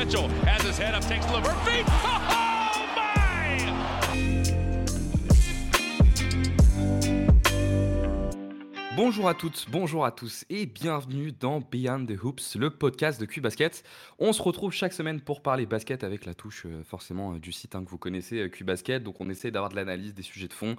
Oh! Bonjour à toutes, bonjour à tous et bienvenue dans Beyond the Hoops, le podcast de Q-Basket. On se retrouve chaque semaine pour parler basket avec la touche euh, forcément euh, du site hein, que vous connaissez, euh, Q-Basket. Donc on essaie d'avoir de l'analyse, des sujets de fond,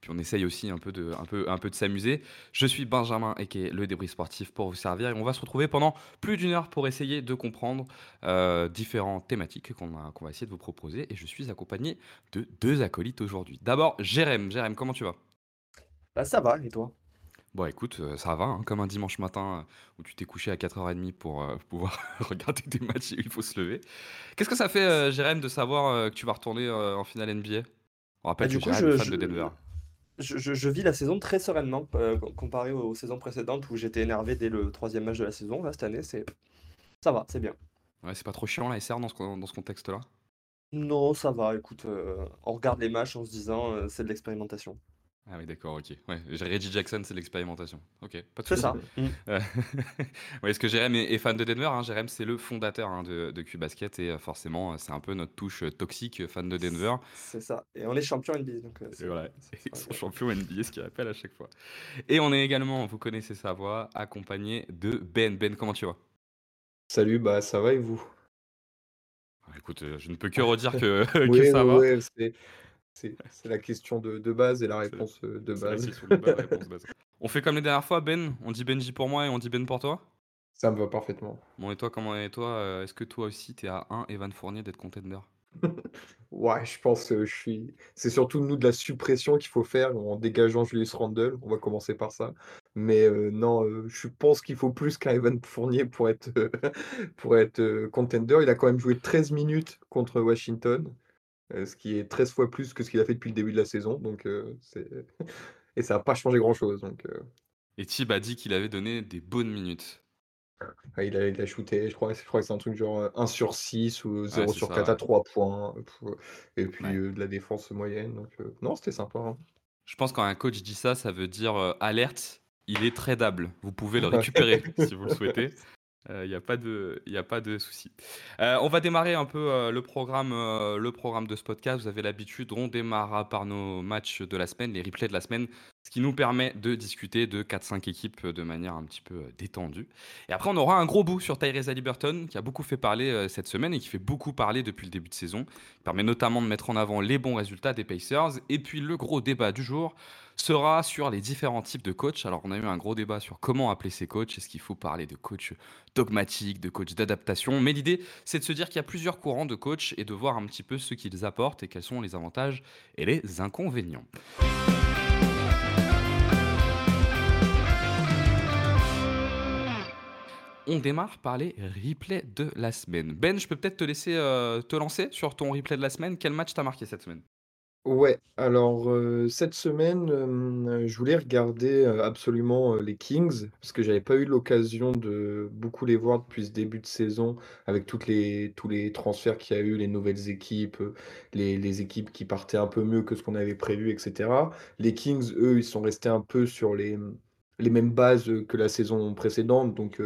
puis on essaye aussi un peu de, un peu, un peu de s'amuser. Je suis Benjamin et qui est le débris sportif pour vous servir et on va se retrouver pendant plus d'une heure pour essayer de comprendre euh, différentes thématiques qu'on va essayer de vous proposer. Et je suis accompagné de deux acolytes aujourd'hui. D'abord, Jérém. Jérém, comment tu vas? Bah ça va, et toi? Bon, écoute, euh, ça va, hein, comme un dimanche matin euh, où tu t'es couché à 4h30 pour euh, pouvoir regarder des matchs et où il faut se lever. Qu'est-ce que ça fait, euh, Jérém, de savoir que tu vas retourner en finale NBA On rappelle Bah, du que coup, Jérém est je, fan je, de Denver. Je, je- je vis la saison très sereinement euh, com- comparé aux, aux saisons précédentes où j'étais énervé dès le troisième match de la saison. Là, cette année, c'est ça va, c'est bien. Ouais, c'est pas trop chiant la SR dans ce, dans ce contexte-là? Non, ça va, écoute, euh, on regarde les matchs en se disant euh, c'est de l'expérimentation. Ah oui, d'accord, ok. Ouais, Reggie Jackson, c'est l'expérimentation. Ok, pas de C'est ça. Euh, ouais, est-ce que Jérém est, est fan de Denver hein Jérém, c'est le fondateur hein, de, de Q-Basket et euh, forcément, euh, c'est un peu notre touche toxique, fan de Denver. C'est ça. Et on est champion NBA, donc euh, Et c'est voilà, c'est ils sont champions NBA, ce qui rappelle à chaque fois. Et on est également, vous connaissez sa voix, accompagné de Ben. Ben, comment tu vas? Salut, bah ça va et vous? Ah, Écoute, je ne peux que redire que, que Oui, ça oui, va. oui, c'est la question de, de base et la réponse euh, de la de base, réponse de base. On fait comme les dernières fois, Ben. On dit Benji pour moi et on dit Ben pour toi Ça me va parfaitement. Bon, et toi, comment et toi euh, Est-ce que toi aussi, t'es à 1 Evan Fournier d'être contender? Ouais, je pense que je suis. C'est surtout nous de la suppression qu'il faut faire en dégageant Julius Randle. On va commencer par ça. Mais euh, non, euh, je pense qu'il faut plus qu'un Evan Fournier pour être, pour être euh, contender. Il a quand même joué 13 minutes contre Washington, ce qui est 13 fois plus que ce qu'il a fait depuis le début de la saison. Donc, euh. Et ça n'a pas changé grand-chose. Donc, euh, Et Tib a dit qu'il avait donné des bonnes minutes. Il a, il a shooté, je crois, je crois que c'est un truc genre euh, 1 sur 6 ou 0 Ouais, c'est sur ça, 4 ouais. à 3 points. euh, Et puis euh, de la défense moyenne. Donc, euh, non, c'était sympa. hein. Je pense que quand un coach dit ça, ça veut dire euh, alerte, il est tradable. Vous pouvez le récupérer si vous le souhaitez. Il n'y a pas de, y a pas de souci. Euh, on va démarrer un peu euh, le, programme, euh, le programme de ce podcast. Vous avez l'habitude, on démarrera par nos matchs de la semaine, les replays de la semaine, ce qui nous permet de discuter de 4-5 équipes de manière un petit peu euh, détendue. Et après, on aura un gros bout sur Tyrese Haliburton, qui a beaucoup fait parler euh, cette semaine et qui fait beaucoup parler depuis le début de saison. Il permet notamment de mettre en avant les bons résultats des Pacers. Et puis, le gros débat du jour sera sur les différents types de coachs. Alors, on a eu un gros débat sur comment appeler ces coachs. Est-ce qu'il faut parler de coach dogmatique, de coach d'adaptation? Mais l'idée, c'est de se dire qu'il y a plusieurs courants de coachs et de voir un petit peu ce qu'ils apportent et quels sont les avantages et les inconvénients. On démarre par les replays de la semaine. Ben, je peux peut-être te laisser euh, te lancer sur ton replay de la semaine. Quel match t'as marqué cette semaine? Ouais, alors cette semaine, je voulais regarder absolument les Kings, parce que j'avais pas eu l'occasion de beaucoup les voir depuis ce début de saison, avec tous les transferts qu'il y a eu, les nouvelles équipes, les, équipes qui partaient un peu mieux que ce qu'on avait prévu, etc. Les Kings, eux, ils sont restés un peu sur les, les mêmes bases que la saison précédente, donc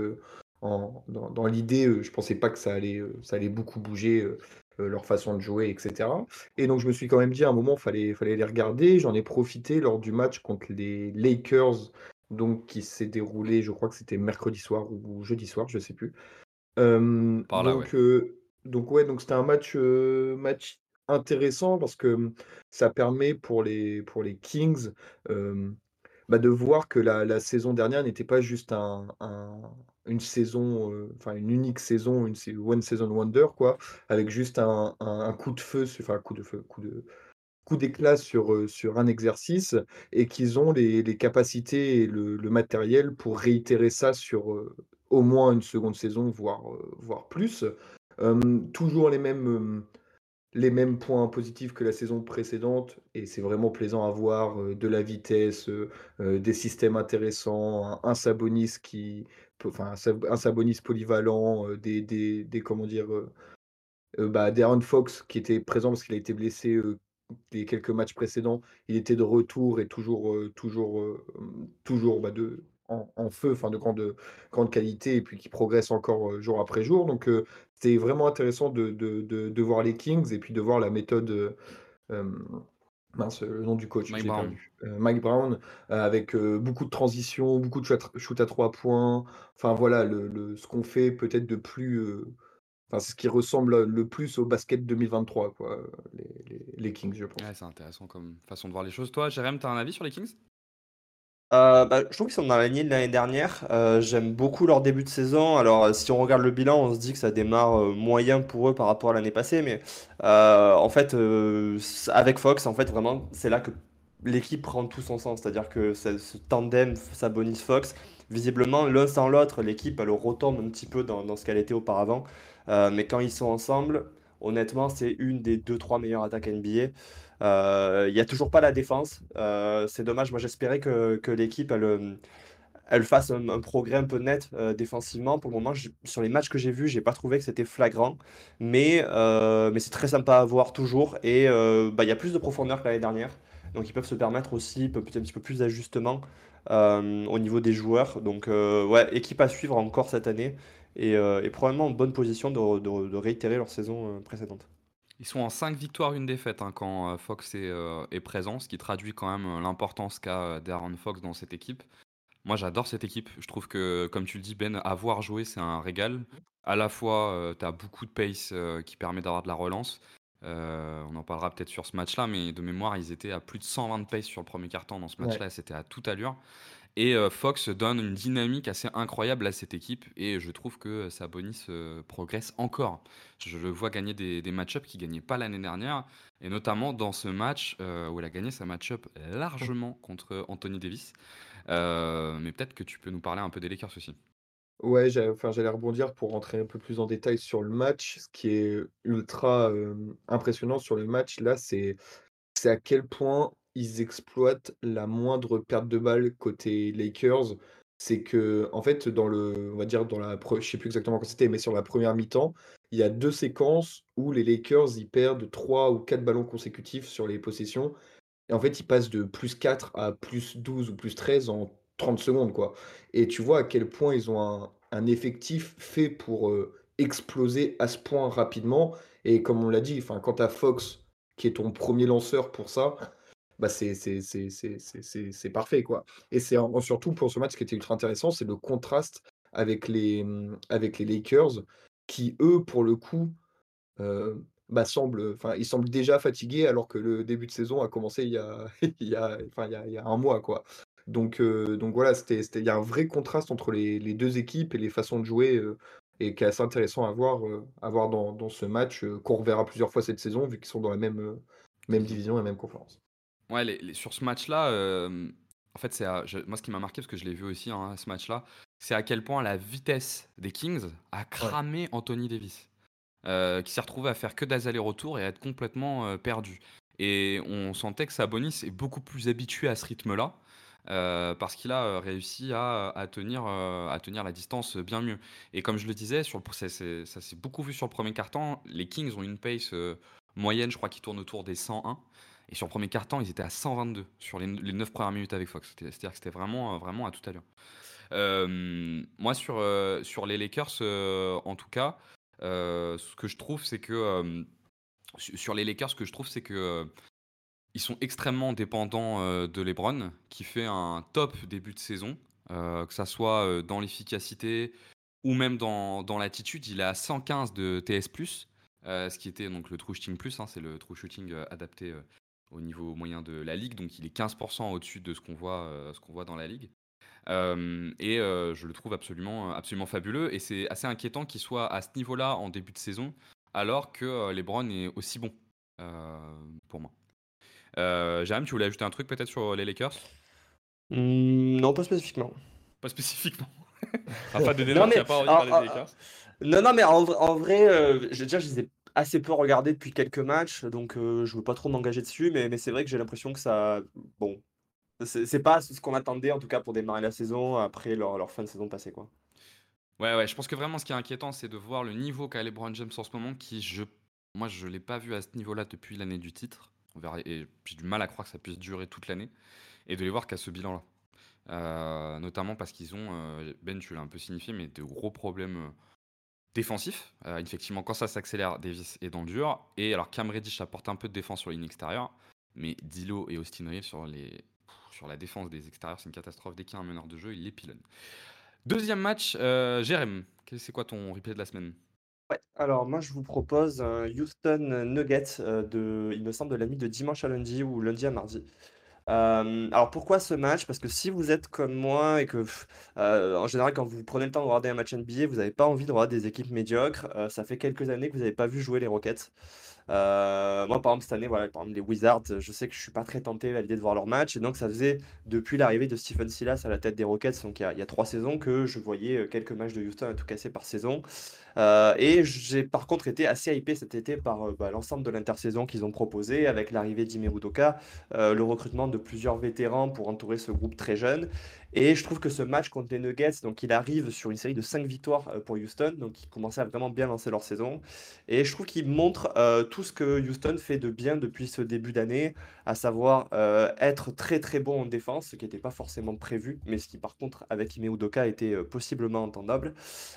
dans, l'idée, euh, je pensais pas que ça allait, ça allait beaucoup bouger, euh, leur façon de jouer, etc. Et donc, je me suis quand même dit à un moment, fallait, fallait les regarder. J'en ai profité lors du match contre les Lakers, donc qui s'est déroulé, je crois que c'était mercredi soir ou jeudi soir, je sais plus. Euh, Par là, donc, euh, donc ouais, donc c'était un match, euh, match intéressant parce que ça permet pour les, pour les Kings bah, de voir que la, la saison dernière n'était pas juste un, un- une saison, euh, enfin une unique saison, une one season wonder, quoi, avec juste un, un- coup de feu, enfin un coup de feu, coup de, coup d'éclat sur, euh, sur un exercice et qu'ils ont les, les capacités et le, matériel pour réitérer ça sur euh, au moins une seconde saison, voire, voire plus. Toujours les mêmes, les mêmes points positifs que la saison précédente et c'est vraiment plaisant à voir de la vitesse, des systèmes intéressants, un, un Sabonis qui, enfin un, Sab- un Sabonis polyvalent, euh, des, des, des comment dire, euh, euh, bah, De'Aaron Fox qui était présent parce qu'il a été blessé les quelques matchs précédents, il était de retour et toujours, toujours, toujours bah, de, en, feu, enfin de grande, grande qualité et puis qui progressent encore jour après jour. Donc c'était vraiment intéressant de, de, voir les Kings et puis de voir la méthode. Mince, le nom du coach, Mike Brown. Mike Brown, avec beaucoup de transitions, beaucoup de shoot à trois points. Enfin voilà, le, ce qu'on fait peut-être de plus Enfin, c'est ce qui ressemble le plus au basket 2023, quoi, les, les, Kings, je pense. Ouais, c'est intéressant comme façon de voir les choses. Toi, Jérém, tu as un avis sur les Kings? Euh, bah, je trouve qu'ils sont dans la ligne de l'année dernière. Euh, j'aime beaucoup leur début de saison. Alors, euh, si on regarde le bilan, on se dit que ça démarre moyen pour eux par rapport à l'année passée. Mais en fait, avec Fox, en fait, vraiment, c'est là que l'équipe prend tout son sens. C'est-à-dire que ce tandem Sabonis-Fox, visiblement, l'un sans l'autre, l'équipe, elle retombe un petit peu dans, dans ce qu'elle était auparavant. Mais quand ils sont ensemble, honnêtement, c'est une des deux, trois meilleures attaques NBA. Euh, il n'y a toujours pas la défense. Euh, c'est dommage. Moi, j'espérais que, que l'équipe, elle, elle fasse un, progrès un peu net défensivement. Pour le moment, sur les matchs que j'ai vus, j'ai pas trouvé que c'était flagrant. Mais, mais c'est très sympa à voir toujours. Et bah, il y a plus de profondeur que l'année dernière. Donc ils peuvent se permettre aussi peut-être un petit peu plus d'ajustement au niveau des joueurs. Donc ouais, équipe à suivre encore cette année et, euh, probablement en bonne position de, réitérer leur saison euh, précédente. Ils sont en 5 victoires, une défaite hein, quand euh, Fox est, présent, ce qui traduit quand même l'importance qu'a Darren Fox dans cette équipe. Moi, j'adore cette équipe. Je trouve que, comme tu le dis, Ben, avoir joué, c'est un régal. À la fois, tu as beaucoup de pace qui permet d'avoir de la relance. on en parlera peut-être sur ce match-là, mais de mémoire, ils étaient à plus de 120 de pace sur le premier quart-temps dans ce match-là. C'était à toute allure. Et Fox donne une dynamique assez incroyable à cette équipe et je trouve que Sabonis progresse encore. Je le vois gagner des, des match-ups qu'il gagnait pas l'année dernière et notamment dans ce match où il a gagné sa match-up largement contre Anthony Davis. mais peut-être que tu peux nous parler un peu des Lakers aussi. Ouais, j'allais rebondir pour rentrer un peu plus en détail sur le match. Ce qui est ultra impressionnant sur le match, là, c'est à quel point ils exploitent la moindre perte de balle côté Lakers. C'est que, en fait, dans le, on va dire dans la, je sais plus exactement quand c'était, mais sur la première mi-temps, il y a deux séquences où les Lakers ils perdent trois ou quatre ballons consécutifs sur les possessions. Et en fait, ils passent de plus 4 à plus 12 ou plus 13 en 30 secondes, quoi. Et tu vois à quel point ils ont un, effectif fait pour euh, exploser à ce point rapidement. Et comme on l'a dit, enfin, quand as Fox, qui est ton premier lanceur pour ça, bah c'est parfait. quoi. Et c'est surtout pour ce match qui était ultra intéressant, c'est le contraste avec les, mmh, avec les Lakers, qui eux, pour le coup, euh, bah, semblent, ils semblent déjà fatigués alors que le début de saison a commencé il y a, il y a, il il y a un mois. quoi. Donc, euh, donc voilà, il y a un vrai contraste entre les, les, deux équipes et les façons de jouer. Euh, et qui est assez intéressant à voir, à voir dans, dans, ce match qu'on reverra plusieurs fois cette saison vu qu'ils sont dans la même, même division et même conférence. Ouais, sur ce match-là, en fait, c'est moi ce qui m'a marqué, parce que je l'ai vu aussi, hein, ce match-là, c'est à quel point la vitesse des Kings a cramé Anthony Davis, qui s'est retrouvé à faire que des allers-retours et à être complètement perdu. Et on sentait que Sabonis est beaucoup plus habitué à ce rythme-là, parce qu'il a réussi à, tenir, à tenir la distance bien mieux. Et comme je le disais, sur ça s'est beaucoup vu sur le premier quart-temps, les Kings ont une pace moyenne, je crois, qui tourne autour des 101. Et sur le premier quart-temps, ils étaient à 122 sur les, les 9 premières minutes avec Fox. C'est-à-dire que c'était vraiment, vraiment à tout à l'heure. Euh, moi, sur, euh, sur les Lakers, euh, en tout cas, ce que je trouve, c'est que. sur les Lakers, ce que je trouve, c'est que. ils sont extrêmement dépendants de LeBron, qui fait un top début de saison, que ça soit dans l'efficacité ou même dans, dans l'attitude. Il est à 115 de TS+, ce qui était donc le True Shooting Plus, hein, c'est le True Shooting adapté au niveau moyen de la ligue, donc il est 15% au-dessus de ce qu'on voit, euh, ce qu'on voit dans la ligue. Euh, et euh, je le trouve absolument, absolument fabuleux. Et c'est assez inquiétant qu'il soit à ce niveau-là en début de saison, alors que LeBron est aussi bon pour moi. Euh, tu voulais ajouter un truc peut-être sur les Lakers? Mmh, Non, pas spécifiquement. Pas spécifiquement. pas de non, mais, pas envie de parler des Lakers. Non, non, mais en, vrai, je, déjà, je les ai assez peu regardé depuis quelques matchs, donc je je veux pas trop m'engager dessus, mais, c'est vrai que j'ai l'impression que ça. Bon, c'est pas ce qu'on attendait en tout cas pour démarrer la saison après leur, fin de saison passée. Quoi. Ouais, ouais, je pense que vraiment ce qui est inquiétant, c'est de voir le niveau qu'a LeBron James en ce moment, qui, je, moi, je l'ai pas vu à ce niveau-là depuis l'année du titre. Et j'ai du mal à croire que ça puisse durer toute l'année, et de les voir qu'à ce bilan-là. notamment parce qu'ils ont, Ben, tu l'as un peu signifié, mais de gros problèmes défensifs. effectivement, quand ça s'accélère, Davis est dans dur. Et alors, Cam Reddish apporte un peu de défense sur la extérieure, mais Dilo et Austin Reeves sur, les, sur la défense des extérieurs, c'est une catastrophe. Dès qu'il y a un meneur de jeu, il les pilonne. Deuxième match, euh, Jérém, c'est quoi ton replay de la semaine? Ouais, alors moi je vous propose un Houston Nuggets euh, de, il me semble, de la nuit de dimanche à lundi ou lundi à mardi. Alors pourquoi ce match? Parce que si vous êtes comme moi et que en général quand vous prenez le temps de regarder un match NBA, vous n'avez pas envie de regarder des équipes médiocres. ça fait quelques années que vous n'avez pas vu jouer les Rockets. Moi, par exemple, cette année, voilà, par exemple, les Wizards, je sais que je suis pas très tenté à l'idée de voir leur match. Et donc, ça faisait depuis l'arrivée de Stephen Silas à la tête des Rockets, donc il y y a trois saisons, que je voyais quelques matchs de Houston à tout casser par saison. Euh, et j'ai par contre été assez hypé cet été par euh, bah, l'ensemble de l'intersaison qu'ils ont proposé, avec l'arrivée d'Ime Udoka, euh, le recrutement de plusieurs vétérans pour entourer ce groupe très jeune. Et je trouve que ce match contre les Nuggets, donc il arrive sur une série de 5 victoires pour Houston, donc ils commençaient à vraiment bien lancer leur saison. Et je trouve qu'il montre tout ce que Houston fait de bien depuis ce début d'année, à savoir être très très bon en défense, ce qui n'était pas forcément prévu, mais ce qui par contre avec Ime Udoka était possiblement entendable.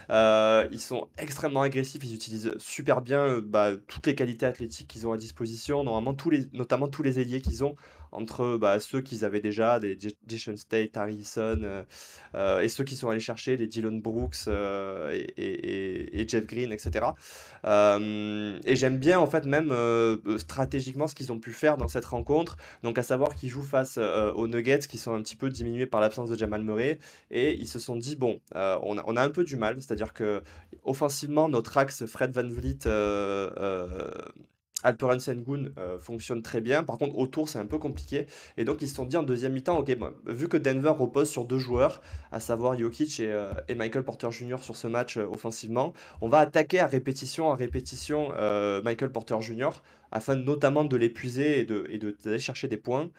ils sont extrêmement agressifs, ils utilisent super bien euh, bah, toutes les qualités athlétiques qu'ils ont à disposition, normalement tous les, notamment tous les ailiers qu'ils ont entre bah, ceux qu'ils avaient déjà, des Jason State, Harrison, euh, euh, et ceux qui sont allés chercher, les Dylan Brooks et, Jeff Green, etc. et j'aime bien en fait même stratégiquement ce qu'ils ont pu faire dans cette rencontre, donc à savoir qu'ils jouent face aux Nuggets qui sont un petit peu diminués par l'absence de Jamal Murray, et ils se sont dit bon, on a, on, a, un peu du mal, c'est-à-dire que offensivement notre axe Fred Van Vliet Alperen Sengun euh, fonctionne très bien. Par contre, autour, c'est un peu compliqué. Et donc, ils se sont dit en deuxième mi-temps, ok, vu que Denver repose sur deux joueurs, à savoir Jokic et, euh, Michael Porter Jr. sur ce match euh, offensivement, on va attaquer à répétition à répétition Michael Porter Jr. afin notamment de l'épuiser et de, chercher des points.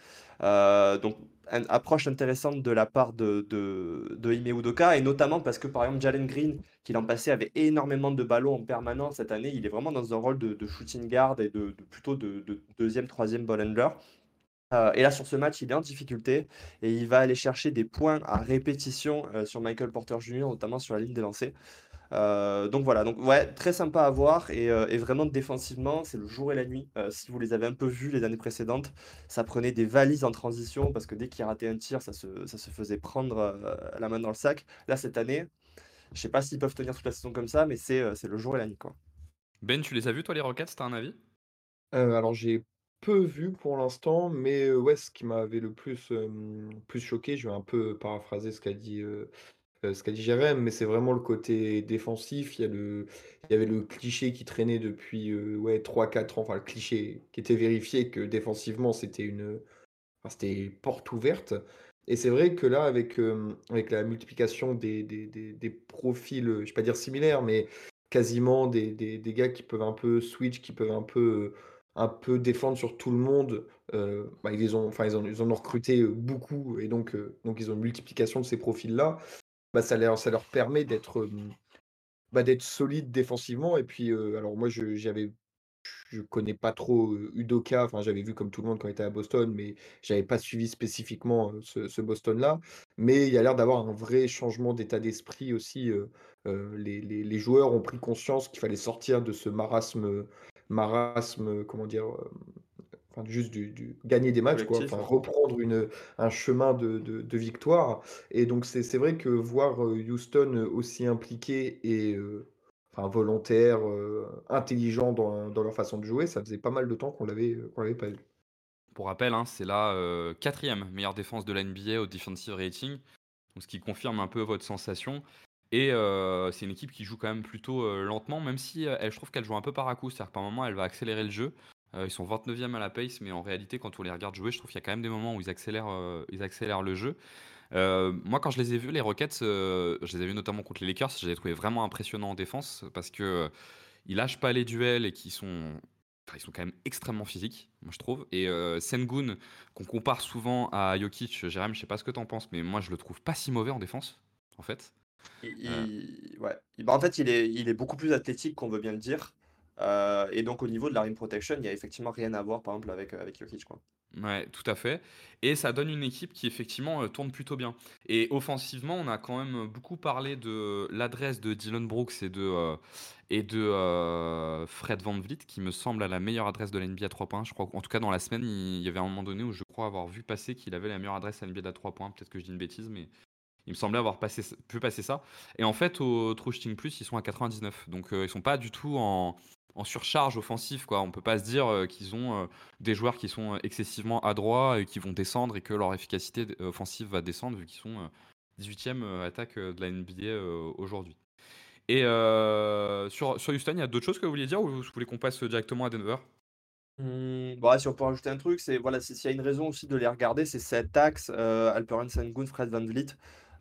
Approche intéressante de la part de, de, de Ime Udoka, et notamment parce que par exemple Jalen Green, qui l'an passé avait énormément de ballons en permanence, cette année il est vraiment dans un rôle de, shooting guard et de, plutôt de, deuxième, troisième ball handler. Euh, et là sur ce match il est en difficulté et il va aller chercher des points à répétition euh, sur Michael Porter Jr., notamment sur la ligne des lancers. Euh, donc voilà, donc ouais, très sympa à voir et, euh, vraiment défensivement, c'est le jour et la nuit. Euh, si vous les avez un peu vus les années précédentes, ça prenait des valises en transition parce que dès qu'il ratait un tir, ça se, ça se faisait prendre la main dans le sac. Là, cette année, je sais pas s'ils peuvent tenir toute la saison comme ça, mais c'est c'est le jour et la nuit quoi. Ben, tu les as vus toi les Rockets, t'as un avis? Alors j'ai peu vu pour l'instant, mais ouais, ce qui m'avait le plus, plus choqué, je vais un peu paraphraser ce qu'a dit, euh, ce qu'a dit Jérém, mais c'est vraiment le côté défensif. Il y, a le, il y avait le cliché qui traînait depuis euh, ouais, 3-4 ans, enfin le cliché qui était vérifié que défensivement c'était une c'était porte ouverte. Et c'est vrai que là, avec, euh, avec la multiplication des, des, des, profils, je ne vais pas dire similaires, mais quasiment des, des, gars qui peuvent un peu switch, qui peuvent un peu, un peu défendre sur tout le monde, bah, ils, ont, enfin, ils, ont, ils en ont recruté beaucoup, et donc, donc ils ont une multiplication de ces profils-là. Bah, ça, leur, ça leur permet d'être bah, d'être solide défensivement. Et puis, alors moi, je j'avais je connais pas trop Udoka, enfin j'avais vu comme tout le monde quand il était à Boston, mais j'avais pas suivi spécifiquement ce, Boston-là. Mais il y a l'air d'avoir un vrai changement d'état d'esprit aussi. les, les, les, joueurs ont pris conscience qu'il fallait sortir de ce marasme, marasme comment dire, juste du, gagner des matchs, quoi, reprendre une, un chemin de, de, victoire. Et donc c'est vrai que voir euh, Houston aussi impliqué et euh, enfin, volontaire, euh, intelligent dans, dans, leur façon de jouer, ça faisait pas mal de temps qu'on l'avait qu'on l'avait pas vu. Pour rappel, hein, c'est la quatrième meilleure défense de la NBA au defensive rating, donc ce qui confirme un peu votre sensation. Et c'est une équipe qui joue quand même plutôt lentement, même si elle, je trouve qu'elle joue un peu par à coup. C'est-à-dire qu'à un moment, elle va accélérer le jeu. Euh, ils sont 29e à la pace, mais en réalité, quand on les regarde jouer, je trouve qu'il y a quand même des moments où ils accélèrent, euh, ils accélèrent le jeu. Euh, moi, quand je les ai vus, les Rockets, je les ai vus notamment contre les Lakers, je les ai trouvés vraiment impressionnants en défense parce que ils lâchent pas les duels et qui sont ils sont quand même extrêmement physiques, moi je trouve. Et Sengun, qu'on compare souvent à Jokic, Jérém, je sais pas ce que tu en penses, mais moi je le trouve pas si mauvais en défense, en fait. ouais. Bah, en fait, il est, il est beaucoup plus athlétique qu'on veut bien le dire. Euh, et donc au niveau de la rim protection, il y a effectivement rien à voir par exemple avec, euh, avec Jokic. Quoi. Ouais, tout à fait. Et ça donne une équipe qui effectivement euh, tourne plutôt bien. Et offensivement, on a quand même beaucoup parlé de l'adresse de Dylan Brooks et de, euh, et de euh, Fred Van Vliet, qui me semble la meilleure adresse de la NBA à 3 points. Je crois en tout cas dans la semaine, il y avait un moment donné où je crois avoir vu passer qu'il avait la meilleure adresse à NBA à 3 points. Peut-être que je dis une bêtise, mais il me semblait avoir passé, pu passer ça. Et en fait, au True Shooting Plus, ils sont à 99. Donc ils sont pas du tout en, en surcharge offensive. Quoi. On peut pas se dire euh, qu'ils ont euh, des joueurs qui sont euh, excessivement adroits et qui vont descendre et que leur efficacité offensive va descendre vu qu'ils sont 18e attaque de la NBA aujourd'hui. Et sur, sur Houston, il y a d'autres choses que vous vouliez dire ou vous voulez qu'on passe directement à Denver? Mmh, bah, si on peut rajouter un truc, c'est voilà, s'il y a une raison aussi de les regarder, c'est cet axe Alperen Sengun, Fred Van Vliet.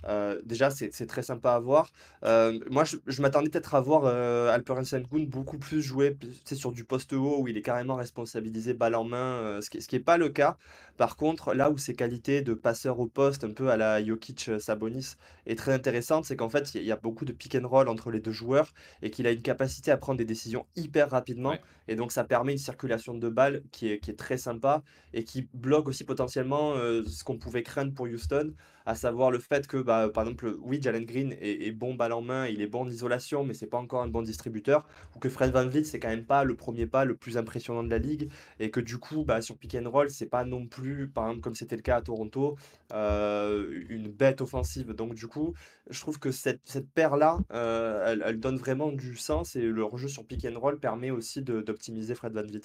Euh, déjà, c'est très sympa à voir. Euh, moi, je, m'attendais peut-être à voir euh, Alperen Sengun beaucoup plus jouer sur du poste haut où il est carrément responsabilisé balle en main, ce qui n'est pas le cas. Par contre, là où ses qualités de passeur au poste, un peu à la Jokic Sabonis, est très intéressante, c'est qu'en fait, il y, a beaucoup de pick and roll entre les deux joueurs et qu'il a une capacité à prendre des décisions hyper rapidement. Et donc, ça permet une circulation de balles qui est, qui est très sympa et qui bloque aussi potentiellement ce qu'on pouvait craindre pour Houston à savoir le fait que, bah, par exemple, oui, Jalen Green est, bon balle en main, il est bon en isolation, mais c'est pas encore un bon distributeur, ou que Fred Van Vliet, c'est quand même pas le premier pas le plus impressionnant de la ligue, et que du coup, bah, sur pick and roll, c'est pas non plus, par exemple, comme c'était le cas à Toronto, euh, une bête offensive. Donc, du coup, je trouve que cette, cette paire-là, euh, elle, donne vraiment du sens, et leur jeu sur pick permet aussi d'optimiser Fred Van Vliet.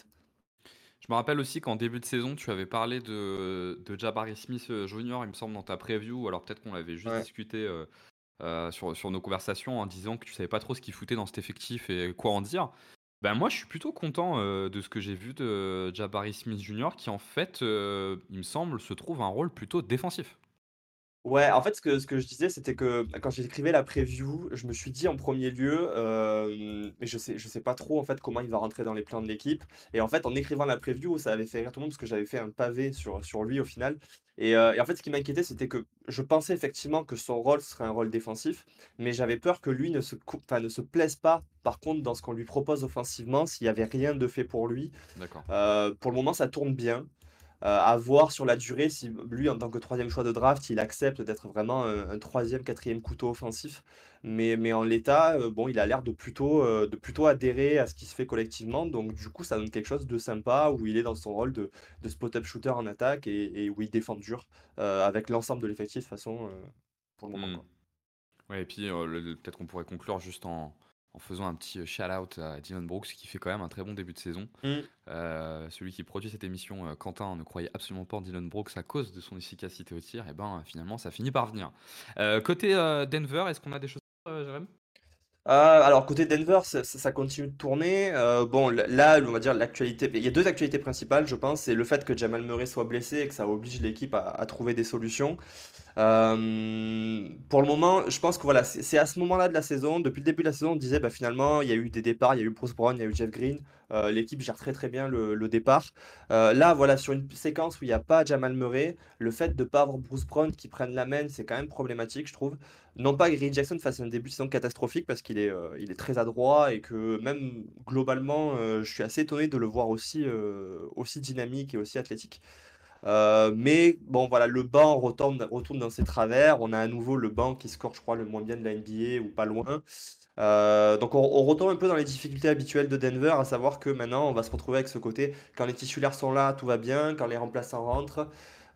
Je me rappelle aussi qu'en début de saison, tu avais parlé de, de Jabari Smith euh, Jr., il me semble, dans ta preview, ou alors peut-être qu'on l'avait juste discuté euh, euh, sur, sur nos conversations en disant que tu savais pas trop ce qu'il foutait dans cet effectif et quoi en dire. Ben moi, je suis plutôt content de ce que j'ai vu de Jabari Smith Jr., qui en fait, il me semble, se trouve un rôle plutôt défensif. Ouais, en fait, ce que, ce que je disais, c'était que quand j'écrivais la preview, je me suis dit en premier lieu, euh, mais je sais, je sais pas trop en fait comment il va rentrer dans les plans de l'équipe. Et en fait, en écrivant la preview, ça avait fait rire tout le monde parce que j'avais fait un pavé sur, sur lui au final. Et, euh, et en fait, ce qui m'inquiétait, c'était que je pensais effectivement que son rôle serait un rôle défensif, mais j'avais peur que lui ne se, ne se plaise pas, par contre, dans ce qu'on lui propose offensivement, s'il y avait rien de fait pour lui. D'accord. Euh, pour le moment, ça tourne bien. Euh, à voir sur la durée si lui, en tant que troisième choix de draft, il accepte d'être vraiment un, troisième, quatrième couteau offensif. Mais, mais en l'état, euh, bon, il a l'air de plutôt, euh, de plutôt adhérer à ce qui se fait collectivement. Donc, du coup, ça donne quelque chose de sympa où il est dans son rôle de, de spot-up shooter en attaque et, où il défend dur avec l'ensemble de l'effectif de façon pour le moment. Mmh. Ouais, et puis peut-être qu'on pourrait conclure juste en, en faisant un petit shout-out à Dylan Brooks qui fait quand même un très bon début de saison. Mm. Euh, celui qui produit cette émission, euh, Quentin, ne croyait absolument pas en Dylan Brooks à cause de son efficacité au tir. Et ben finalement, ça finit par venir. Euh, côté Denver, est-ce qu'on a des choses, Jérém alors côté Denver, ça, continue de tourner. bon, là, on va dire l'actualité. Il y a deux actualités principales, je pense. C'est le fait que Jamal Murray soit blessé et que ça oblige l'équipe à, trouver des solutions. Euh, pour le moment, je pense que voilà, c'est à ce moment-là de la saison, depuis le début de la saison, on disait bah, finalement, il y a eu des départs, il y a eu Bruce Brown, il y a eu Jeff Green. Euh, l'équipe gère très très bien le, départ. Euh, là, voilà, sur une séquence où il n'y a pas Jamal Murray, le fait de ne pas avoir Bruce Brown qui prenne la main, c'est quand même problématique, je trouve. Non pas que Green Jackson fasse un début de saison catastrophique parce qu'il est, très adroit et que même globalement, je suis assez étonné de le voir aussi dynamique et aussi athlétique. Euh, mais bon, voilà, le banc retourne, retourne dans ses travers. On a à nouveau le banc qui score, je crois, le moins bien de la NBA ou pas loin. Euh, donc on, retourne un peu dans les difficultés habituelles de Denver, à savoir que maintenant on va se retrouver avec ce côté, quand les titulaires sont là, tout va bien, quand les remplaçants rentrent,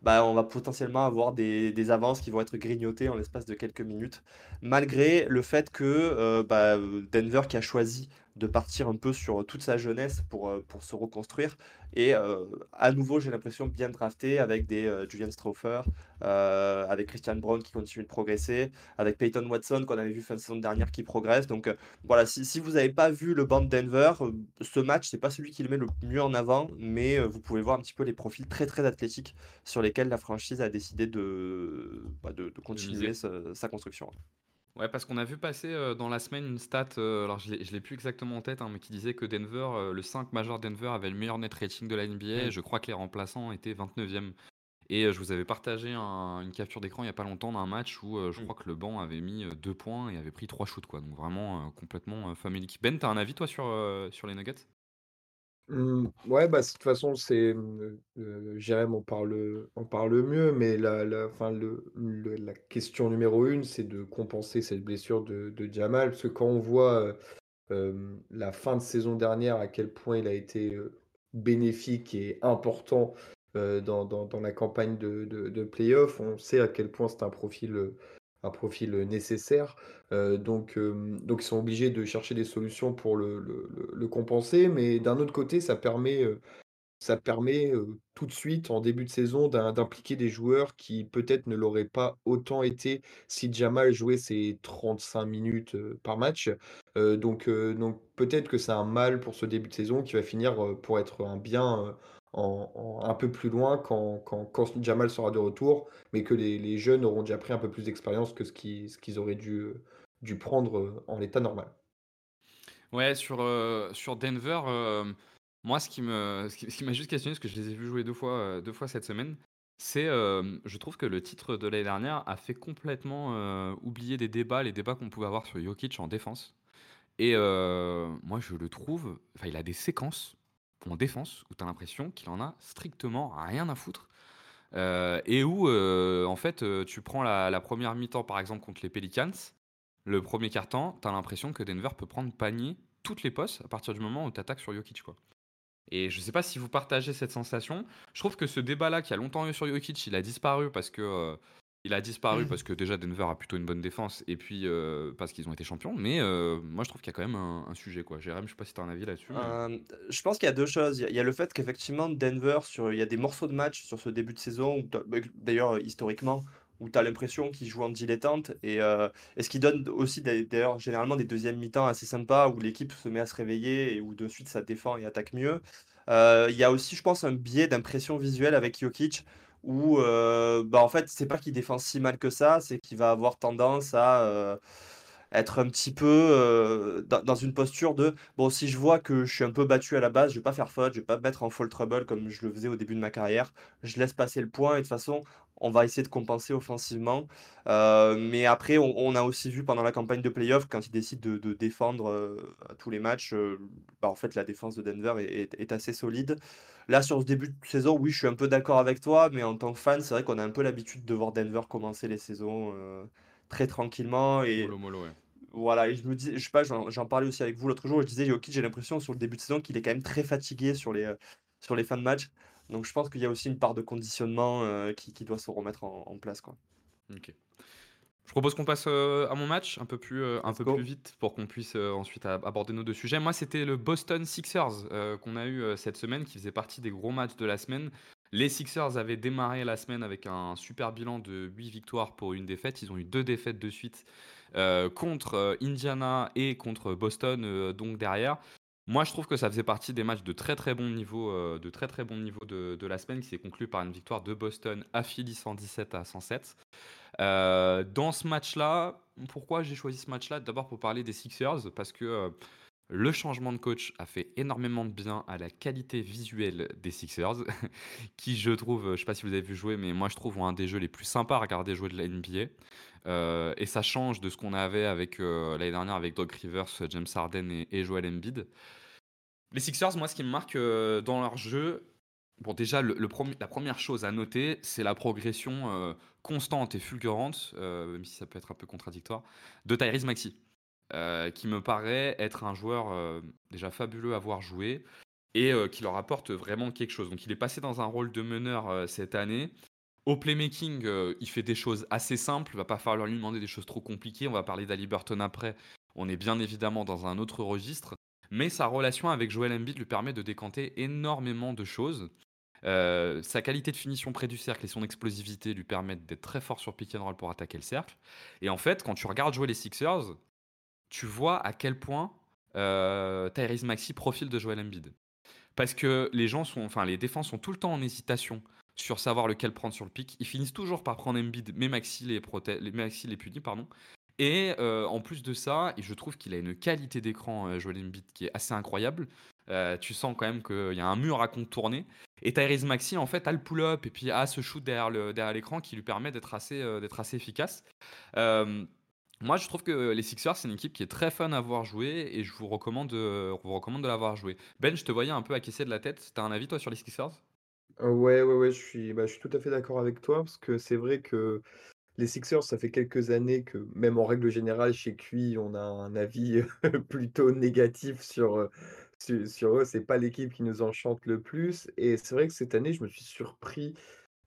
bah, on va potentiellement avoir des, avances qui vont être grignotées en l'espace de quelques minutes, malgré le fait que euh, bah, Denver qui a choisi de partir un peu sur toute sa jeunesse pour, pour se reconstruire. Et euh, à nouveau, j'ai l'impression bien drafté avec des euh, Julian Strauffer, avec Christian Brown qui continue de progresser, avec Peyton Watson qu'on avait vu fin de saison dernière qui progresse. Donc voilà, si, si vous n'avez pas vu le banc de Denver, ce match, c'est pas celui qui le met le mieux en avant, mais vous pouvez voir un petit peu les profils très très athlétiques sur lesquels la franchise a décidé de, bah, de, continuer sa construction. Ouais, parce qu'on a vu passer euh, dans la semaine une stat, euh, alors je ne l'ai plus exactement en tête, hein, mais qui disait que Denver, euh, le 5 majeur Denver avait le meilleur net rating de la NBA. Et je crois que les remplaçants étaient 29e. Et je vous avais partagé une capture d'écran il n'y a pas longtemps d'un match où je Mmh. crois que le banc avait mis deux points et avait pris trois shoots, quoi. Donc vraiment complètement famélique. Ben, t'as un avis toi sur, sur les Nuggets? Mmh, ouais, bah, de toute façon, c'est, heu, Jérém en parle, en parle mieux, mais la enfin, le la question numéro une, c'est de compenser cette blessure de Jamal. Parce que quand on voit, la fin de saison dernière, à quel point il a été, bénéfique et important, dans la campagne de play-off. On sait à quel point c'est un profil, un profil, heu, nécessaire. Heu, donc hem, donc ils sont obligés de chercher des solutions pour le le compenser. Mais d'un autre côté, ça permet, ça permet, tout de suite, en début de saison, d'im d'impliquer des joueurs qui peut-être ne l'auraient pas autant été si Jamal jouait ses 35 minutes, par match. Donc donc peut-être que c'est un mal pour ce début de saison qui va finir, pour être un bien, un peu plus loin quand quand quand Jamal sera de retour, mais que les les jeunes auront déjà pris un peu plus d'expérience que ce qu'ils ce auraient dû, dû prendre, heu, en l'état normal. Ouais, sur, heu, sur Denver, hem, moi ce qui me ce qui m'a juste questionné, parce que je les ai vus jouer 2 fois, heu, 2 fois cette semaine, c'est, je trouve que le titre de l'année dernière a fait complètement, oublier des débats, les débats qu'on pouvait avoir sur Jokic en défense et moi je le trouve enfin il a des séquences en défense où tu as l'impression qu'il en a strictement rien à foutre, heu et où, heu, en fait, heu, tu prends la 1 mi-temps par exemple contre les Pelicans, le premier quart-temps, tu as l'impression que Denver peut prendre panier toutes les postes à partir du moment où tu attaques sur Jokic. Et je sais pas si vous partagez cette sensation. Je trouve que ce débat-là, qui a longtemps eu sur Jokic, il a disparu parce que, il a disparu parce que déjà Denver a plutôt une bonne défense et puis, heu, parce qu'ils ont été champions. Mais, heu, moi je trouve qu'il y a quand même un un sujet, quoi. Jérém, je sais pas si tu as un avis là-dessus, mais Hem, je pense qu'il y a 2 choses. Il y a il y a le fait qu'effectivement Denver sur il y a des morceaux de match sur ce début de saison bah, d'ailleurs, historiquement, où tu as l'impression qu'ils jouent en dilettante et et ce qui donne aussi d'ail d'ailleurs généralement des deuxièmes mi-temps assez sympas où l'équipe se met à se réveiller et où de suite ça défend et attaque mieux. Il y a aussi je pense un biais d'impression visuelle avec Jokic où, heu, bah, en fait c'est pas qu'il défend si mal que ça, c'est qu'il va avoir tendance à, heu être un petit peu, heu, dans une posture de: «Bon, si je vois que je suis un peu battu à la base, je vais pas faire faute, je vais pas me mettre en fall trouble comme je le faisais au début de ma carrière. Je laisse passer le point et de toute façon, on va essayer de compenser offensivement». Heu, mais après on a aussi vu pendant la campagne de playoff quand ils décident de défendre, heu, à tous les matchs, bah, en fait la défense de Denver est assez solide. Là, sur ce début de saison, oui, je suis un peu d'accord avec toi, mais en tant que fan, c'est vrai qu'on a un peu l'habitude de voir Denver commencer les saisons, très tranquillement et mollo, ouais. Voilà et je me dis je sais pas, j'en parlais aussi avec vous l'autre jour, je disais Jokic, j'ai l'impression sur le début de saison qu'il est quand même très fatigué sur les, heu, sur les fins de match. Donc je pense qu'il y a aussi une part de conditionnement, heu, qui qui doit se remettre en en place, quoi. OK. Je propose qu'on passe, heu, à mon match un peu plus, un peu plus vite pour qu'on puisse, ensuite ab aborder nos 2 sujets. Moi, c'était le Boston Sixers, qu'on a eu, cette semaine qui faisait partie des gros matchs de la semaine. Les Sixers avaient démarré la semaine avec un super bilan de 8 victoires pour une défaite. Ils ont eu 2 défaites de suite, heu, contre, heu, Indiana et contre Boston, heu, donc derrière. Moi, je trouve que ça faisait partie des matchs de très, très bon niveau, de très, très bon niveau de la semaine qui s'est conclu par une victoire de Boston à Philly 117 à 107. Heu, dans ce match-là, pourquoi j'ai choisi ce match-là? D'abord pour parler des Sixers parce que, le changement de coach a fait énormément de bien à la qualité visuelle des Sixers qui je trouve, je sais pas si vous avez vu jouer, mais moi je trouve un des jeux les plus sympas à regarder jouer de la NBA. Heu et ça change de ce qu'on avait avec, heu, l'année dernière avec Doc Rivers, James Harden et Joel Embiid. Les Sixers, moi, ce qui me marque, heu, dans leur jeu, bon déjà la première chose à noter, c'est la progression, constante et fulgurante, même si ça peut être un peu contradictoire, de Tyrese Maxey, heu, qui me paraît être un joueur, heu, déjà fabuleux à voir jouer et heu, qui leur apporte vraiment quelque chose. Donc il est passé dans un rôle de meneur, cette année. Au playmaking, il fait des choses assez simples, il va pas falloir lui demander des choses trop compliquées. On va parler d'Haliburton après. On est bien évidemment dans un autre registre, mais sa relation avec Joel Embiid lui permet de décanter énormément de choses. Sa qualité de finition près du cercle et son explosivité lui permettent d'être très fort sur pick and roll pour attaquer le cercle et en fait, quand tu regardes jouer les Sixers, tu vois à quel point, heu, Tyrese Maxey profile de Joel Embiid. Parce que les gens sont enfin les défenses sont tout le temps en hésitation sur savoir lequel prendre sur le pick. Ils finissent toujours par prendre Embiid, mais Maxey les punit, pardon et heu, en plus de ça je trouve qu'il a une qualité d'écran, heu, Joel Embiid qui est assez incroyable. Euh, tu sens quand même qu'il y a un mur à contourner. Et Tyrese Maxi, en fait, a le pull-up et puis a ce shoot derrière, l'écran qui lui permet d'être assez, euh, d'être assez efficace. Euh, moi, je trouve que les Sixers, c'est une équipe qui est très fun à voir jouer et je vous recommande, vous recommande de l'avoir joué. Ben, je te voyais un peu acquiescer de la tête. T'as un avis, toi, sur les Sixers? Ouais, ouais, ouais, je suis, bah, je suis tout à fait d'accord avec toi parce que c'est vrai que les Sixers, ça fait quelques années que, même en règle générale, chez QI, on a un avis plutôt négatif sur, sur, eux. C'est pas l'équipe qui nous enchante le plus. Et c'est vrai que cette année, je me suis surpris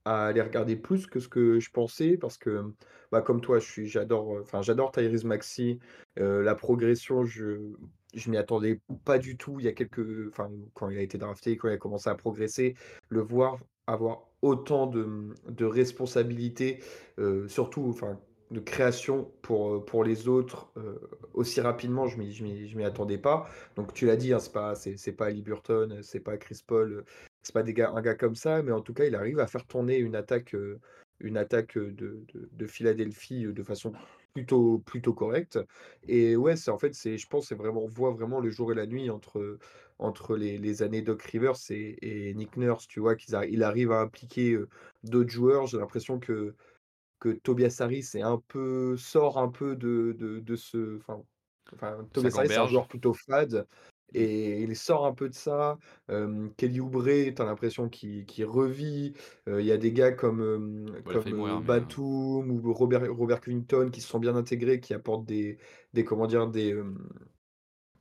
à les regarder plus que ce que je pensais parce que, bah, comme toi, je suis, j'adore, enfin, j'adore Tyrese Maxi. Euh, la progression, je, je m'y attendais pas du tout. Il y a quelques, enfin, quand il a été drafté, quand il a commencé à progresser, le voir avoir autant de, de responsabilités, euh, surtout enfin, de création pour, euh, pour les autres euh, aussi rapidement, je ne m'y attendais pas. Donc tu l'as dit, hein, ce n'est pas, Ali Burton, c'est pas Chris Paul, c'est pas des gars, un gars comme ça, mais en tout cas, il arrive à faire tourner une attaque, une attaque de, de, de Philadelphie de façon plutôt, plutôt correcte. Et ouais, c'est en fait, c'est, je pense, c'est vraiment, on voit vraiment le jour et la nuit entre, entre les, les années Doc Rivers et, et Nick Nurse, tu vois, qu'il il arrive à impliquer d'autres joueurs. J'ai l'impression que, que Tobias Harris est un peu, sort un peu de, de, de ce. Enfin, enfin Tobias Harris, c'est un joueur plutôt fade. Et il sort un peu de ça. Kelly Oubre, tu as l'impression qu'il revit. Il y a des gars comme, comme Batum ou Robert, Robert Clinton qui se sont bien intégrés, qui apportent des, des comment dire, des,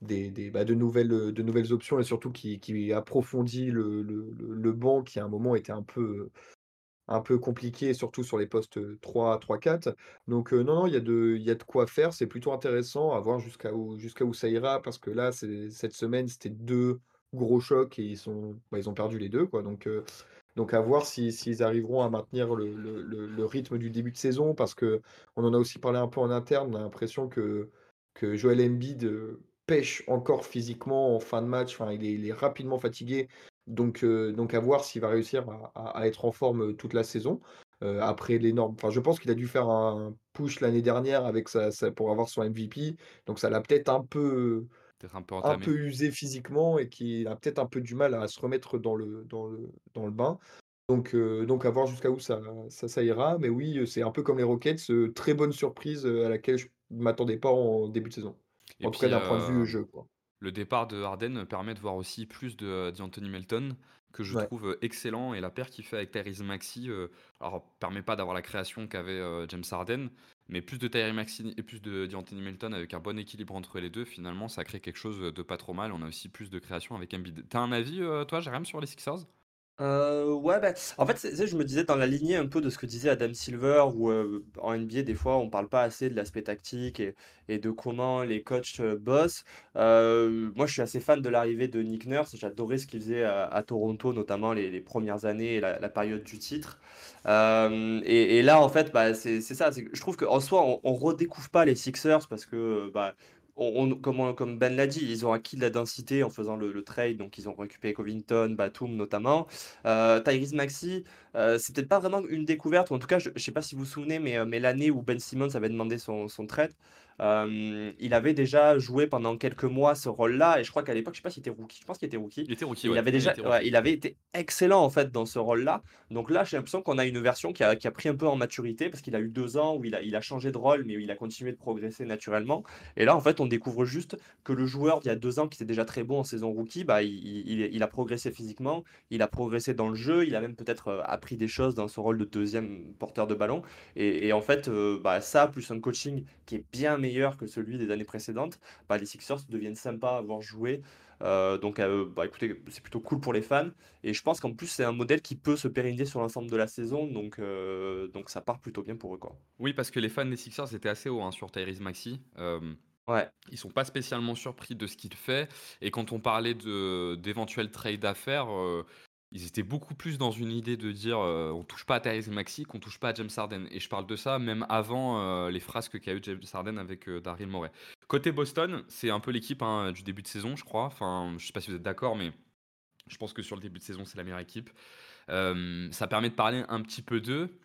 des, des bah, de, nouvelles, de nouvelles options et surtout qui, qui approfondit le, le, le, banc qui à un moment était un peu, un peu compliqué, surtout sur les postes 3, 3, 4. Donc non, non, il y, a de, y a de quoi faire. C'est plutôt intéressant à voir jusqu'à où, ça ira, parce que là, cette semaine, c'était deux gros chocs et ils, sont, bah, ont perdu les deux. Quoi. Donc, donc à voir s'ils arriveront à maintenir le, rythme du début de saison, parce qu'on en a aussi parlé un peu en interne. On a l'impression que, que Joel Embiid pêche encore physiquement en fin de match. Enfin, il, il est rapidement fatigué. Donc, euh, donc à voir s'il va réussir à, être en forme euh, toute la saison. Euh, après l'énorme. Enfin, je pense qu'il a dû faire un push l'année dernière avec sa, pour avoir son MVP. Donc ça l'a peut-être un peu, un peu, un peu usé physiquement et qu'il a peut-être un peu du mal à se remettre dans le, dans le, dans le bain. Donc, donc à voir jusqu'à où ça, ça, ça, ira. Mais oui, c'est un peu comme les Rockets, très bonne surprise à laquelle je ne m'attendais pas en début de saison. en tout cas d'un point de vue jeu. Quoi. Le départ de Harden permet de voir aussi plus de d'Anthony Melton, que je trouve euh, excellent. Et la paire qu'il fait avec Tyrese Maxi, euh, alors permet pas d'avoir la création qu'avait euh, James Harden, mais plus de Tyrese Maxi et plus de d'Anthony Melton avec un bon équilibre entre les deux, finalement, ça crée quelque chose de pas trop mal. On a aussi plus de création avec Embiid. T'as un avis, toi, Jérém, sur les Sixers? Euh, ouais, bah, en fait, je me disais dans la lignée un peu de ce que disait Adam Silver, où euh, en NBA, des fois, on parle pas assez de l'aspect tactique et, et de comment les coachs euh, bossent. Moi, je suis assez fan de l'arrivée de Nick Nurse. J'adorais ce qu'il faisait à, Toronto, notamment les, les premières années et la, période du titre. Et, là, en fait, bah, c'est ça. Je trouve qu'en soi, on, on redécouvre pas les Sixers parce que bah, comme, Ben l'a dit, ils ont acquis de la densité en faisant le, trade, donc ils ont récupéré Covington, Batum notamment. Euh, Tyrese Maxi, euh, c'est peut-être pas vraiment une découverte, ou en tout cas, je ne sais pas si vous vous souvenez, mais, euh, mais l'année où Ben Simmons avait demandé son, son trade, euh, il avait déjà joué pendant quelques mois ce rôle-là, et je crois qu'à l'époque, je sais pas s'il était rookie, je pense qu'il était rookie. Il était rookie, il avait déjà, il, avait été excellent en fait dans ce rôle-là. Donc là, j'ai l'impression qu'on a une version qui a, qui a, pris un peu en maturité parce qu'il a eu deux ans où il a, il a changé de rôle, mais où il a continué de progresser naturellement. Et là, en fait, on découvre juste que le joueur d'il y a deux ans qui était déjà très bon en saison rookie, bah, il, il, il, a progressé physiquement, il a progressé dans le jeu, il a même peut-être euh, appris des choses dans ce rôle de deuxième porteur de ballon. Et, et en fait, euh, bah, ça plus un coaching qui est bien meilleur que celui des années précédentes, bah, les Sixers deviennent sympas à avoir joué. Euh, donc, euh, bah, écoutez, c'est plutôt cool pour les fans. Et je pense qu'en plus, c'est un modèle qui peut se pérenniser sur l'ensemble de la saison. Donc, euh, donc ça part plutôt bien pour eux. Quoi. Oui, parce que les fans des Sixers étaient assez hauts hein, sur Tyrese Maxi. Ouais. Ils sont pas spécialement surpris de ce qu'il fait. Et quand on parlait d'éventuels trades d'affaires, ils étaient beaucoup plus dans une idée de dire euh, on touche pas à Tyrese Maxi, qu'on touche pas à James Harden. Et je parle de ça même avant euh, les frasques qu'a eu James Harden avec euh, Daryl Morey. Côté Boston, c'est un peu l'équipe hein, du début de saison, je crois. Enfin, je sais pas si vous êtes d'accord, mais je pense que sur le début de saison, c'est la meilleure équipe. ça permet de parler un petit peu d'eux.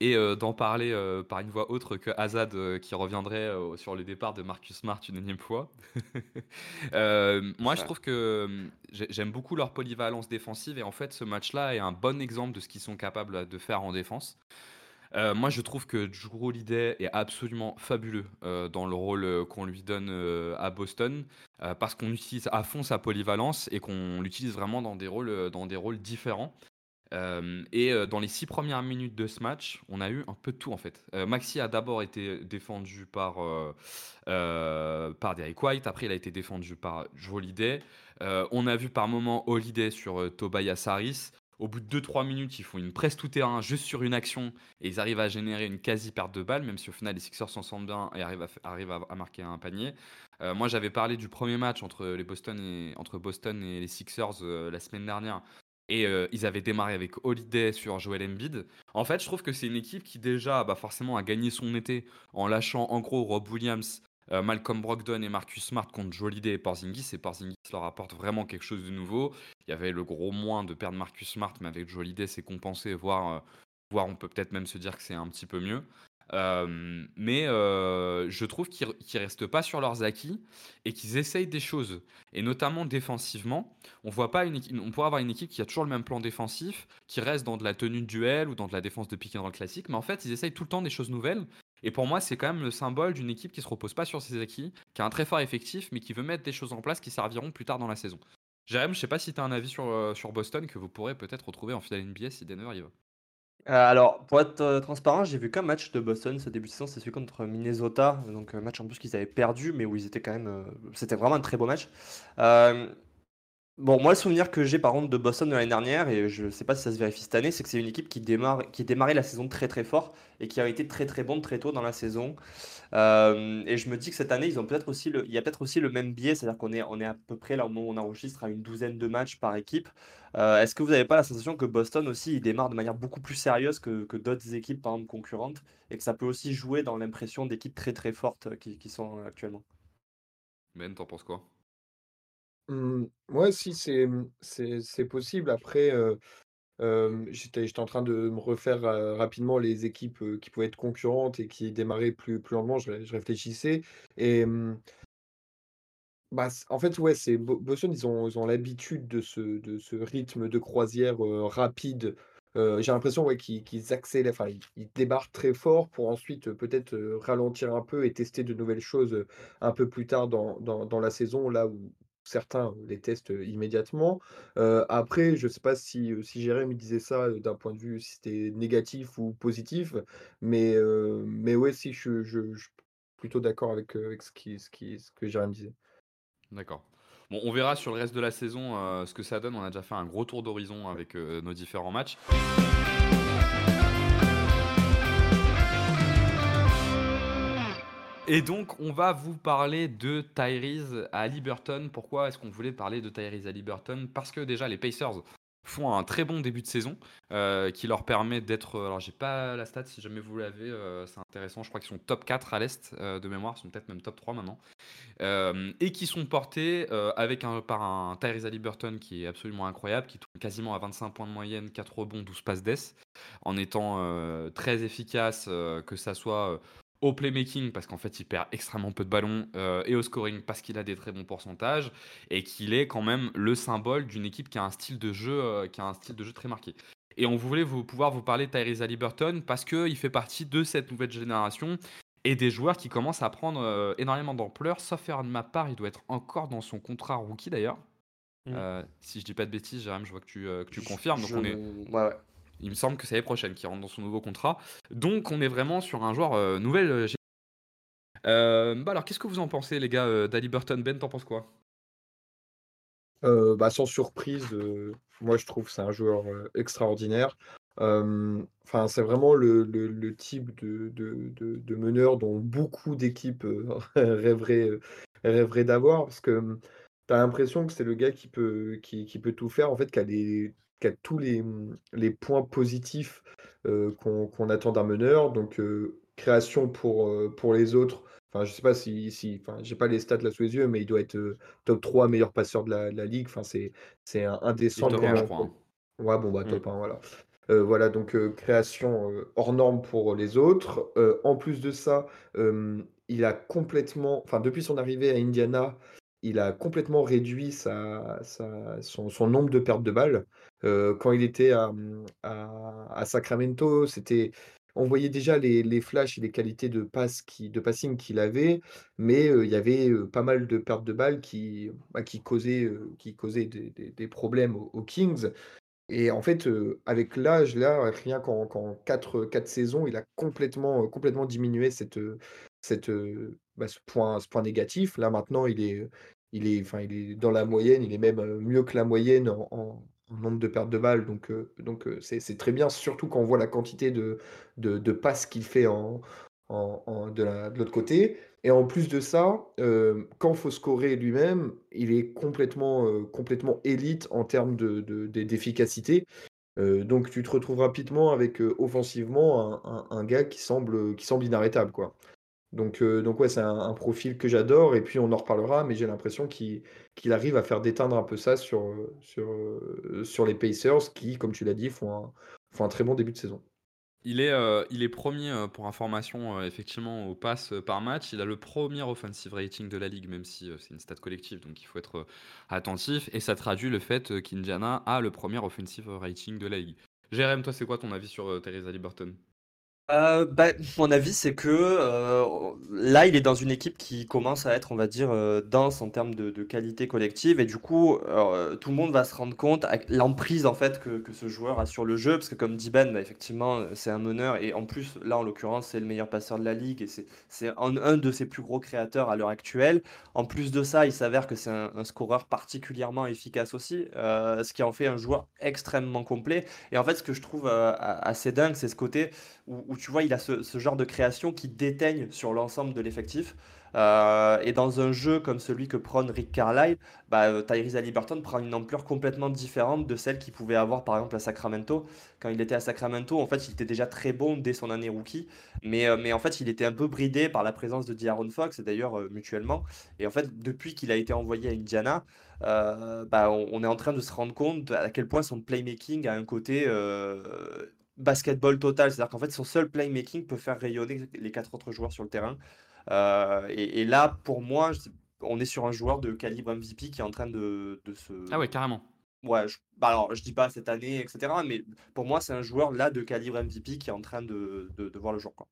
Et d'en parler par une voix autre que Azad qui reviendrait sur le départ de Marcus Smart une énième fois. moi, je trouve que j'aime beaucoup leur polyvalence défensive et en fait, ce match-là est un bon exemple de ce qu'ils sont capables de faire en défense. moi, je trouve que Drew Holiday est absolument fabuleux dans le rôle qu'on lui donne à Boston parce qu'on utilise à fond sa polyvalence et qu'on l'utilise vraiment dans des rôles, dans des rôles différents et dans les six premières minutes de ce match, on a eu un peu de tout en fait. Maxi a d'abord été défendu par, par Derek White, après il a été défendu par Holiday. on a vu par moment Holiday sur Tobias Harris. Au bout de 2-3 minutes, ils font une presse tout-terrain juste sur une action et ils arrivent à générer une quasi-perte de balles, même si au final les Sixers s'en sortent bien et arrivent à, arrivent à, marquer un panier. moi j'avais parlé du premier match entre, les Boston et, entre Boston et les Sixers la semaine dernière et ils avaient démarré avec Holiday sur Joel Embiid. En fait, je trouve que c'est une équipe qui déjà, bah, forcément, a gagné son été en lâchant en gros Rob Williams, Malcolm Brogdon et Marcus Smart contre Holiday et Porzingis. Et Porzingis leur apporte vraiment quelque chose de nouveau. Il y avait le gros moins de perdre Marcus Smart, mais avec Holiday, c'est compensé, voire, voire on peut peut-être même se dire que c'est un petit peu mieux mais je trouve qu'ils ne restent pas sur leurs acquis et qu'ils essayent des choses. Et notamment défensivement, on voit pas une on pourrait avoir une équipe qui a toujours le même plan défensif, qui reste dans de la tenue de duel ou dans de la défense de pick and roll classique, mais en fait, ils essayent tout le temps des choses nouvelles. Et pour moi, c'est quand même le symbole d'une équipe qui se repose pas sur ses acquis, qui a un très fort effectif, mais qui veut mettre des choses en place qui serviront plus tard dans la saison. Jérém, je sais pas si tu as un avis sur, sur Boston que vous pourrez peut-être retrouver en finale NBA si Denver y va. Euh, alors, pour être euh, transparent, j'ai vu qu'un match de Boston ce début de saison, c'est celui contre Minnesota. Donc, un match en plus qu'ils avaient perdu, mais où ils étaient quand même. Euh, c'était vraiment un très beau match. Bon, moi, le souvenir que j'ai par contre de Boston de l'année dernière, et je ne sais pas si ça se vérifie cette année, c'est que c'est une équipe qui démarre, qui démarrait la saison très très fort et qui a été très très bonne très tôt dans la saison. Euh, et je me dis que cette année, ils ont peut-être aussi le, il y a peut-être aussi le même biais, c'est-à-dire qu'on est, on est à peu près là au moment où on enregistre à une douzaine de matchs par équipe. Euh, est-ce que vous n'avez pas la sensation que Boston aussi, il démarre de manière beaucoup plus sérieuse que, que d'autres équipes, par exemple concurrentes, et que ça peut aussi jouer dans l'impression d'équipes très très fortes qui, qui sont actuellement? Ben, t'en penses quoi? Mmh, ouais, si, c'est, mmh, c'est possible. Après, j'étais en train de me refaire, rapidement les équipes, qui pouvaient être concurrentes et qui démarraient plus plus lentement. Je réfléchissais et mmh bah, en fait, ouais, c'est Boston, ils ont ils ont l'habitude de ce de ce rythme de croisière, rapide. j'ai l'impression, ouais, qu'ils accélèrent, enfin, ils débarquent très fort pour ensuite, peut-être, ralentir un peu et tester de nouvelles choses, un peu plus tard dans dans dans la saison, là où certains les testent immédiatement. après, je ne sais pas si, si Jérémy disait ça d'un point de vue si c'était négatif ou positif, mais, mais ouais, si je, je, suis plutôt d'accord avec, avec ce, qui, ce, qui, ce que Jérémy disait. D'accord. Bon, on verra sur le reste de la saison ce que ça donne. On a déjà fait un gros tour d'horizon avec nos différents matchs. Et donc, on va vous parler de Tyrese à Liberton. Pourquoi est-ce qu'on voulait parler de Tyrese à Liberton? Parce que déjà, les Pacers font un très bon début de saison euh, qui leur permet d'être. Euh, alors, j'ai pas la stat si jamais vous l'avez, euh, c'est intéressant. Je crois qu'ils sont top 4 à l'Est de mémoire, ils sont peut-être même top 3 maintenant. et qui sont portés avec un, par un Tyrese Liberton qui est absolument incroyable, qui tourne quasiment à 25 points de moyenne, 4 rebonds, 12 passes d'ess, en étant très efficace, que ça soit au playmaking parce qu'en fait il perd extrêmement peu de ballons euh, et au scoring parce qu'il a des très bons pourcentages et qu'il est quand même le symbole d'une équipe qui a un style de jeu euh, qui a un style de jeu très marqué. Et on voulait vous, pouvoir vous parler de Tyrese Liberton parce qu'il fait partie de cette nouvelle génération et des joueurs qui commencent à prendre euh, énormément d'ampleur. Sauf erreur de ma part, il doit être encore dans son contrat rookie d'ailleurs. Mmh. si je dis pas de bêtises, Jérôme, je vois que tu, que tu confirmes. Donc on est... ouais. Il me semble que c'est l'année prochaine qui rentre dans son nouveau contrat. Donc on est vraiment sur un joueur euh, nouvelle euh, euh, bah alors, qu'est-ce que vous en pensez, les gars d'Ali Burton? Ben, t'en penses quoi? Bah, Sans surprise, moi je trouve que c'est un joueur extraordinaire. C'est vraiment le, type de, meneur dont beaucoup d'équipes rêveraient, d'avoir parce que tu as l'impression que c'est le gars qui peut, tout faire, en fait, qui a des qui a tous les, mmh, les points positifs qu'on attend d'un meneur. Donc, création pour, pour les autres. Enfin, je sais pas si, si enfin, j'ai pas les stats là sous les yeux, mais il doit être top 3 meilleur passeur de la, la ligue. Enfin, c'est, c'est un, indécent. Top 1, je crois. Hein. Ouais, bon, bah, top 1, mmh. voilà. voilà, donc création hors norme pour les autres. en plus de ça, il a complètement, enfin depuis son arrivée à Indiana, il a complètement réduit son, nombre de pertes de balles. quand il était à, à, Sacramento, c'était, on voyait déjà les, flashs et les qualités de, passing qu'il avait, mais il y avait pas mal de pertes de balles qui, bah, causaient, des, problèmes aux Kings. Et en fait, avec l'âge, là, rien qu'en 4 saisons, il a complètement diminué cette, cette, bah, ce point ce point négatif. Là, maintenant, il est, il est enfin, il est dans la moyenne, il est même, mieux que la moyenne en nombre de pertes de balles, donc donc c'est très bien, surtout quand on voit la quantité de de passes qu'il fait en en de l'autre côté et en plus de ça, quand il faut scorer lui-même, il est complètement, complètement élite en termes de d'efficacité. donc tu te retrouves rapidement avec, offensivement un gars qui semble, qui semble inarrêtable, quoi. Donc donc ouais, c'est un profil que j'adore et puis on en reparlera, mais j'ai l'impression qu'il arrive à faire déteindre un peu ça sur, sur, sur les Pacers qui, comme tu l'as dit, font un très bon début de saison. Il est, euh, premier euh, pour information, euh, effectivement, au pass par match. Il a le premier offensive rating de la ligue, même si c'est une stat collective, donc il faut être attentif. Et ça traduit le fait qu'Indiana a le premier offensive rating de la ligue. Jérém, toi, c'est quoi ton avis sur Teresa Liberton? Euh, bah, mon avis, c'est que euh, là, il est dans une équipe qui commence à être, on va dire, euh, dense en termes de, qualité collective. Et du coup, tout le monde va se rendre compte l'emprise en fait que, ce joueur a sur le jeu. Parce que comme dit Ben, bah, effectivement, c'est un meneur. Et en plus, là, en l'occurrence, c'est le meilleur passeur de la ligue. Et c'est un de ses plus gros créateurs à l'heure actuelle. En plus de ça, il s'avère que c'est un, scoreur particulièrement efficace aussi. ce qui en fait un joueur extrêmement complet. Et en fait, ce que je trouve assez dingue, c'est ce côté où, tu vois, il a ce, genre de création qui déteigne sur l'ensemble de l'effectif. Euh, et dans un jeu comme celui que prône Rick Carlisle, bah, euh, Tyrese Halliburton prend une ampleur complètement différente de celle qu'il pouvait avoir par exemple à Sacramento. Quand il était à Sacramento, en fait, il était déjà très bon dès son année rookie, mais, euh, mais en fait, il était un peu bridé par la présence de D'Aaron Fox, et d'ailleurs mutuellement. Et en fait, depuis qu'il a été envoyé à Indiana, bah, on, est en train de se rendre compte à quel point son playmaking a un côté basketball total. C'est-à-dire qu'en fait, son seul playmaking peut faire rayonner les quatre autres joueurs sur le terrain. Euh, et, là, pour moi, on est sur un joueur de calibre MVP qui est en train de, se. Ah ouais, carrément. Ouais, je, bah alors je dis pas cette année, etc. Mais pour moi, c'est un joueur là de calibre MVP qui est en train de, de, voir le jour. Quoi.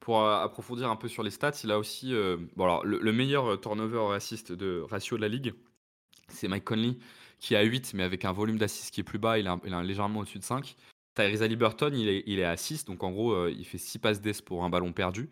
Pour euh, approfondir un peu sur les stats, il a aussi euh, bon alors, le, meilleur turnover assist de ratio de la ligue, c'est Mike Conley qui a 8, mais avec un volume d'assist qui est plus bas, il a légèrement au-dessus de 5. Tyrese Liberton, il est, il est à 6, donc en gros, euh, il fait 6 passes d'ess pour un ballon perdu.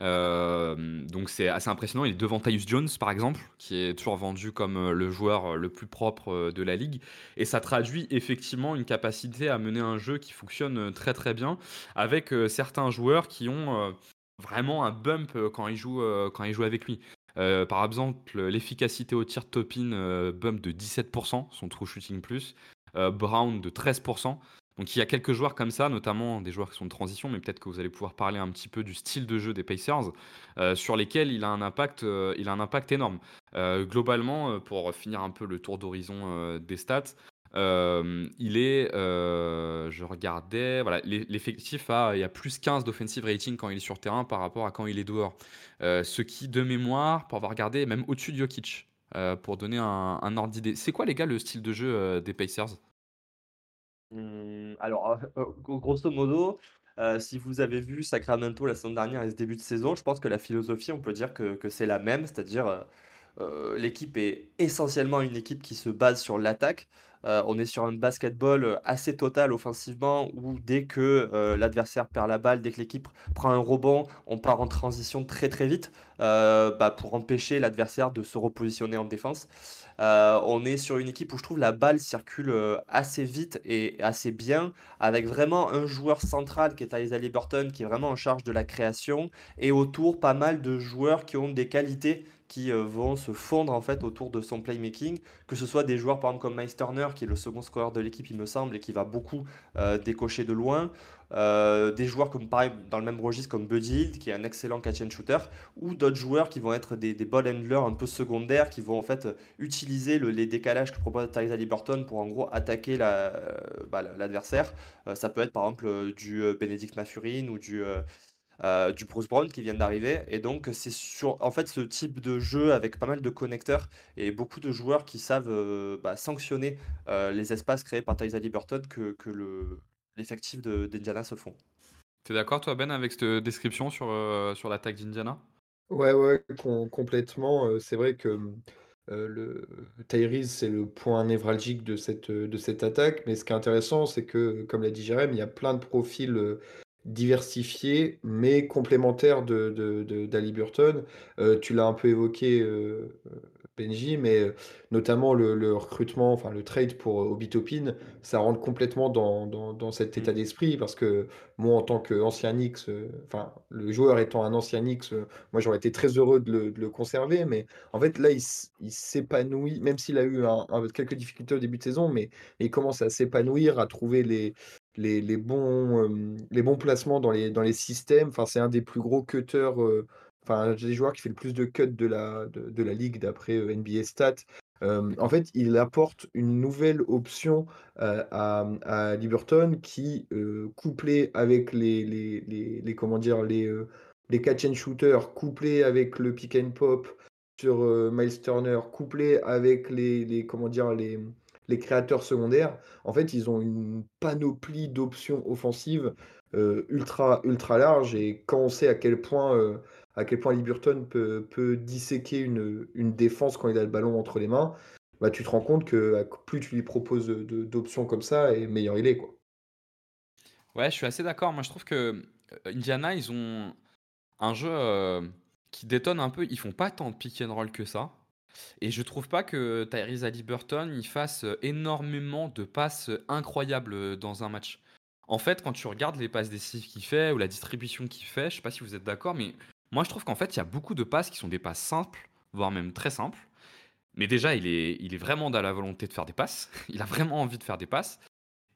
Euh, donc c'est assez impressionnant. Il est devant Tyus Jones, par exemple, qui est toujours vendu comme euh, le joueur le plus propre de la ligue. Et ça traduit effectivement une capacité à mener un jeu qui fonctionne très très bien, avec certains joueurs qui ont vraiment un bump quand ils jouent, avec lui. par exemple, l'efficacité au tir Topin bump de 17%, son true shooting plus. Brown de 13%. Donc il y a quelques joueurs comme ça, notamment des joueurs qui sont de transition, mais peut-être que vous allez pouvoir parler un petit peu du style de jeu des Pacers, euh, sur lesquels il a un impact, euh, il a un impact énorme. Euh, globalement, pour finir un peu le tour d'horizon des stats, il est, je regardais, l'effectif a, il a plus 15 d'offensive rating quand il est sur terrain par rapport à quand il est dehors. ce qui, de mémoire, pour avoir regardé, même au-dessus de Jokic, pour donner un ordre d'idée. C'est quoi les gars le style de jeu des Pacers? Mmh, alors, euh, grosso modo, euh, si vous avez vu Sacramento la semaine dernière et ce début de saison, je pense que la philosophie, on peut dire que, que c'est la même, c'est-à-dire euh, l'équipe est essentiellement une équipe qui se base sur l'attaque. On est sur un basketball assez total offensivement où dès que l'adversaire perd la balle, dès que l'équipe prend un rebond, on part en transition très très vite bah, pour empêcher l'adversaire de se repositionner en défense. Euh, on est sur une équipe où je trouve la balle circule euh, assez vite et assez bien, avec vraiment un joueur central qui est Tyler Liberton, qui est vraiment en charge de la création, et autour pas mal de joueurs qui ont des qualités qui euh, vont se fondre en fait autour de son playmaking, que ce soit des joueurs par exemple comme Miles qui est le second scoreur de l'équipe il me semble, et qui va beaucoup décocher de loin, euh, des joueurs comme pareil dans le même registre comme Buddy Hield, qui est un excellent catch and shooter, ou d'autres joueurs qui vont être des, ball handlers un peu secondaires, qui vont en fait utiliser le- les décalages que propose Tyrese Liberton pour en gros attaquer euh, bah, l'adversaire. Euh, ça peut être par exemple euh, du euh, Benedict Mathurin ou du, euh, du Bruce Brown qui viennent d'arriver. Et donc, c'est sur en fait ce type de jeu avec pas mal de connecteurs et beaucoup de joueurs qui savent euh, bah, sanctionner euh, les espaces créés par Tyrese Liberton que, que le, l'effectif de, d'Indiana se font. T'es d'accord, toi, Ben, avec cette description sur, euh, sur l'attaque d'Indiana? Ouais, ouais, com- complètement. euh, c'est vrai que euh, le Tyrese, c'est le point névralgique de cette, de cette attaque. Mais ce qui est intéressant, c'est que, comme l'a dit Jérém, il y a plein de profils euh, diversifiés, mais complémentaires de, de, de- d'Ali Burton. Euh, tu l'as un peu évoqué, euh, Benji, mais euh, notamment le, le recrutement, enfin le trade pour euh, Obi Toppin, ça rentre complètement dans, dans, dans cet état Mm. d'esprit parce que moi, en tant qu'ancien euh, enfin le joueur étant un ancien euh, moi j'aurais été très heureux de le, de le conserver, mais en fait là il, s'épanouit, même s'il a eu un- un- quelques difficultés au début de saison, mais il commence à s'épanouir, à trouver les, les, bons, les bons placements dans les, dans les systèmes. Enfin, c'est un des plus gros cutters. Enfin, un des joueurs qui fait le plus de cuts de la, de, la ligue d'après NBA Stats. En fait, il apporte une nouvelle option à, à Liberton qui, euh, couplé avec les, les, les, comment dire, les, les catch and shooters, couplé avec le pick and pop sur Miles Turner, couplé avec les, comment dire, les, les créateurs secondaires, en fait, ils ont une panoplie d'options offensives euh, ultra, ultra large. Et quand on sait à quel point, euh, à quel point Liberton peut, disséquer une, une défense quand il a le ballon entre les mains, bah, tu te rends compte que plus tu lui proposes d'options comme ça, et meilleur il est, quoi. Ouais, je suis assez d'accord. Moi, je trouve que euh, Indiana, ils ont un jeu euh, qui détonne un peu. Ils font pas tant de pick and roll que ça. Et je trouve pas que Tyrese Haliburton il fasse énormément de passes incroyables euh, dans un match. En fait, quand tu regardes les passes décisives qu'il fait ou la distribution qu'il fait, je sais pas si vous êtes d'accord, mais moi je trouve qu'en fait il y a beaucoup de passes qui sont des passes simples, voire même très simples. Mais déjà, il est, vraiment dans la volonté de faire des passes. Il a vraiment envie de faire des passes.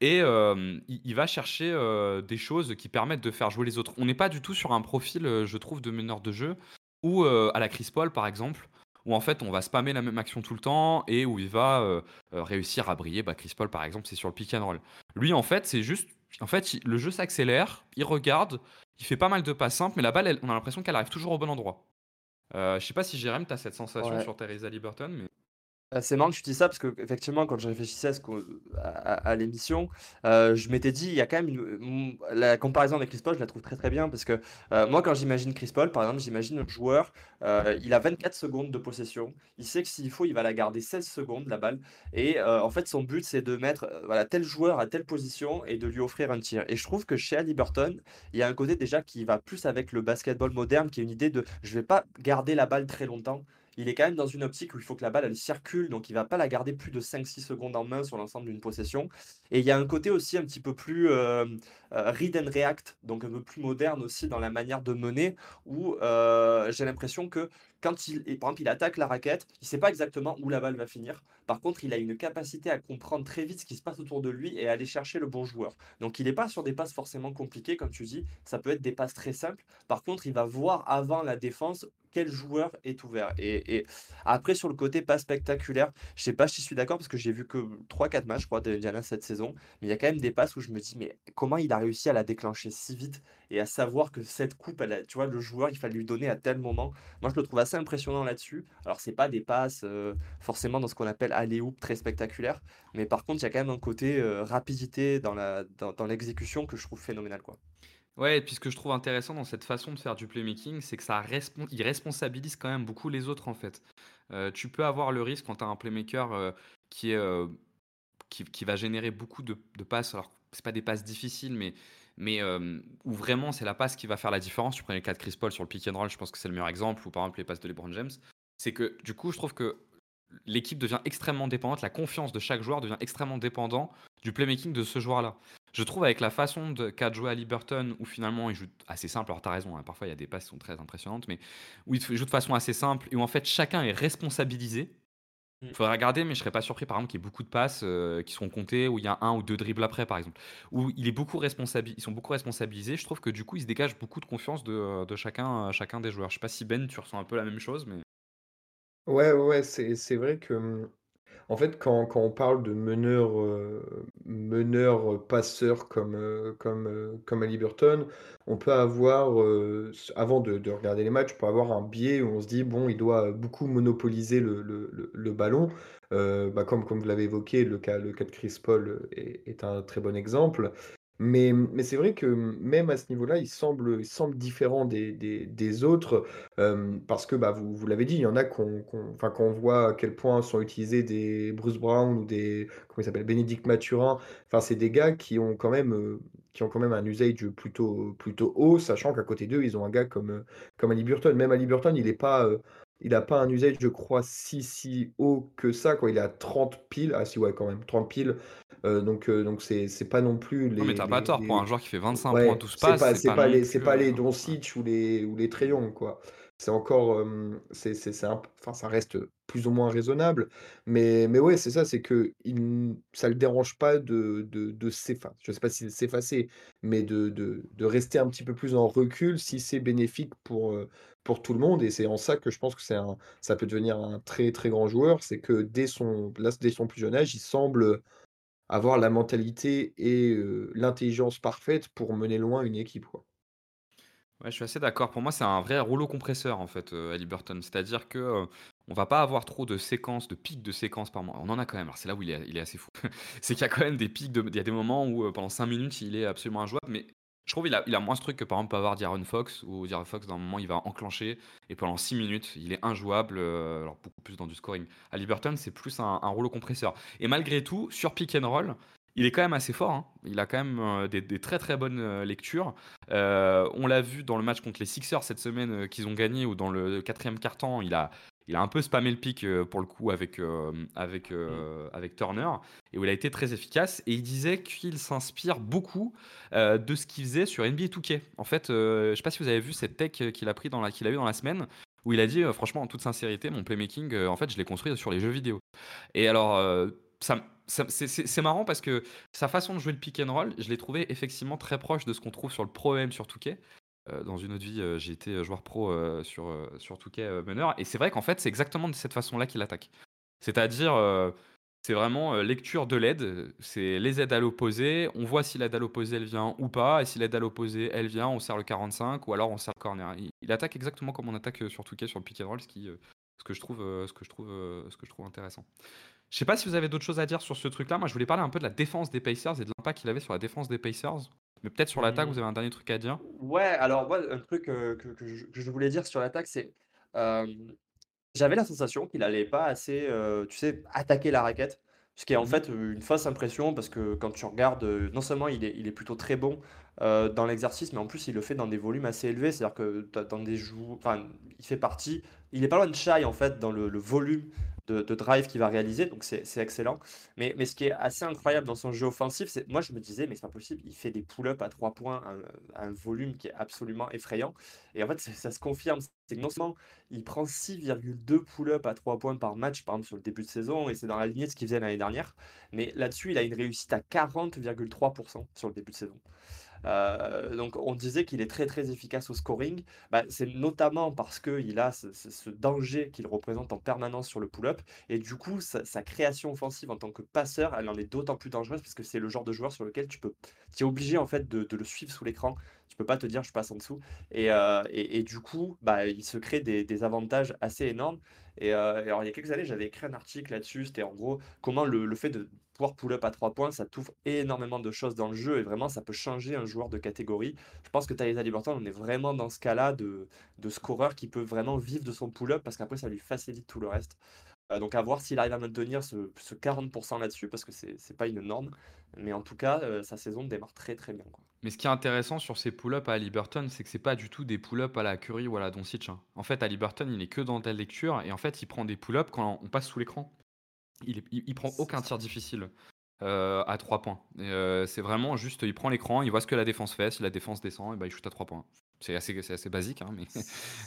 Et euh, il, va chercher euh, des choses qui permettent de faire jouer les autres. On n'est pas du tout sur un profil, je trouve, de meneur de jeu, ou euh, à la Chris Paul, par exemple, où en fait on va spammer la même action tout le temps et où il va euh, euh, réussir à briller. Bah, Chris Paul, par exemple, c'est sur le pick and roll. Lui, en fait, c'est juste. En fait, il- le jeu s'accélère, il regarde, il fait pas mal de passes simples, mais la balle, elle- on a l'impression qu'elle arrive toujours au bon endroit. Euh, je sais pas si Jérém, tu as cette sensation Ouais. sur Teresa Liberton, mais. C'est marrant que tu dis ça parce que effectivement quand je réfléchissais à, l'émission, euh, je m'étais dit il y a quand même mm, la comparaison avec Chris Paul, je la trouve très très bien parce que euh, moi quand j'imagine Chris Paul par exemple, j'imagine un joueur, euh, il a 24 secondes de possession, il sait que s'il faut il va la garder 16 secondes la balle et en fait son but c'est de mettre voilà tel joueur à telle position et de lui offrir un tir. Et je trouve que chez Haliburton, il y a un côté déjà qui va plus avec le basketball moderne qui est une idée de je vais pas garder la balle très longtemps il est quand même dans une optique où il faut que la balle elle circule, donc il va pas la garder plus de 5-6 secondes en main sur l'ensemble d'une possession. Et il y a un côté aussi un petit peu plus euh, euh, read and react, donc un peu plus moderne aussi dans la manière de mener, où euh, j'ai l'impression que quand il, par exemple, il attaque la raquette, il sait pas exactement où la balle va finir. Par contre, il a une capacité à comprendre très vite ce qui se passe autour de lui et à aller chercher le bon joueur. Donc il n'est pas sur des passes forcément compliquées, comme tu dis, ça peut être des passes très simples. Par contre, il va voir avant la défense quel joueur est ouvert. Et, après, sur le côté pas spectaculaire, je sais pas si je suis d'accord parce que j'ai vu que 3-4 matchs, je crois, de cette saison. Mais il y a quand même des passes où je me dis, mais comment il a réussi à la déclencher si vite et à savoir que cette coupe, elle tu vois, le joueur, il fallait lui donner à tel moment. Moi, je le trouve assez impressionnant là-dessus. Alors, c'est pas des passes euh, forcément dans ce qu'on appelle alley-oop très spectaculaire. Mais par contre, il y a quand même un côté euh, rapidité dans la, dans, dans l'exécution que je trouve phénoménal, quoi. Ouais, et puis ce que je trouve intéressant dans cette façon de faire du playmaking, c'est que ça respon- il responsabilise quand même beaucoup les autres en fait. Euh, tu peux avoir le risque quand tu as un playmaker euh, euh, qui, va générer beaucoup de, passes, alors c'est pas des passes difficiles, mais, mais où vraiment c'est la passe qui va faire la différence. Tu prenais le cas de Chris Paul sur le pick and roll, je pense que c'est le meilleur exemple, ou par exemple les passes de LeBron James. C'est que du coup, je trouve que l'équipe devient extrêmement dépendante, la confiance de chaque joueur devient extrêmement dépendant du playmaking de ce joueur-là. Je trouve avec la façon de- qu'a joué à Liberton, où finalement il joue assez simple, alors t'as raison, hein, parfois il y a des passes qui sont très impressionnantes, mais où il joue de façon assez simple, et où en fait chacun est responsabilisé, Il mmh. Faudrait regarder, mais je serais pas surpris, par exemple, qu'il y ait beaucoup de passes euh, qui seront comptées, où il y a un ou deux dribbles après, par exemple. Où il est beaucoup ils sont beaucoup responsabilisés. Je trouve que du coup, ils se dégagent beaucoup de confiance de, euh, chacun, chacun des joueurs. Je sais pas si Ben, tu ressens un peu la même chose, mais. Ouais, ouais, c'est vrai que mmh, en fait, quand quand on parle de meneur, euh, meneur, euh, passeur comme, heu, comme, heu, comme on peut avoir, heu, avant de de regarder les matchs, on peut avoir un biais où on se dit: «Bon, il doit beaucoup monopoliser le le le ballon». Bah, comme comme vous l'avez évoqué, le cas le cas de Chris Paul, est un très bon exemple. Mais c'est vrai que même à ce niveau-là, il semble différent des autres, parce que, bah, vous l'avez dit, il y en a qu'on voit à quel point sont utilisés des Bruce Brown ou des comment il s'appelle? Bénédicte Mathurin, enfin, c'est des gars qui ont quand même, qui ont quand même un usage plutôt haut, sachant qu'à côté d'eux, ils ont un gars comme, comme Haliburton. Même Haliburton, il est pas, il a pas un usage, je crois, si si haut que ça, quoi. Il est à 30 piles. Ah si, ouais, quand même, 30 piles euh, donc euh, donc c'est c'est pas non plus les Non, mais t'as pas tort, pour un joueur qui fait 25 ouais, points, 12 passes, pas c'est pas les c'est pas les euh, Doncic ou les ou les Trae quoi. C'est encore, c'est c'est c'est enfin, ça reste plus ou moins raisonnable, mais mais ouais, c'est ça, c'est que il ça le dérange pas de de de s'effa je sais pas si s'effacer, mais de de de rester un petit peu plus en recul si c'est bénéfique pour, pour tout le monde et c'est en ça que je pense que c'est un ça peut devenir un très, très grand joueur. C'est que dès son là, dès son plus jeune âge, il semble avoir la mentalité et l'intelligence parfaite pour mener loin une équipe, quoi. Ouais, je suis assez d'accord. Pour moi, c'est un vrai rouleau compresseur, en fait, euh, Burton. C'est-à-dire que euh, on va pas avoir trop de séquences, de pics de séquences par mois. On en a quand même. Alors, c'est là où il est, assez fou. c'est qu'il y a quand même des pics. De... Il y a des moments où, pendant 5 minutes, il est absolument injouable. Mais je trouve qu'il a, il a moins ce truc que, par exemple, peut avoir D'Aaron Fox. Ou D'Aaron Fox, d'un moment, il va enclencher. Et pendant 6 minutes, il est injouable. Euh, alors, beaucoup plus dans du scoring. Burton, c'est plus un, un rouleau compresseur. Et malgré tout, sur pick and roll, il est quand même assez fort. Hein. Il a quand même euh, des, très très bonnes euh, lectures. On l'a vu dans le match contre les Sixers cette semaine qu'ils ont gagné, ou dans le quatrième quart-temps, il a, il a un peu spammé le pic pour le coup avec, avec, avec Turner, et où il a été très efficace. Et il disait qu'il s'inspire beaucoup de ce qu'il faisait sur NBA 2K. En fait, je ne sais pas si vous avez vu cette tech qu'il a, pris dans la, qu'il a eu dans la semaine, où il a dit, franchement, en toute sincérité, mon playmaking, en fait, je l'ai construit sur les jeux vidéo. Et alors, ça c'est marrant parce que sa façon de jouer le pick and roll, je l'ai trouvé effectivement très proche de ce qu'on trouve sur le Pro M sur Touquet. Euh, dans une autre vie, euh, j'ai été joueur pro euh, sur, sur Touquet meneur. Et c'est vrai qu'en fait, c'est exactement de cette façon-là qu'il attaque. C'est-à-dire, c'est vraiment lecture de l'aide. C'est les aides à l'opposé. On voit si l'aide à l'opposé, elle vient ou pas. Et si l'aide à l'opposé, elle vient, on sert le 45 ou alors on sert le corner. Il, attaque exactement comme on attaque sur Touquet sur le pick and roll, ce, que, je trouve, ce, que, je trouve, ce que je trouve intéressant. Je sais pas si vous avez d'autres choses à dire sur ce truc-là. Moi, je voulais parler un peu de la défense des Pacers et de l'impact qu'il avait sur la défense des Pacers. Mais peut-être sur l'attaque, mmh. vous avez un dernier truc à dire? Ouais, alors moi, un truc euh, que, je, voulais dire sur l'attaque, c'est euh, j'avais la sensation qu'il n'allait pas assez, euh, tu sais, attaquer la raquette. Ce qui est en mmh fait une fausse impression parce que quand tu regardes, non seulement il est, il est plutôt très bon dans l'exercice, mais en plus il le fait dans des volumes assez élevés. C'est-à-dire que dans des joues, enfin, il fait partie, il est pas loin de shy en fait dans le volume de, drive qu'il va réaliser, donc c'est excellent. Mais, mais ce qui est assez incroyable dans son jeu offensif, c'est moi je me disais, mais c'est pas possible, il fait des pull-ups à 3 points, un, volume qui est absolument effrayant. Et en fait, ça, se confirme, c'est que non seulement il prend 6,2 pull-ups à 3 points par match, par exemple sur le début de saison, et c'est dans la lignée de ce qu'il faisait l'année dernière, mais là-dessus, il a une réussite à 40,3% sur le début de saison. Euh, donc on disait qu'il est très très efficace au scoring. Bah, c'est notamment parce qu'il a ce, danger qu'il représente en permanence sur le pull-up. Et du coup, sa, création offensive en tant que passeur, elle en est d'autant plus dangereuse parce que c'est le genre de joueur sur lequel tu es obligé en fait de, le suivre sous l'écran. Tu peux pas te dire je passe en dessous. Et, euh, et, du coup, bah, il se crée des, avantages assez énormes. Et, euh, alors, il y a quelques années, j'avais écrit un article là-dessus. C'était en gros comment le fait de pouvoir pull-up à 3 points, ça t'ouvre énormément de choses dans le jeu et vraiment ça peut changer un joueur de catégorie. Je pense que Thalys Liberton, on est vraiment dans ce cas-là de, de scoreur qui peut vraiment vivre de son pull-up parce qu'après ça lui facilite tout le reste. Euh, donc à voir s'il arrive à maintenir ce, ce 40% là-dessus parce que c'est pas une norme. Mais en tout cas, euh, sa saison démarre très très bien. Mais ce qui est intéressant sur ces pull-ups à Liberton, c'est que c'est pas du tout des pull-ups à la Curry ou à la Doncic. Hein. En fait, à Liberton, il est que dans telle lecture et en fait, il prend des pull-ups quand on passe sous l'écran. Il, il, prend aucun tir difficile euh, à 3 points. Euh, c'est vraiment juste, il prend l'écran, il voit ce que la défense fait, si la défense descend, et bah, il shoot à 3 points. C'est assez, assez basique, hein, mais,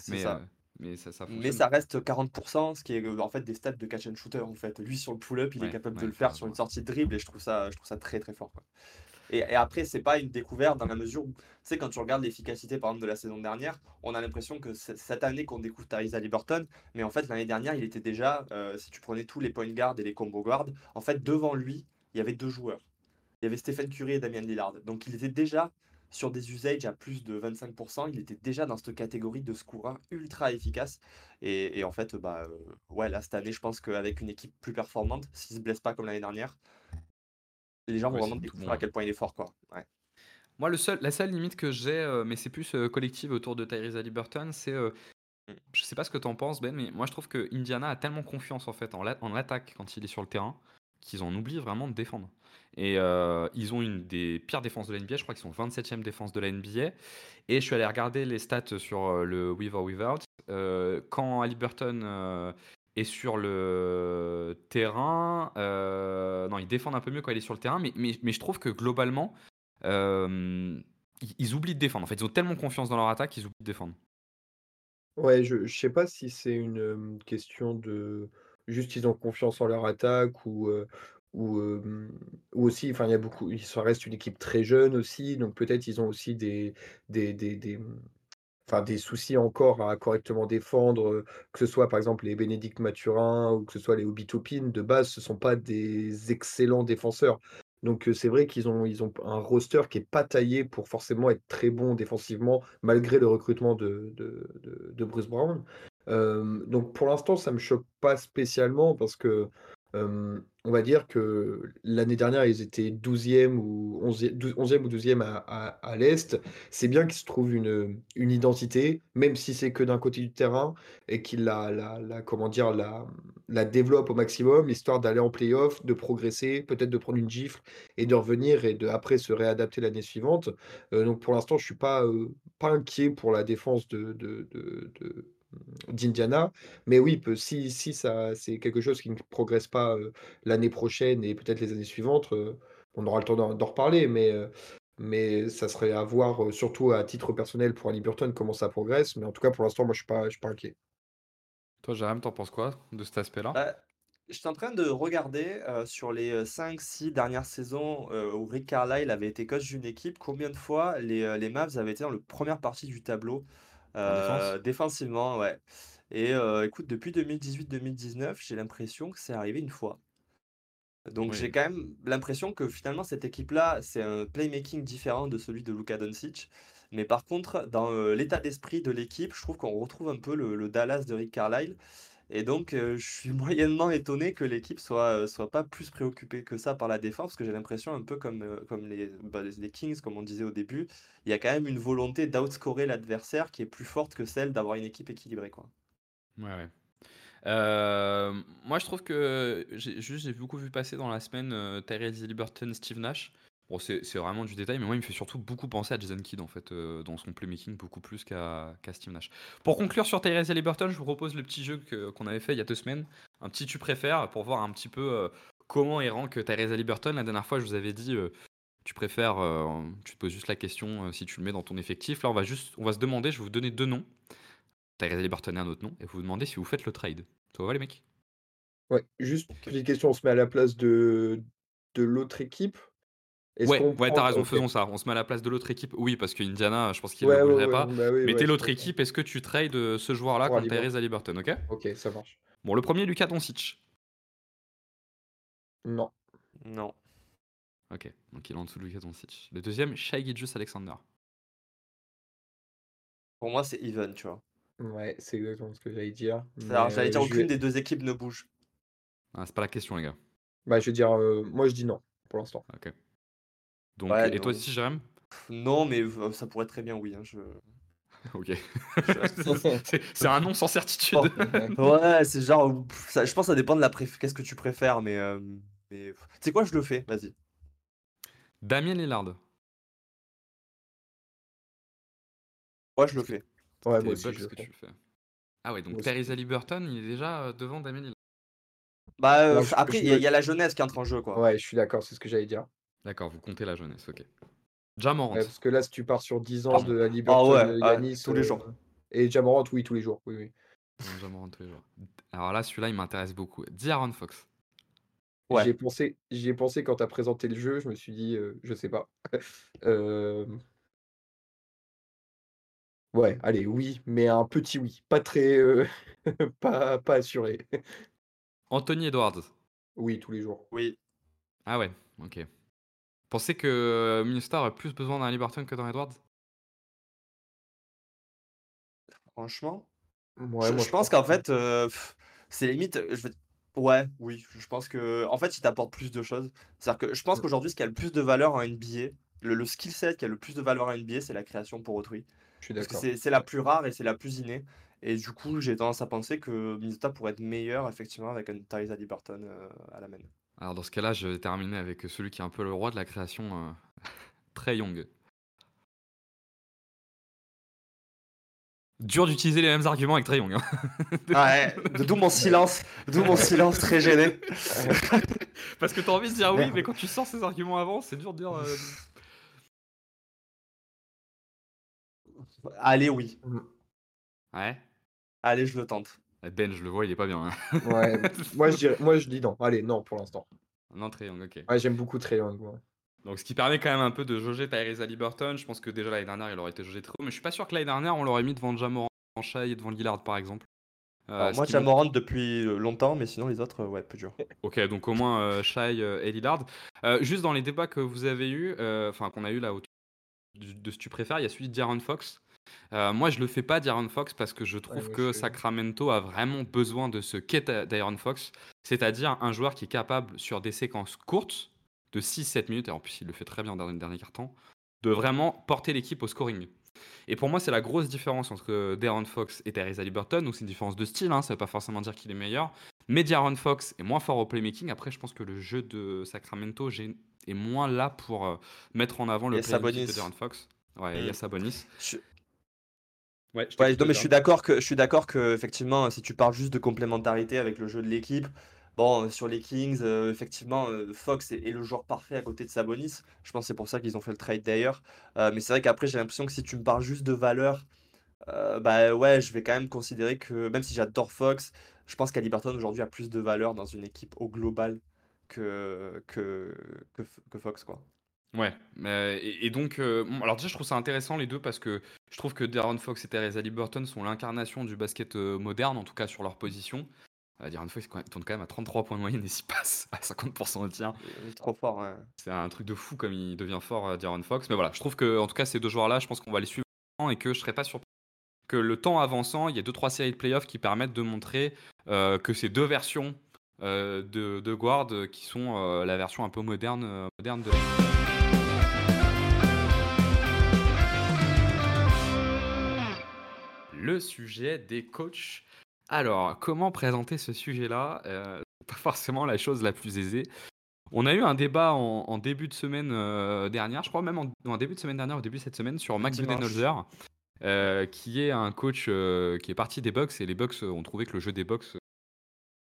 mais, euh, mais ça, ça Mais ça reste 40%, ce qui est en fait des stats de catch and shooter en fait. Lui sur le pull-up, il est Ouais, capable de le faire sur une sortie de dribble et je trouve ça, je trouve ça très très fort. quoi. Et, et après, c'est pas une découverte dans la mesure où, sais, quand tu regardes l'efficacité par exemple de la saison dernière, on a l'impression que c'est cette année qu'on découvre Tyrese Haliburton, mais en fait l'année dernière, il était déjà, euh, si tu prenais tous les point guards et les combo guards, en fait devant lui, il y avait deux joueurs. Il y avait Stephen Curry et Damian Lillard. Donc il était déjà sur des usages à plus de 25%, il était déjà dans cette catégorie de scoreur ultra efficace. Et, en fait, bah, euh, ouais, là, cette année, je pense qu'avec une équipe plus performante, s'il se blesse pas comme l'année dernière, les gens vont Ouais, vraiment c'est tout découvrir bon, à quel point il est fort. Quoi. Ouais. Moi, le seul, la seule limite que j'ai, euh, mais c'est plus euh, collective autour de Tyrese Haliburton, c'est. euh, Mm. je sais pas ce que t'en penses, Ben, mais moi je trouve que Indiana a tellement confiance en fait en, la- en attaque quand il est sur le terrain qu'ils en oublient vraiment de défendre. Et euh, ils ont une des pires défenses de la NBA, je crois qu'ils sont 27e défense de la NBA. Et je suis allé regarder les stats sur euh, le With or Without. Euh, quand Haliburton euh, sur le terrain, euh, non, ils défendent un peu mieux quand il est sur le terrain, mais, mais, je trouve que globalement, euh, ils, oublient de défendre. En fait, ils ont tellement confiance dans leur attaque qu'ils oublient de défendre. Ouais, je sais pas si c'est une, hem, question de juste ils ont confiance en leur attaque ou, ou, aussi enfin il y a beaucoup ils ça reste une équipe très jeune aussi, donc peut-être ils ont aussi des des des enfin des soucis encore à correctement défendre, que ce soit par exemple les Bénédicte Mathurin ou que ce soit les Obi Toppin, de base ce sont pas des excellents défenseurs. Donc, c'est vrai qu'ils ont ils ont un roster qui est pas taillé pour forcément être très bon défensivement, malgré le recrutement de de de Bruce Brown. Donc pour l'instant, ça me choque pas spécialement parce que, on va dire que l'année dernière, ils étaient 12e ou 11e dou 11e ou 12e à l'est. C'est bien qu'ils se trouvent une, une identité, même si c'est que d'un côté du terrain et qu'ils la la comment dire? La développent au maximum, histoire d'aller en play-off, de progresser, peut-être de prendre une gifle et de revenir et de après se réadapter l'année suivante. Donc pour l'instant, je suis pas, pas inquiet pour la défense de de d'Indiana. Mais oui, si si ça c'est quelque chose qui ne progresse pas, l'année prochaine et peut-être les années suivantes, on aura le temps d'en reparler. Mais, mais ça serait à voir, surtout à titre personnel pour Haliburton, comment ça progresse. Mais en tout cas, pour l'instant, moi, je suis pas je suis pas inquiet. Toi, Jérém, t'en penses quoi de cet aspect-là? Bah, j'étais en train de regarder euh, sur les 5-6 dernières saisons euh, où Rick Carlisle avait été coach d'une équipe, combien de fois les, euh, les Mavs avaient été dans la première partie du tableau? Défense? Euh, défensivement, ouais. Et euh, écoute, depuis 2018-2019, j'ai l'impression que c'est arrivé une fois. Donc Oui. j'ai quand même l'impression que finalement cette équipe-là, c'est un playmaking différent de celui de Luka Doncic. Mais par contre, dans euh, l'état d'esprit de l'équipe, je trouve qu'on retrouve un peu le, le Dallas de Rick Carlisle. Et donc, euh, je suis moyennement étonné que l'équipe soit, euh, soit pas plus préoccupée que ça par la défense, parce que j'ai l'impression un peu comme, euh, comme les, bah, les les Kings, comme on disait au début, il y a quand même une volonté d'outscorer l'adversaire qui est plus forte que celle d'avoir une équipe équilibrée, quoi. Ouais, ouais. Moi, je trouve que j'ai beaucoup vu passer dans la semaine Tyrese Haliburton, Steve Nash. Bon, c'est vraiment du détail, mais moi, il me fait surtout beaucoup penser à Jason Kidd en fait, euh, dans son playmaking, beaucoup plus qu'à Steve Nash. Pour conclure sur Tyrese Haliburton, je vous propose le petit jeu qu'on avait fait il y a deux semaines, un petit tu préfères, pour voir un petit peu euh, comment est rank Tyrese Haliburton. La dernière fois, je vous avais dit, euh, tu préfères, euh, tu te poses juste la question euh, si tu le mets dans ton effectif. Là, on va juste, on va se demander, je vais vous donner deux noms. Tyrese Haliburton et un autre nom, et vous vous demandez si vous faites le trade. Ça va les mecs? Ouais, juste petite question, on se met à la place de de l'autre équipe? Est-ce Ouais, ouais, t'as raison, faisons ça. On se met à la place de l'autre équipe. Oui, parce que Indiana, je pense qu'il Ouais, le ouais, bougerait ouais, pas. bah oui, Mais ouais, t'es l'autre équipe, est-ce que tu trades euh, ce joueur-là contre. Tyrese Haliburton, ok? OK, ça marche. Bon, le premier, Lucas Doncic. Non. Non. Ok, donc il est en dessous de Lucas Doncic. Le deuxième, Shai Gilgeous Alexander. Pour moi, c'est even, tu vois. Ouais, c'est exactement ce que j'allais dire. Alors, j'allais dire, aucune des deux équipes ne bouge. Ah, c'est pas la question, les gars. bah, je vais dire, heu, moi je dis non, pour l'instant. Ok. Donc, Ouais, et toi non. aussi, Jérém? Non, mais euh, ça pourrait très bien, oui. hein, je... Ok. c'est un nom sans certitude. Ouais, c'est genre, ça- je pense que ça dépend de la préf... Qu'est-ce que tu préfères, mais, euh, mais... Tu sais quoi, je le fais, vas-y. Damien Lillard. Moi, je le fais. Ouais, moi aussi, je le tu fais. Ah ouais, donc. Tyrese Haliburton, il est déjà euh, devant Damien Lillard. Bah, euh, Non, je- après, il y, y a la jeunesse qui entre en jeu, quoi. Ouais, je suis d'accord, c'est ce que j'allais dire. D'accord, vous comptez la jeunesse, ok. Jamorant. Ouais, parce que là, si tu pars sur 10 ans Pardon. de Haliburton, Ah ouais, ah, Giannis, tous les euh, jours. et Jamorant, oui, tous les jours, oui, oui. Jamorant tous les jours. Alors là, celui-là, il m'intéresse beaucoup. D'Aaron Fox. Ouais. J'y ai pensé, j'y ai pensé quand tu as présenté le jeu, je me suis dit, euh, je sais pas. Euh, Ouais, allez, oui, mais un petit oui. Pas très. euh, pas, pas assuré. Anthony Edwards. Oui, tous les jours. Oui. Ah ouais, ok. Pensez que euh, Minnesota aurait plus besoin d'un Liberton que d'un Edwards? Franchement. Ouais, je, moi, je pense qu'en fait, euh, c'est limite. euh, Je vais... Ouais, oui. Je pense que. En fait, il t'apporte plus de choses. C'est-à-dire que je pense qu'aujourd'hui, ce qui a le plus de valeur en NBA, le, le skill set qui a le plus de valeur en NBA, c'est la création pour autrui. je suis Parce que d'accord. c'est c'est la plus rare et c'est la plus innée. Et du coup, j'ai tendance à penser que Minnesota pourrait être meilleur, effectivement, avec un Tyrese Haliburton euh, à la main. Alors dans ce cas-là, je vais terminer avec celui qui est un peu le roi de la création, euh, Trey Young. Dur d'utiliser les mêmes arguments avec Trey Young. hein. Ouais, d'où mon silence, d'où mon silence très gêné. Parce que t'as envie de dire oui, mais quand tu sors ces arguments avant, c'est dur de dire. euh, Allez, oui. Ouais. Allez, je le tente. Ben, je le vois, il est pas bien. hein. Ouais. moi, je dirais, moi, je dis non. Allez, non pour l'instant. non, Trey Young, ok. Ouais, j'aime beaucoup Trae Young. ouais. Donc, ce qui permet quand même un peu de jauger Tyrese Haliburton. Je pense que déjà l'année dernière, il aurait été jaugé très haut, mais je suis pas sûr que l'année dernière, on l'aurait mis devant Jamorant, devant Shai et devant Lillard, par exemple. Euh, Alors, ce moi, qui montre- Jamorant depuis longtemps, mais sinon, les autres, euh, ouais, plus dur. Ok, donc au moins euh, Shai euh, et Lillard. Euh, juste dans les débats que vous avez eu, enfin qu'on a eu là autour du- de ce que tu préfères, il y a celui d'Aaron Fox. Euh, moi, je le fais pas d'Aaron Fox parce que je trouve que je- Sacramento a vraiment besoin de ce qu'est d'Aaron Fox, c'est-à-dire un joueur qui est capable sur des séquences courtes de 6-7 minutes, et en plus il le fait très bien dans le dernier carton, de vraiment porter l'équipe au scoring. Et pour moi, c'est la grosse différence entre De'Aaron Fox et Therese Haliburton, ou c'est une différence de style, hein, ça veut pas forcément dire qu'il est meilleur. Mais De'Aaron Fox est moins fort au playmaking. Après, je pense que le jeu de Sacramento est moins là pour euh, mettre en avant le playmaking de De'Aaron Fox. Ouais, il y a Mm. Sabonis. Je- Ouais, je Ouais, non, mais je Tom. suis d'accord que je suis d'accord que effectivement, si tu parles juste de complémentarité avec le jeu de l'équipe, bon, euh, sur les Kings, euh, effectivement, euh, Fox est, est le joueur parfait à côté de Sabonis. Je pense que c'est pour ça qu'ils ont fait le trade d'ailleurs. Euh, mais c'est vrai qu'après, j'ai l'impression que si tu me parles juste de valeur, euh, bah ouais, je vais quand même considérer que même si j'adore Fox, je pense qu'Haliburton aujourd'hui a plus de valeur dans une équipe au global que que que, que Fox quoi. Ouais, et, et donc, euh, alors déjà, je trouve ça intéressant les deux parce que je trouve que De'Aaron Fox et Therese Haliburton sont l'incarnation du basket euh, moderne, en tout cas sur leur position. Euh, De'Aaron Fox tourne quand même à 33 points de moyenne et s'y passe à 50% au tir. Il est trop fort. hein. C'est un truc de fou comme il devient fort, euh, De'Aaron Fox. Mais voilà, je trouve que en tout cas ces deux joueurs-là, je pense qu'on va les suivre et que je serais pas surpris que le temps avançant, il y a deux trois séries de playoffs qui permettent de montrer euh, que ces deux versions euh, de, de guard qui sont euh, la version un peu moderne, moderne de. Le sujet des coachs. Alors, comment présenter ce sujet-là? Euh, Pas forcément la chose la plus aisée. On a eu un débat en, en début de semaine euh, dernière, je crois même en, en début de semaine dernière, au début de cette semaine, sur Max. Budenholzer, euh, qui est un coach euh, qui est parti des Bucks, et les euh, ont trouvé que le jeu des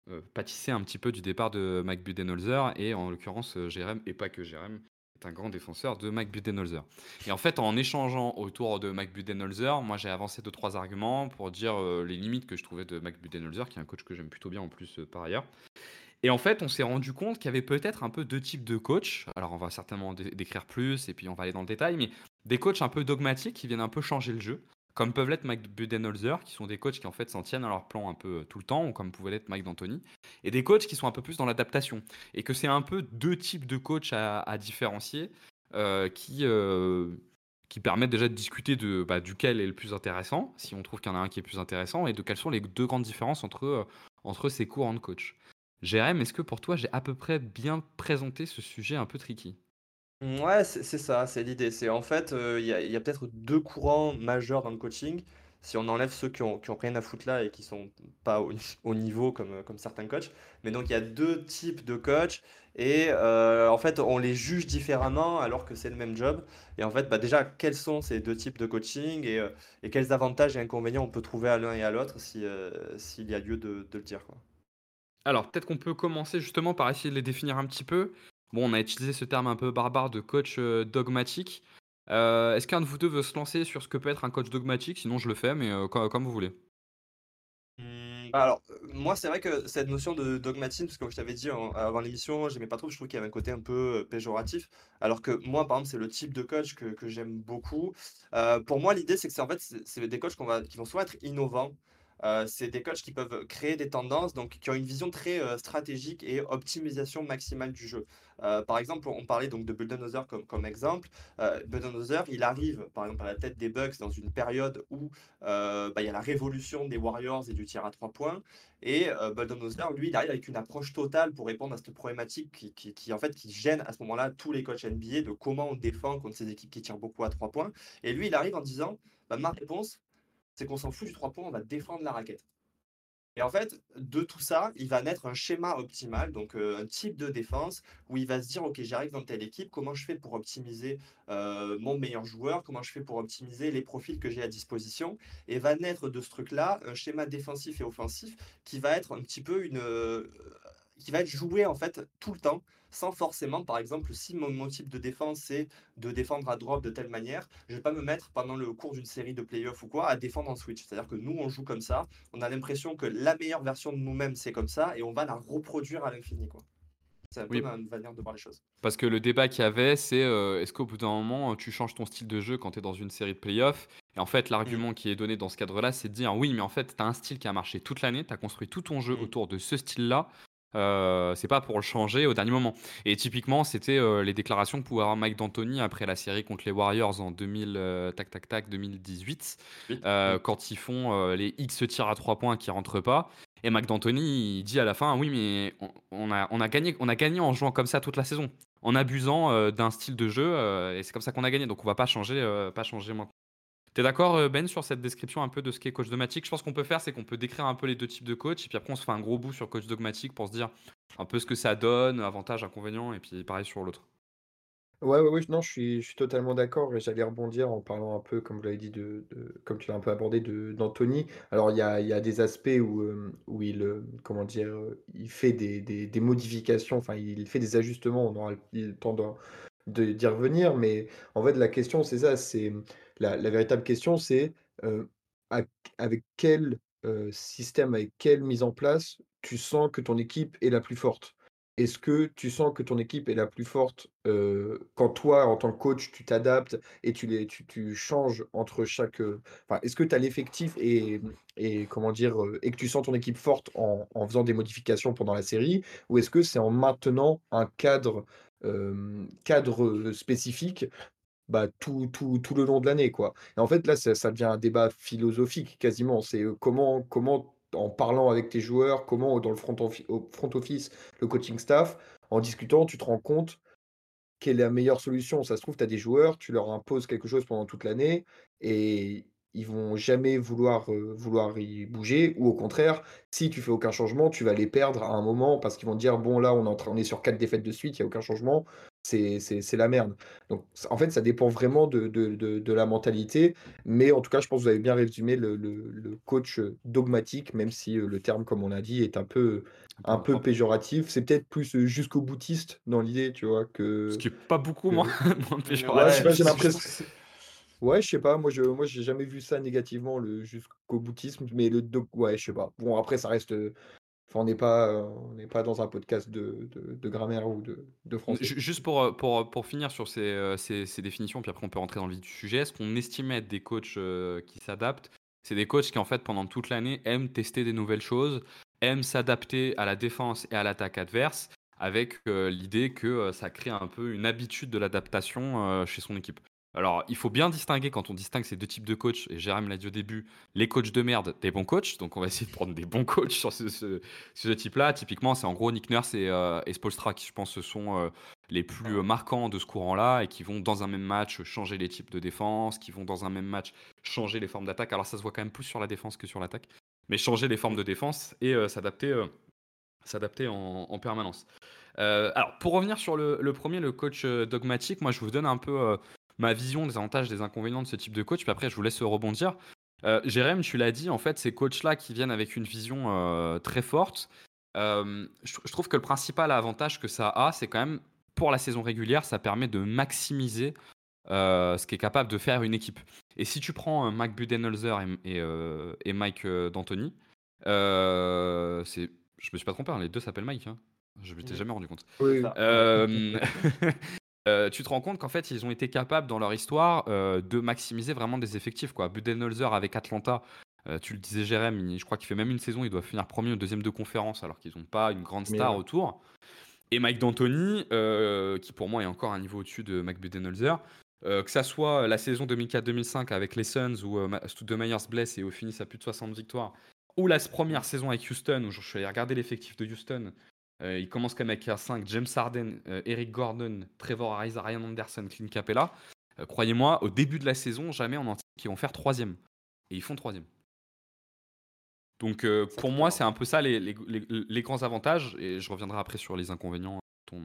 euh, pâtissait un petit peu du départ de Mike Budenholzer, et en l'occurrence, Jérém, et pas que Jérém, un grand défenseur de Mike Budenholzer. Et en fait, en échangeant autour de Mike Budenholzer, moi j'ai avancé deux trois arguments pour dire euh, les limites que je trouvais de Mike Budenholzer, qui est un coach que j'aime plutôt bien en plus euh, par ailleurs. Et en fait, on s'est rendu compte qu'il y avait peut-être un peu deux types de coachs. Alors, on va certainement dé- décrire plus et puis on va aller dans le détail, mais des coachs un peu dogmatiques qui viennent un peu changer le jeu, comme peuvent l'être Mike Budenholzer, qui sont des coachs qui en fait s'en tiennent à leur plan un peu euh, tout le temps, ou comme pouvait l'être Mike D'Antoni, et des coachs qui sont un peu plus dans l'adaptation. Et que c'est un peu deux types de coachs à, différencier euh, qui, euh, qui permettent déjà de discuter de, bah, duquel est le plus intéressant, si on trouve qu'il y en a un qui est plus intéressant, et de quelles sont les deux grandes différences entre, entre ces courants de coach. Jérém, est-ce que pour toi, j'ai à peu près bien présenté ce sujet un peu tricky? Ouais, c'est ça, c'est l'idée. C'est en fait, euh, il y a, peut-être deux courants majeurs dans le coaching. Si on enlève ceux qui ont, rien à foutre là et qui sont pas au, au niveau comme, comme certains coachs. Mais donc, il y a deux types de coachs et euh, en fait, on les juge différemment alors que c'est le même job. Et en fait, bah, déjà, quels sont ces deux types de coaching et, euh, quels avantages et inconvénients on peut trouver à l'un et à l'autre si, euh, s'il y a lieu de, le dire. Alors, peut-être qu'on peut commencer justement par essayer de les définir un petit peu. Bon, on a utilisé ce terme un peu barbare de coach euh, dogmatique. Euh, Est-ce qu'un de vous deux veut se lancer sur ce que peut être un coach dogmatique? Sinon, je le fais, mais euh, co- comme vous voulez. Hmm, Alors, euh, moi, c'est vrai que cette notion de dogmatisme, parce que comme je t'avais dit avant l'émission, j'aimais pas trop, je trouve qu'il y avait un côté un peu péjoratif. Alors que moi, par exemple, c'est le type de coach que, que j'aime beaucoup. Euh, pour moi, l'idée, c'est que c'est en fait, c'est des coachs va, qui vont soit être innovants, euh, c'est des coachs qui peuvent créer des tendances, donc qui ont une vision très euh, stratégique et optimisation maximale du jeu. Euh, par exemple, on parlait donc de Bulldozer comme, exemple. Bulldozer, il arrive par exemple à la tête des Bucks dans une période où bah, il y a la révolution des Warriors et du tir à trois points. Et Bulldozer, lui, il arrive avec une approche totale pour répondre à cette problématique qui, qui, en fait qui gêne à ce moment-là tous les coachs NBA de comment on défend contre ces équipes qui tirent beaucoup à trois points. Et lui, il arrive en disant bah, ma réponse, c'est qu'on s'en fout du 3 points, on va défendre la raquette. Et en fait, de tout ça, il va naître un schéma optimal, donc euh, un type de défense où il va se dire, OK, j'arrive dans telle équipe, comment je fais pour optimiser euh, mon meilleur joueur, comment je fais pour optimiser les profils que j'ai à disposition. Et va naître de ce truc-là un schéma défensif et offensif qui va être un petit peu une... Euh, qui va être joué en fait tout le temps sans forcément, par exemple, si mon, type de défense c'est de défendre à drop de telle manière, je ne vais pas me mettre pendant le cours d'une série de playoffs ou quoi à défendre en switch. C'est-à-dire que nous, on joue comme ça, on a l'impression que la meilleure version de nous-mêmes c'est comme ça et on va la reproduire à l'infini. quoi. C'est un peu ma manière de voir les choses. Parce que le débat qu'il y avait, c'est euh, est-ce qu'au bout d'un moment, tu changes ton style de jeu quand tu es dans une série de playoffs Et en fait, l'argument mmh. qui est donné dans ce cadre-là, c'est de dire oui, mais en fait, tu as un style qui a marché toute l'année, tu as construit tout ton jeu mmh. autour de ce style-là. Euh, c'est pas pour le changer au dernier moment. Et typiquement, c'était euh, les déclarations que pouvait avoir Mike D'Antoni après la série contre les Warriors en 2000, euh, tac tac tac 2018, quand ils font les X tirs à 3 points qui rentrent pas. Et Mike D'Antoni, il dit à la fin, oui, mais on, a, on, a gagné, on a gagné en jouant comme ça toute la saison, en abusant d'un style de jeu, et c'est comme ça qu'on a gagné. Donc on va pas changer, pas changer maintenant. T'es d'accord, euh, Ben, sur cette description un peu de ce qu'est coach dogmatique? Je pense qu'on peut faire, c'est qu'on peut décrire un peu les deux types de coach, et puis après, on se fait un gros bout sur coach dogmatique pour se dire un peu ce que ça donne, avantages, inconvénients, et puis pareil sur l'autre. Ouais, ouais, ouais, non, je suis, totalement d'accord et j'allais rebondir en parlant un peu, comme vous l'avez dit, de, comme tu l'as un peu abordé, d'Anthony. Alors, il y a, y a des aspects où, euh, où il, euh, comment dire, il fait des, des, des modifications, enfin, il fait des ajustements, on aura le temps d'y revenir, mais en fait, la question, c'est ça, c'est la, véritable question, c'est avec quel système, avec quelle mise en place, tu sens que ton équipe est la plus forte? Est-ce que tu sens que ton équipe est la plus forte quand toi, en tant que coach, tu t'adaptes et tu, changes entre chaque. Est-ce que tu as l'effectif et, et, que tu sens ton équipe forte en, en faisant des modifications pendant la série? Ou est-ce que c'est en maintenant un cadre, cadre spécifique bah, tout, tout, tout le long de l'année. quoi. Et en fait, là, ça, ça devient un débat philosophique quasiment. C'est comment, comment, en parlant avec tes joueurs, comment dans le front, au front office, le coaching staff, en discutant, tu te rends compte quelle est la meilleure solution. Ça se trouve, tu as des joueurs, tu leur imposes quelque chose pendant toute l'année et ils vont jamais vouloir, vouloir y bouger. Ou au contraire, si tu fais aucun changement, tu vas les perdre à un moment parce qu'ils vont dire bon là, on est, on est sur quatre défaites de suite, il n'y a aucun changement c'est la merde. Donc, en fait, ça dépend vraiment de, de, de, la mentalité. Mais en tout cas, je pense que vous avez bien résumé le, le, coach dogmatique, même si euh, le terme, comme on a dit, est un peu, un peu péjoratif. C'est peut-être plus euh, jusqu'au boutiste dans l'idée, tu vois. Que, Ce qui n'est pas beaucoup moins, péjoratif. Ouais, j'ai l'impression. Ouais, je sais pas, moi je moi j'ai jamais vu ça négativement le jusqu'au boutisme, mais le dog... ouais, je sais pas. Bon après ça reste on n'est pas, on n'est pas dans un podcast de, de, grammaire ou de, de français. Juste pour, pour, pour finir sur ces, euh, ces, ces, définitions, puis après on peut rentrer dans le vif du sujet, ce qu'on estimait être des coachs euh, qui s'adaptent, c'est des coachs qui en fait pendant toute l'année aiment tester des nouvelles choses, aiment s'adapter à la défense et à l'attaque adverse, avec euh, l'idée que ça crée un peu une habitude de l'adaptation chez son équipe. Alors, il faut bien distinguer quand on distingue ces deux types de coachs, et Jérôme l'a dit au début, les coachs de merde des bons coachs. Donc, on va essayer de prendre des bons coachs sur ce, type-là. Typiquement, c'est en gros Nick Nurse et, euh, Spolstra qui, je pense, ce sont euh, les plus marquants de ce courant-là et qui vont, dans un même match, changer les types de défense, qui vont, dans un même match, changer les formes d'attaque. Alors, ça se voit quand même plus sur la défense que sur l'attaque, mais changer les formes de défense et euh, s'adapter s'adapter en, permanence. alors, pour revenir sur le, premier, le coach dogmatique, moi je vous donne un peu ma vision des avantages, des inconvénients de ce type de coach. Puis après, je vous laisse rebondir. Euh, Jérém, tu l'as dit, en fait, ces coachs-là qui viennent avec une vision euh, très forte, euh, je, trouve que le principal avantage que ça a, c'est quand même, pour la saison régulière, ça permet de maximiser ce qu'est capable de faire une équipe. Et si tu prends Mike Budenholzer et, et, Mike D'Antoni, Euh, c'est, je me suis pas trompé, hein, les deux s'appellent Mike. Hein. Je m'étais Mhm. jamais rendu compte. Oui. Euh, euh, tu te rends compte qu'en fait, ils ont été capables dans leur histoire euh, de maximiser vraiment des effectifs. Quoi. Budenholzer avec Atlanta, euh, tu le disais, Jérém, je crois qu'il fait même une saison, il doit finir premier ou deuxième de conférence alors qu'ils n'ont pas une grande star ouais. autour. Et Mike D'Antoni, qui pour moi est encore un niveau au-dessus de Mike Budenholzer. Que ça soit la saison 2004-2005 avec les Suns où Stu Myers blesse et au finit à plus de 60 victoires, ou la première saison avec Houston où je suis allé regarder l'effectif de Houston. Euh, il commence quand même avec 5 James Harden, euh, Eric Gordon, Trevor Ariza, Ryan Anderson, Clint Capella. Euh, Croyez-moi, au début de la saison, jamais on en qu'ils vont faire troisième. Et ils font troisième. Donc pour moi, c'est un peu ça les, les- les- les grands avantages. Et je reviendrai après sur les inconvénients dont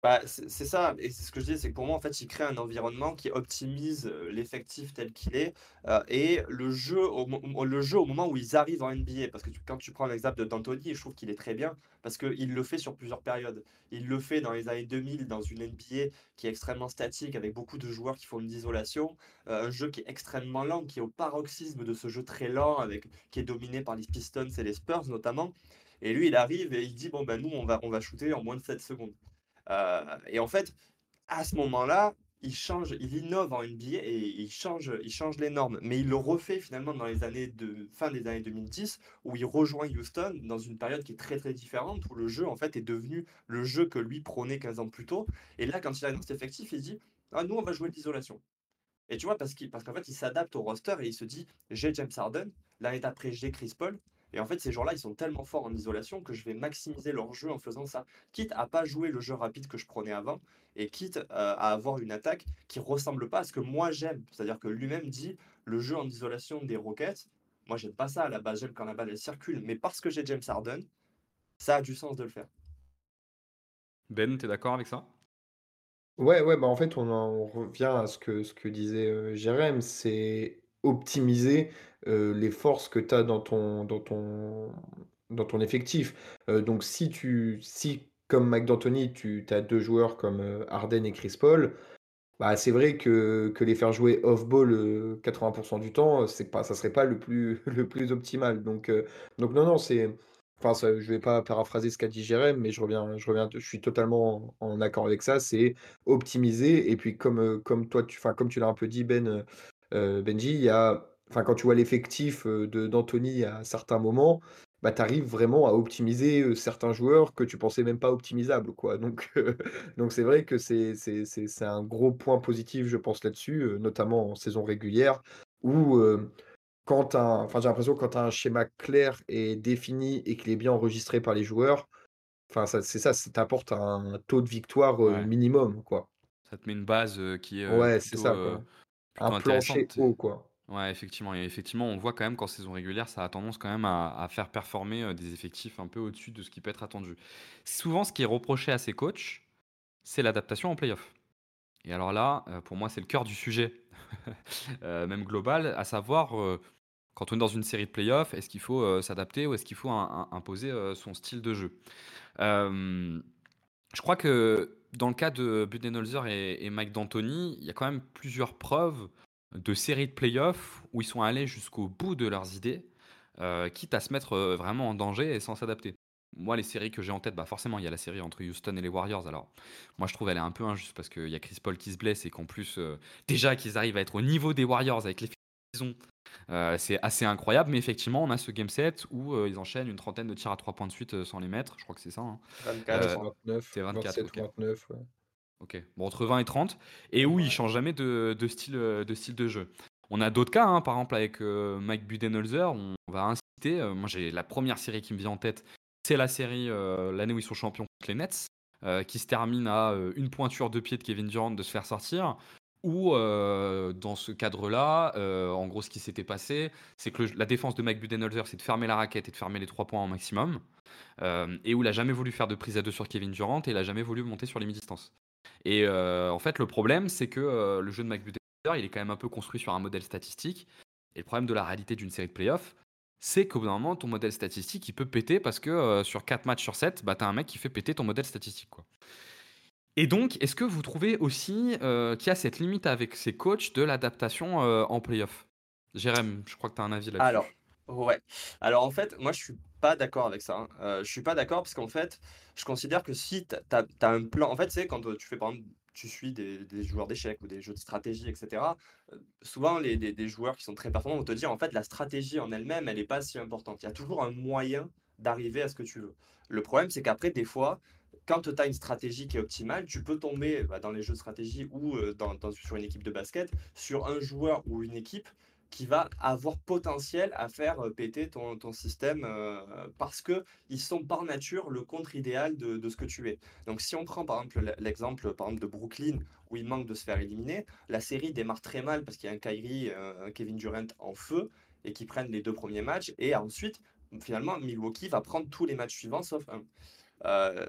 Bah, c'est ça, et c'est ce que je dis, c'est que pour moi, en fait, il crée un environnement qui optimise l'effectif tel qu'il est et le jeu, au, le jeu au moment où ils arrivent en NBA. Parce que quand tu prends l'exemple de D'Antoni, je trouve qu'il est très bien parce qu'il le fait sur plusieurs périodes. Il le fait dans les années 2000 dans une NBA qui est extrêmement statique avec beaucoup de joueurs qui font de l'isolation, euh, un jeu qui est extrêmement lent, qui est au paroxysme de ce jeu très lent qui est dominé par les Pistons et les Spurs notamment. Et lui, il arrive et il dit, bon, ben nous, on va, on va shooter en moins de 7 secondes. Euh, et en fait, à ce moment-là, il change, il innove en NBA et il change, il change les normes. Mais il le refait finalement dans les années de fin des années 2010, où il rejoint Houston dans une période qui est très très différente, où le jeu en fait est devenu le jeu que lui prônait 15 ans plus tôt. Et là, quand il dans cet effectif, il dit Ah, nous, on va jouer l'isolation. Et tu vois, parce qu'en fait, il s'adapte au roster et il se dit J'ai James Harden, l'année d'après, j'ai Chris Paul. Et en fait, ces gens-là, ils sont tellement forts en isolation que je vais maximiser leur jeu en faisant ça. Quitte à pas jouer le jeu rapide que je prenais avant et quitte euh, à avoir une attaque qui ressemble pas à ce que moi j'aime. C'est-à-dire que lui-même dit le jeu en isolation des Rockets, moi j'aime pas ça à la base, j'aime quand la balle elle circule. Mais parce que j'ai James Harden, ça a du sens de le faire. Ben, t'es d'accord avec ça? Ouais, ouais, bah en fait, on en revient à ce que, ce que disait euh, Jérém, c'est optimiser les forces que tu as dans ton, dans ton, dans ton effectif. Donc, si tu, si comme Mike D'Antoni, tu as deux joueurs comme Harden et Chris Paul, bah, c'est vrai que, que les faire jouer off-ball euh, 80% du temps, c'est pas, ça serait pas le plus, le plus optimal. Donc, donc non, non, c'est. Enfin, je vais pas paraphraser ce qu'a dit Jérém, mais je reviens, je reviens, je suis totalement en, accord avec ça. C'est optimiser. Et puis, comme, comme toi, tu, comme tu l'as un peu dit, Ben, euh, Benji, il y a, enfin, quand tu vois l'effectif d'Anthony à certains moments, bah, tu arrives vraiment à optimiser certains joueurs que tu pensais même pas optimisables, quoi. Donc, euh, donc c'est vrai que c'est un gros point positif, je pense, là-dessus, euh, notamment en saison régulière, où euh, quand un, enfin, j'ai l'impression quand un schéma clair et défini et qu'il est bien enregistré par les joueurs, enfin, ça, c'est ça, ça t'apporte un taux de victoire Ouais. minimum, quoi. Ça te met une base qui est Ouais, c'est plutôt, ça, Un plancher haut, quoi. Ouais, effectivement. Et effectivement, on voit quand même qu'en saison régulière, ça a tendance quand même à, à faire performer euh, des effectifs un peu au-dessus de ce qui peut être attendu. Souvent, ce qui est reproché à ces coachs, c'est l'adaptation en playoff. Et alors là, euh, pour moi, c'est le cœur du sujet, euh, même global, à savoir, quand on est dans une série de playoffs, est-ce qu'il faut s'adapter ou est-ce qu'il faut un- un- imposer son style de jeu? Je crois que dans le cas de Budenholzer et, Mike D'Antoni, il y a quand même plusieurs preuves de séries de playoffs où ils sont allés jusqu'au bout de leurs idées, euh, quitte à se mettre euh, vraiment en danger et sans s'adapter. Moi, les séries que j'ai en tête, bah forcément, il y a la série entre Houston et les Warriors. Alors, moi, je trouve elle est un peu injuste parce qu'il y a Chris Paul qui se blesse et qu'en plus, euh, déjà qu'ils arrivent à être au niveau des Warriors avec les qu'ils ont, euh, c'est assez incroyable. Mais effectivement, on a ce game set où euh, ils enchaînent une trentaine de tirs à trois points de suite euh, sans les mettre. Je crois que c'est ça. hein. 24, Euh, je crois. 29, c'est 24, 27 ok. ou 29, ouais. Ok, bon, entre 20 et 30. Et où Ouais. il change jamais de, de style, de style de jeu. On a d'autres cas, hein, par exemple avec Mike Budenholzer, on va inciter. moi, j'ai la première série qui me vient en tête, c'est la série l'année où ils sont champions contre les Nets, euh, qui se termine à euh, une pointure de pied de Kevin Durant de se faire sortir. Où euh, dans ce cadre-là, euh, en gros, ce qui s'était passé, c'est que la défense de Mike Budenholzer, c'est de fermer la raquette et de fermer les trois points au maximum. Euh, et où il a jamais voulu faire de prise à deux sur Kevin Durant et il a jamais voulu monter sur les mi-distances. Et euh, en fait, le problème, c'est que le jeu de Mike Budenholzer, il est quand même un peu construit sur un modèle statistique. Et le problème de la réalité d'une série de playoffs, c'est qu'au bout d'un moment, ton modèle statistique, il peut péter parce que sur 4 matchs sur 7, bah, tu as un mec qui fait péter ton modèle statistique. Quoi. Et donc, est-ce que vous trouvez aussi euh, qu'il y a cette limite avec ces coachs de l'adaptation euh, en playoff? Jérém, je crois que tu as un avis là-dessus. Alors, Ouais. Alors en fait, moi je suis pas d'accord avec ça. Hein. Euh, je suis pas d'accord parce qu'en fait, je considère que si tu as, un plan, en fait, c'est quand tu fais par exemple, tu suis des, joueurs d'échecs ou des jeux de stratégie, etc. euh, souvent les, des joueurs qui sont très performants vont te dire en fait la stratégie en elle-même, elle n'est pas si importante. Il y a toujours un moyen d'arriver à ce que tu veux. Le problème, c'est qu'après, des fois, quand tu as une stratégie qui est optimale, tu peux tomber bah, dans les jeux de stratégie ou euh, sur une équipe de basket sur un joueur ou une équipe qui va avoir potentiel à faire euh, péter ton, système euh, parce que ils sont par nature le contre idéal de, ce que tu es. Donc si on prend par exemple l'exemple de Brooklyn où il manque de se faire éliminer, la série démarre très mal parce qu'il y a un Kyrie, un Kevin Durant en feu et qui prennent les deux premiers matchs et ensuite finalement Milwaukee va prendre tous les matchs suivants sauf un. Euh,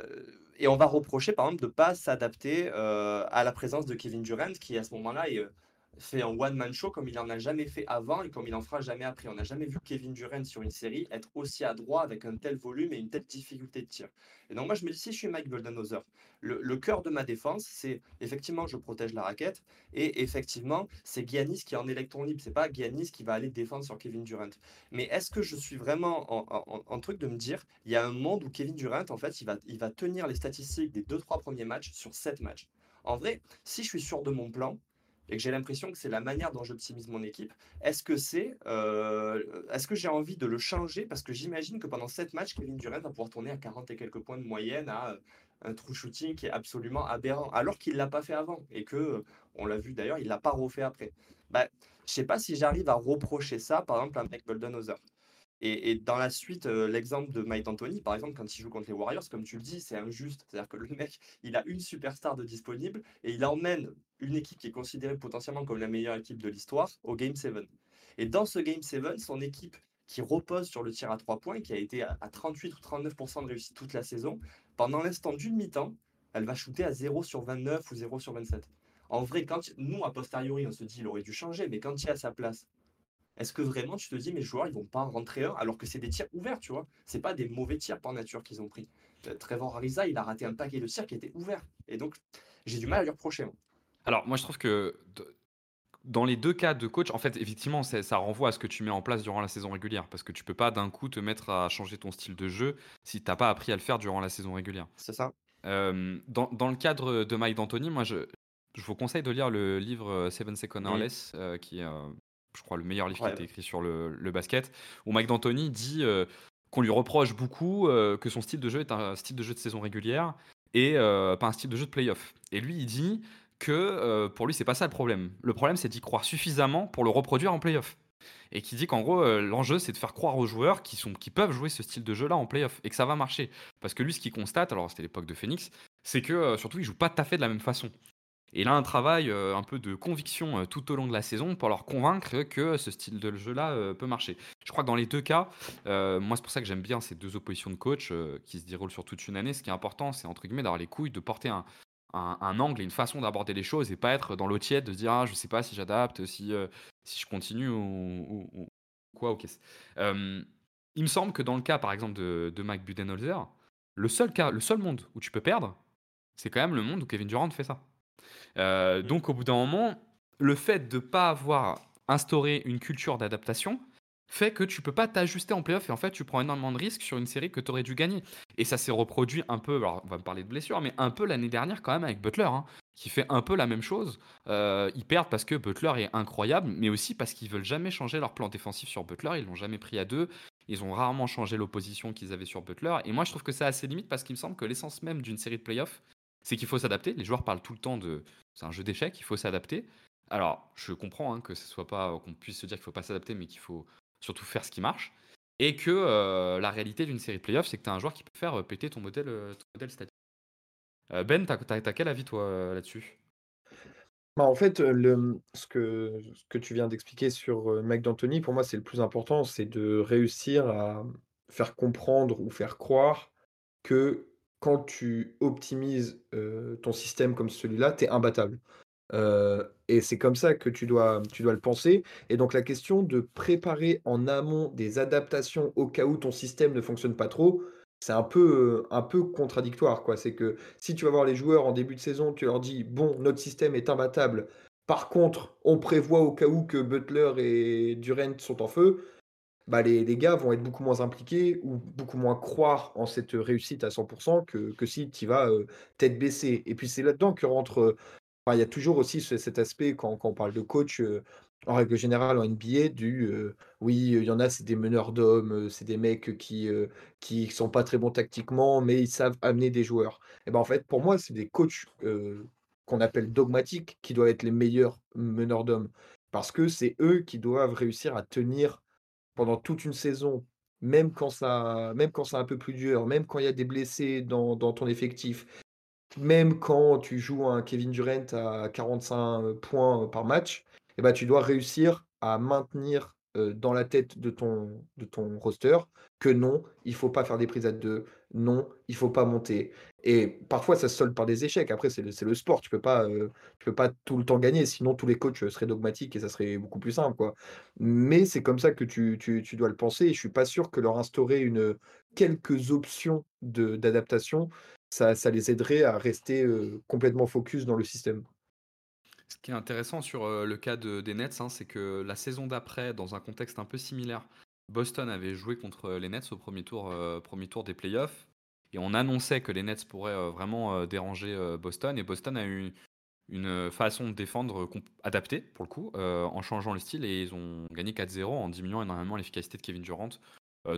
et on va reprocher par exemple de ne pas s'adapter euh, à la présence de Kevin Durant qui à ce moment-là est, euh, fait un one-man show comme il en a jamais fait avant et comme il en fera jamais après. On n'a jamais vu Kevin Durant sur une série être aussi adroit avec un tel volume et une telle difficulté de tir. Et donc moi je me dis si je suis Mike Budenholzer, le, le cœur de ma défense c'est effectivement je protège la raquette et effectivement c'est Giannis qui est en électron libre, c'est pas Giannis qui va aller défendre sur Kevin Durant. Mais est-ce que je suis vraiment en, en- truc de me dire, il y a un monde où Kevin Durant, en fait, il va, il va tenir les statistiques des deux trois premiers matchs sur 7 matchs. En vrai, si je suis sûr de mon plan et que j'ai l'impression que c'est la manière dont j'optimise mon équipe, est-ce que c'est, euh, est-ce que j'ai envie de le changer? Parce que j'imagine que pendant 7 matchs, Kevin Durant va pouvoir tourner à 40 et quelques points de moyenne à euh, un true shooting qui est absolument aberrant, alors qu'il ne l'a pas fait avant et que, on l'a vu d'ailleurs, il ne l'a pas refait après. Bah, je sais pas si j'arrive à reprocher ça, par exemple, à Mike Budenholzer. Et, dans la suite, euh, l'exemple de Mike D'Antoni, par exemple, quand il joue contre les Warriors, comme tu le dis, c'est injuste. C'est-à-dire que le mec, il a une superstar de disponible et il emmène une équipe qui est considérée potentiellement comme la meilleure équipe de l'histoire au Game 7. Et dans ce Game 7, son équipe qui repose sur le tir à 3 points, qui a été à, à 38 ou 39% de réussite toute la saison, pendant l'instant d'une mi-temps, elle va shooter à 0 sur 29 ou 0 sur 27. En vrai, quand nous, a posteriori, on se dit il aurait dû changer, mais quand il est à sa place, est-ce que vraiment tu te dis mes joueurs ils vont pas en rentrer un alors que c'est des tirs ouverts, tu vois? C'est pas des mauvais tirs par nature qu'ils ont pris. Euh, Trevor Ariza, il a raté un paquet de tirs qui étaient ouverts. Et donc, j'ai du mal à lui reprocher. moi. Alors, moi, je trouve que dans les deux cas de coach, en fait, effectivement, ça renvoie à ce que tu mets en place durant la saison régulière. Parce que tu peux pas d'un coup te mettre à changer ton style de jeu si t'as pas appris à le faire durant la saison régulière. C'est ça Euh, dans, dans le cadre de Mike D'Antoni, moi, je, je vous conseille de lire le livre euh, Seven Seconds or. Less, euh, qui est, euh, je crois, le meilleur livre qui a été écrit sur le, le basket, où Mike D'Antoni dit euh, qu'on lui reproche beaucoup euh, que son style de jeu est un style de jeu de saison régulière et euh, pas un style de jeu de playoff. Et lui, il dit que pour lui, c'est pas ça le problème. Le problème, c'est d'y croire suffisamment pour le reproduire en playoff. Et qui dit qu'en gros, l'enjeu, c'est de faire croire aux joueurs qui, sont, qui peuvent jouer ce style de jeu-là en playoff et que ça va marcher. Parce que lui, ce qu'il constate, alors c'était l'époque de Phoenix, c'est que surtout, il joue pas tout à fait de la même façon. Et a un travail euh, un peu de conviction euh, tout au long de la saison pour leur convaincre que ce style de jeu-là euh, peut marcher. Je crois que dans les deux cas, moi c'est pour ça que j'aime bien ces deux oppositions de coach qui se déroulent sur toute une année. Ce qui est important, c'est entre guillemets d'avoir les couilles, de porter un, angle et une façon d'aborder les choses et pas être dans l'eau tiède, de se dire ah, je sais pas si j'adapte, si, je continue ou, ou- quoi. il me semble que dans le cas par exemple de, de Mike Budenholzer, le seul cas, le seul monde où tu peux perdre, c'est quand même le monde où Kevin Durant fait ça. Euh, donc au bout d'un moment, le fait de ne pas avoir instauré une culture d'adaptation fait que tu peux pas t'ajuster en playoff et en fait tu prends énormément de risques sur une série que tu aurais dû gagner. Et ça s'est reproduit un peu, alors on va me parler de blessures, mais un peu l'année dernière quand même avec Butler, hein, qui fait un peu la même chose. Euh, ils perdent parce que Butler est incroyable, mais aussi parce qu'ils veulent jamais changer leur plan défensif sur Butler, ils l'ont jamais pris à deux. Ils ont rarement changé l'opposition qu'ils avaient sur Butler. Et moi, je trouve que c'est assez limite parce qu'il me semble que l'essence même d'une série de playoffs, c'est qu'il faut s'adapter. Les joueurs parlent tout le temps de. C'est un jeu d'échecs, il faut s'adapter. Alors, je comprends hein, que ce soit pas qu'on puisse se dire qu'il faut pas s'adapter, mais qu'il faut surtout faire ce qui marche. Et que euh, la réalité d'une série de playoffs, c'est que tu as un joueur qui peut faire euh, péter ton modèle, euh, ton ben, t'as as, quel avis toi là-dessus? Bah, en fait, le ce que que tu viens d'expliquer sur, Mike D'Antoni, pour moi, c'est le plus important, c'est de réussir à faire comprendre ou faire croire que quand tu optimises, heu, ton système comme celui-là, tu es imbattable. Heu et c'est comme ça que tu dois tu le penser et donc la question de préparer en amont des adaptations au cas où ton système ne fonctionne pas trop, c'est un peu, peu contradictoire, quoi. C'est que si tu vas voir les joueurs en début de saison, tu leur dis: «Bon, notre système est imbattable. Par contre, on prévoit au cas où que Butler et Durant sont en feu». Bah, les, les gars vont être beaucoup moins impliqués ou beaucoup moins croire en cette réussite à 100% que, que si tu vas euh, tête baissée. Et puis c'est là-dedans que rentre. euh, il y a toujours aussi ce- cet aspect quand, quand on parle de coach, euh, en règle générale en NBA, du oui, il y en a, c'est des meneurs d'hommes, c'est des mecs qui euh, qui sont pas très bons tactiquement, mais ils savent amener des joueurs. Et ben en fait, pour moi, c'est des coachs qu'on appelle dogmatiques qui doivent être les meilleurs meneurs d'hommes. Parce que c'est eux qui doivent réussir à tenir pendant toute une saison, même quand ça, même quand c'est un peu plus dur, même quand il y a des blessés dans, ton effectif, même quand tu joues un Kevin Durant à 45 points par match, eh ben, tu dois réussir à maintenir euh, dans la tête de ton, de ton roster que non, il faut pas faire des prises à deux, non, il faut pas monter. Et parfois, ça se solde par des échecs. Après, c'est le, sport, tu peux euh, peux pas tout le temps gagner, sinon tous les coachs seraient dogmatiques et ça serait beaucoup plus simple. Mais c'est comme ça que tu, tu, tu dois le penser. Et je suis pas sûr que leur instaurer une, quelques options d'adaptation ça, ça les aiderait à rester euh, complètement focus dans le système. Ce qui est intéressant sur euh, le cas de- des Nets, hein, c'est que la saison d'après, dans un contexte un peu similaire, Boston avait joué contre les Nets au premier tour, euh, premier tour des playoffs. Et on annonçait que les Nets pourraient euh, vraiment euh, déranger euh, Boston. Et Boston a eu une façon de défendre adaptée, pour le coup, en changeant le style. Et ils ont gagné 4-0 en diminuant énormément l'efficacité de Kevin Durant.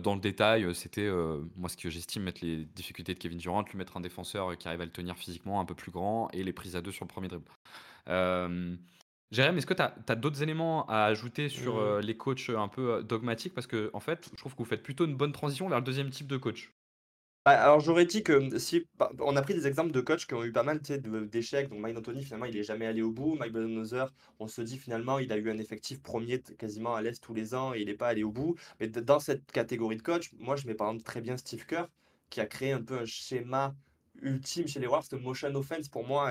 Dans le détail, c'était, moi, ce que j'estime mettre les difficultés de Kevin Durant, lui mettre un défenseur qui arrive à le tenir physiquement un peu plus grand et les prises à deux sur le premier dribble. Euh, Jérém, est-ce que tu as, d'autres éléments à ajouter sur euh, les coachs un peu dogmatiques? Parce que, en fait, je trouve que vous faites plutôt une bonne transition vers le deuxième type de coach. Bah, alors j'aurais dit que si bah, on a pris des exemples de coachs qui ont eu pas mal d'échecs. Donc Mike D'Antoni finalement il est jamais allé au bout. Mike Budenholzer, on se dit finalement il a eu un effectif premier quasiment à l'est tous les ans et il n'est pas allé au bout. Mais dans cette catégorie de coach, moi je mets par exemple très bien Steve Kerr qui a créé un peu un schéma ultime chez les Warriors. Cette motion offense pour moi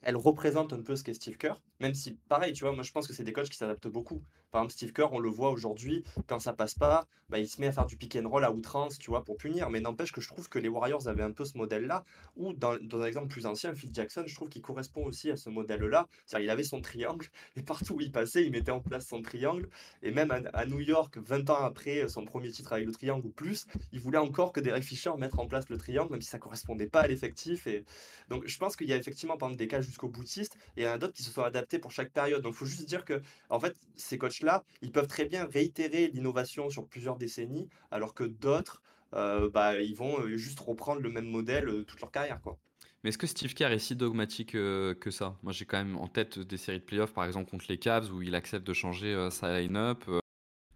elle représente un peu ce qu'est Steve Kerr. Même si pareil tu vois moi je pense que c'est des coachs qui s'adaptent beaucoup. Par exemple Steve Kerr on le voit aujourd'hui quand ça passe pas bah, il se met à faire du pick and roll à outrance, tu vois, pour punir. Mais n'empêche que je trouve que les Warriors avaient un peu ce modèle-là, ou dans, un exemple plus ancien, Phil Jackson, je trouve qu'il correspond aussi à ce modèle-là. C'est-à-dire, il avait son triangle, et partout où il passait, il mettait en place son triangle. Et même à, New York, 20 ans après son premier titre avec le triangle ou plus, il voulait encore que Derek Fisher mette en place le triangle, même si ça correspondait pas à l'effectif. Et... Donc, je pense qu'il y a effectivement, par exemple, des cas jusqu'au boutiste, et il y en a d'autres qui se sont adaptés pour chaque période. Donc, faut juste dire que, en fait, ces coachs-là, ils peuvent très bien réitérer l'innovation sur plusieurs décennies, alors que d'autres, euh, bah, ils vont euh, juste reprendre le même modèle euh, toute leur carrière, quoi. Mais est-ce que Steve Kerr est si dogmatique euh, que ça? Moi, j'ai quand même en tête des séries de playoffs, par exemple contre les Cavs, où il accepte de changer euh, sa line-up, euh,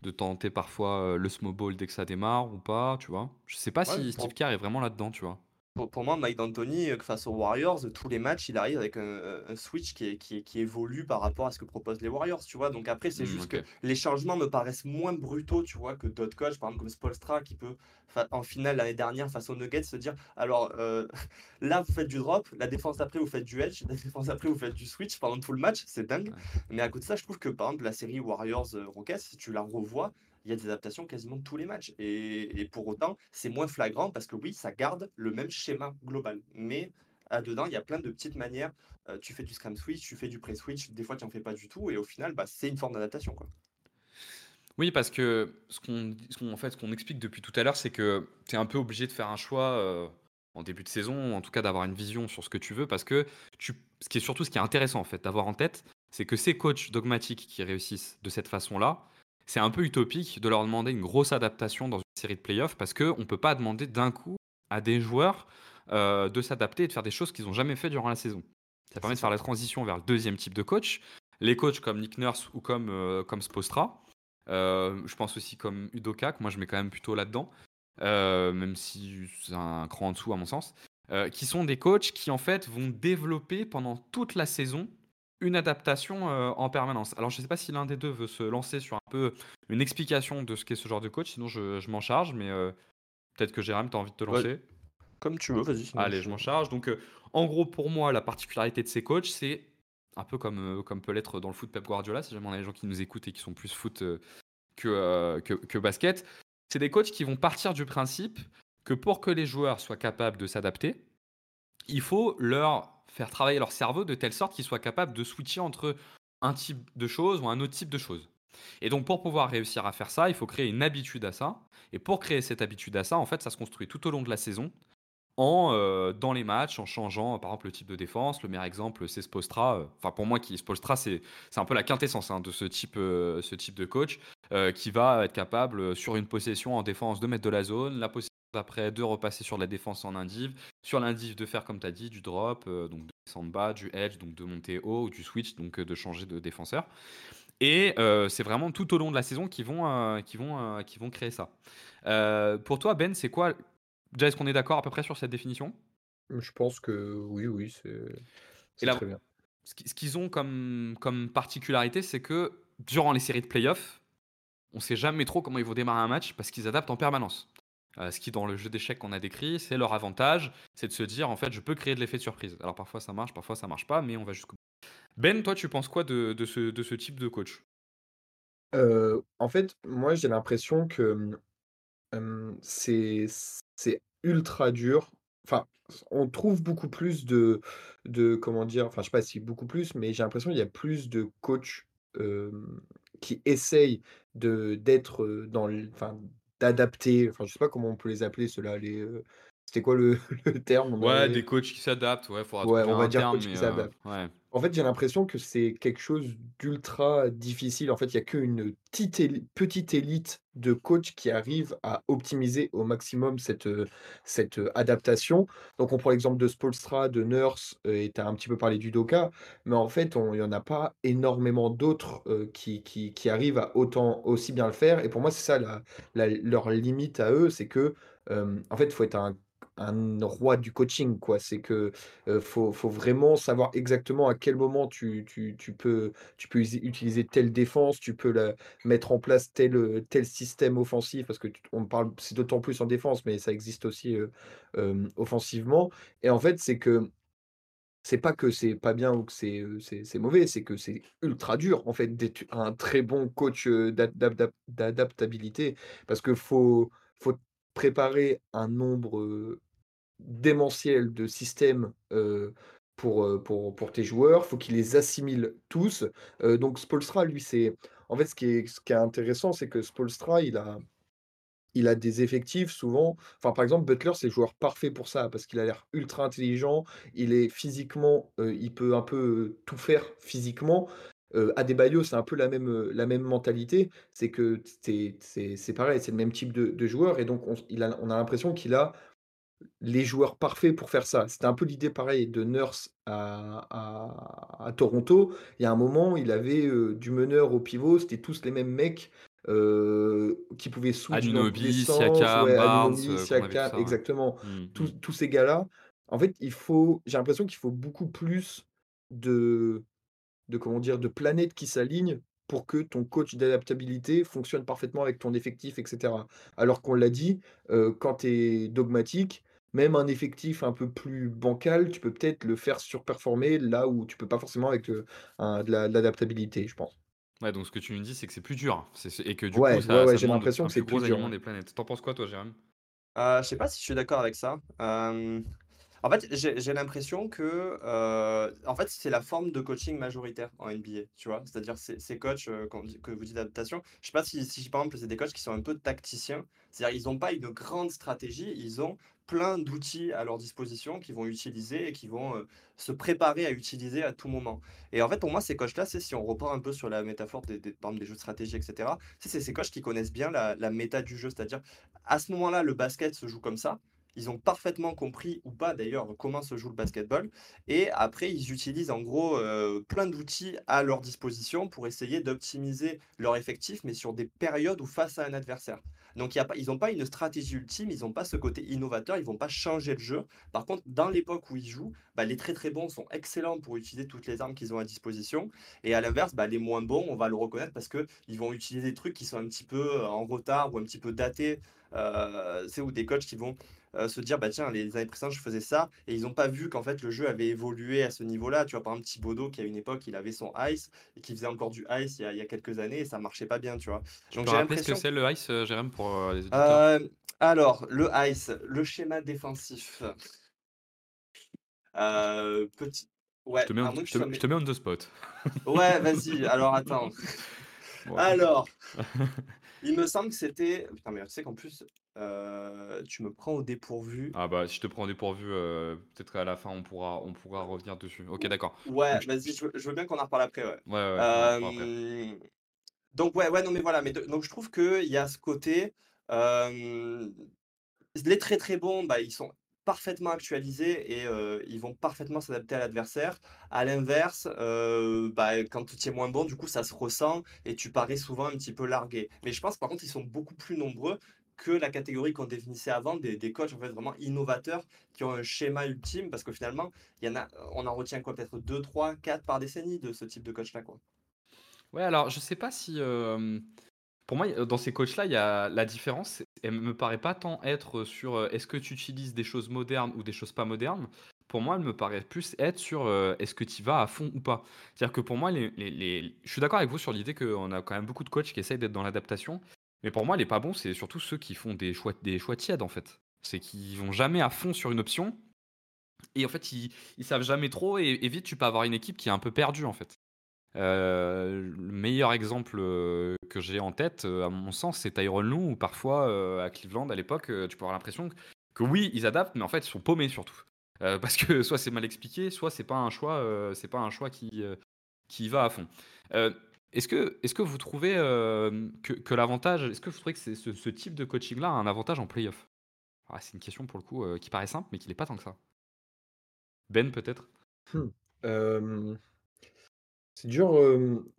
de tenter parfois le small ball dès que ça démarre ou pas, tu vois? Je sais pas Ouais, si Steve Kerr est vraiment là-dedans, tu vois. Pour, pour moi, Mike D'Antoni, euh, face aux Warriors, euh, tous les matchs, il arrive avec un, un switch qui, est- qui, est- qui évolue par rapport à ce que proposent les Warriors, tu vois. Donc après, c'est Hmm, juste que les changements me paraissent moins brutaux, tu vois, que d'autres coachs, par exemple comme Spolstra, qui peut, en finale l'année dernière, face aux Nuggets, se dire, alors euh, là, vous faites du drop, la défense après, vous faites du edge, la défense après, vous faites du switch pendant tout le match, c'est dingue. Mais à côté de ça, je trouve que, par exemple, la série Warriors-Rockets, si tu la revois, il y a des adaptations quasiment tous les matchs. Et, pour autant, c'est moins flagrant parce que oui, ça garde le même schéma global. Mais à dedans, il y a plein de petites manières. Euh, tu fais du scrum switch, tu fais du pré-switch, des fois tu n'en fais pas du tout. Et au final, bah, c'est une forme d'adaptation. quoi. Oui, parce que ce qu'on ce qu'on- en fait, ce qu'on explique depuis tout à l'heure, c'est que tu es un peu obligé de faire un choix euh, en début de saison, en tout cas d'avoir une vision sur ce que tu veux, parce que tu, ce qui est surtout ce qui est intéressant en fait d'avoir en tête, c'est que ces coachs dogmatiques qui réussissent de cette façon-là, c'est un peu utopique de leur demander une grosse adaptation dans une série de playoffs, parce qu'on ne peut pas demander d'un coup à des joueurs euh, de s'adapter et de faire des choses qu'ils n'ont jamais fait durant la saison. Ça permet de faire la transition vers le deuxième type de coach. Les coachs comme Nick Nurse ou comme, euh, comme Spostra, euh, je pense aussi comme Udoka, que moi je mets quand même plutôt là-dedans, même si c'est un cran en dessous à mon sens, qui sont des coachs qui en fait vont développer pendant toute la saison une adaptation euh, en permanence. Alors je ne sais pas si l'un des deux veut se lancer sur un peu une explication de ce qu'est ce genre de coach, sinon je, je m'en charge, mais euh, peut-être que Jérôme, tu as envie de te Ouais. lancer? Comme tu veux, vas-y. Allez, je m'en charge. Donc, euh, en gros, pour moi, la particularité de ces coachs, c'est un peu comme, comme peut l'être dans le foot Pep Guardiola, si jamais on a des gens qui nous écoutent et qui sont plus foot que, que, que basket. C'est des coachs qui vont partir du principe que pour que les joueurs soient capables de s'adapter, il faut leur faire travailler leur cerveau de telle sorte qu'ils soient capables de switcher entre un type de choses ou un autre type de choses. Et donc, pour pouvoir réussir à faire ça, il faut créer une habitude à ça. Et pour créer cette habitude à ça, en fait, ça se construit tout au long de la saison en, euh, dans les matchs, en changeant par exemple le type de défense. Le meilleur exemple, c'est Spostra. euh, Enfin, pour moi, qui Spostra, c'est c'est un peu la quintessence hein, de ce type, euh, ce type de coach euh, qui va être capable, euh, sur une possession en défense, de mettre de la zone, la possession d'après, de repasser sur la défense en indiv, sur l'indiv, de faire comme tu as dit, du drop, euh, donc de descendre bas, du edge, donc de monter haut, ou du switch, donc euh, de changer de défenseur. Et euh, c'est vraiment tout au long de la saison qu'ils vont, qu'ils vont, qu'ils vont créer ça. Pour toi, Ben, c'est quoi Déjà, est-ce qu'on est d'accord à peu près sur cette définition? Je pense que oui, oui, c'est très bien. Ce qui- qu'ils ont comme, comme particularité, c'est que durant les séries de playoffs, on sait jamais trop comment ils vont démarrer un match parce qu'ils adaptent en permanence. Euh, ce qui, dans le jeu d'échecs qu'on a décrit, c'est leur avantage, c'est de se dire, en fait, je peux créer de l'effet de surprise. Alors parfois ça marche, parfois ça marche pas, mais on va jusqu'au bout. Ben, toi, tu penses quoi de, ce, type de coach? Heu, en fait, moi, j'ai l'impression que, c'est ultra dur. Enfin, on trouve beaucoup plus de de comment dire? Enfin, je sais pas si beaucoup plus, mais j'ai l'impression qu'il y a plus de coachs, qui essayent d'être, dans enfin, d'adapter, enfin, je sais pas comment on peut les appeler ceux-là, les, heu, c'était quoi le le terme? Ouais, avait des coachs qui s'adaptent, ouais, faudra ouais, on va un dire terme, coach mais qui euh, s'adapte. ouais. En fait, j'ai l'impression que c'est quelque chose d'ultra difficile. En fait, il y a qu'une petite petite élite de coachs qui arrivent à optimiser au maximum cette, cette, adaptation. Donc on prend l'exemple de Spoelstra, de Nurse, et tu as un petit peu parlé d'Udoka, mais en fait, il y en a pas énormément d'autres, qui qui arrivent à autant aussi bien le faire et pour moi, c'est ça leur limite à eux, c'est que, en fait, il faut être un un roi du coaching, quoi. C'est que, faut faut vraiment savoir exactement à quel moment tu tu tu peux tu peux utiliser telle défense, tu peux la mettre en place tel, tel système offensif parce que tu on parle c'est d'autant plus en défense, mais ça existe aussi, offensivement et en fait, c'est que c'est pas que c'est pas bien ou que c'est, c'est c'est mauvais, c'est que c'est ultra dur, en fait, d'être un très bon coach, d'adaptabilité parce que faut faut préparer un nombre, démentiel de systèmes, heu, pour, pour pour tes joueurs. Faut qu'ils les assimilent tous. Donc Spoelstra, lui, c'est en fait, ce qui est ce qui est intéressant, c'est que Spoelstra, il a il a des effectifs souvent enfin, par exemple, Butler, c'est le joueur parfait pour ça, parce qu'il a l'air ultra intelligent, il est physiquement, il peut un peu, tout faire physiquement. Adebayo, c'est un peu la même, la même mentalité. C'est que c'est pareil, c'est le même type de de joueur et donc on a on a l'impression qu'il a les joueurs parfaits pour faire ça. C'était un peu l'idée pareil de Nurse à à à Toronto. Il y a un moment, il avait, du meneur au pivot, c'était tous les mêmes mecs, qui pouvaient switch sens. Siakam, Ouais, Barnes, euh, Siakam, ça, exactement. Mm, Tous mm. tous ces gars-là, en fait, il faut j'ai l'impression qu'il faut beaucoup plus de de comment dire? De planètes qui s'alignent pour que ton coach d'adaptabilité fonctionne parfaitement avec ton effectif et cetera. Alors qu'on l'a dit, heu, quand tu es dogmatique, même un effectif un peu plus bancal, tu peux peut-être le faire surperformer là où tu peux pas forcément avec, un de la de l'adaptabilité, je pense. Ouais, donc ce que tu nous dis, c'est que c'est plus dur. Et que du coup, Ouais, ouais, ça, ouais, ça j'ai demande l'impression un que c'est plus dur, ouais. des planètes. T'en penses quoi, toi, Jérôme? Euh, je sais pas si je suis d'accord avec ça. Euh, en fait, j'ai l'impression que euh, en fait, c'est la forme de coaching majoritaire en NBA, tu vois? C'est-à-dire ces, coachs euh, que vous dites d'adaptation. Je sais pas si, par exemple c'est des coachs qui sont un peu tacticiens. C'est-à-dire ils n'ont pas une grande stratégie, ils ont plein d'outils à leur disposition qu'ils vont utiliser et qui vont euh, se préparer à utiliser à tout moment. Et en fait, pour moi, ces coachs-là, c'est si on repart un peu sur la métaphore des, par exemple, des jeux de stratégie, etc. C'est ces coachs qui connaissent bien la, la méta du jeu, c'est-à-dire à ce moment-là, le basket se joue comme ça. Ils ont parfaitement compris, ou pas d'ailleurs, comment se joue le basketball. Et après, ils utilisent en gros euh, plein d'outils à leur disposition pour essayer d'optimiser leur effectif, mais sur des périodes ou face à un adversaire. Donc, ils n'ont pas une stratégie ultime, ils n'ont pas ce côté innovateur, ils vont pas changer le jeu. Par contre, dans l'époque où ils jouent, bah, les très très bons sont excellents pour utiliser toutes les armes qu'ils ont à disposition. Et à l'inverse, bah, les moins bons, on va le reconnaître parce qu'ils vont utiliser des trucs qui sont un petit peu euh, en retard ou un petit peu datés euh, c'est ou des coachs qui vont euh, se dire bah tiens les années précédentes je faisais ça et ils n'ont pas vu qu'en fait le jeu avait évolué à ce niveau-là tu vois par exemple Thibodeau qui à une époque il avait son ice et qui faisait encore du ice il y a, il y a quelques années et ça marchait pas bien tu vois donc j'ai ce que l'impression c'est le ice, euh, Jérôme, pour euh, les auditeurs? Alors le ice le schéma défensif petit Je ouais te mets on, je te, sois je te mets on the spot. ouais vas-y alors attends. Alors, il me semble que c'était. Putain, mais tu sais qu'en plus, euh, tu me prends au dépourvu. Ah bah, si je te prends dépourvu, euh, peut-être qu'à la fin, on pourra, on pourra revenir dessus. Ok, d'accord. Ouais, je- vas-y, je, veux- je veux bien qu'on en reparle après, ouais. Ouais, ouais, après. Donc ouais, ouais, non mais voilà, mais de- donc je trouve qu'il y a ce côté, les très très bons, bah, ils sont parfaitement actualisés et euh, ils vont parfaitement s'adapter à l'adversaire. À l'inverse, euh, bah, quand tu es moins bon, du coup ça se ressent et tu parais souvent un petit peu largué. Mais je pense par contre ils sont beaucoup plus nombreux que la catégorie qu'on définissait avant, des, des coachs en fait vraiment innovateurs qui ont un schéma ultime, parce que finalement, il y en a, on en retient quoi, peut-être 2, 3, 4 par décennie de ce type de coach-là, quoi. Ouais, alors je sais pas si. pour moi, dans ces coachs-là, il y a la différence. Elle me paraît pas tant être sur euh, est-ce que tu utilises des choses modernes ou des choses pas modernes. Pour moi, elle me paraît plus être sur euh, est-ce que tu vas à fond ou pas. C'est-à-dire que pour moi, les, les- les- je suis d'accord avec vous sur l'idée qu'on a quand même beaucoup de coachs qui essayent d'être dans l'adaptation. Mais pour moi, les pas bons, c'est surtout ceux qui font des choix, des choix tièdes en fait. C'est qu'ils vont jamais à fond sur une option. Et en fait, ils, savent jamais trop. Et, vite, tu peux avoir une équipe qui est un peu perdue en fait. Euh, le meilleur exemple euh, que j'ai en tête, euh, à mon sens, c'est Tyron Lue, où parfois, à Cleveland, à l'époque, tu peux avoir l'impression que, oui, ils adaptent, mais en fait, ils sont paumés surtout. Parce que soit c'est mal expliqué, soit c'est pas un choix, pas un choix qui, qui va à fond. Est-ce que, vous trouvez euh, que, l'avantage, est-ce que vous trouvez que ce, type de coaching-là a un avantage en playoff? Ah, C'est une question pour le coup euh, qui paraît simple, mais qui n'est pas tant que ça. Ben, peut-être? Hmm. C'est dur, euh,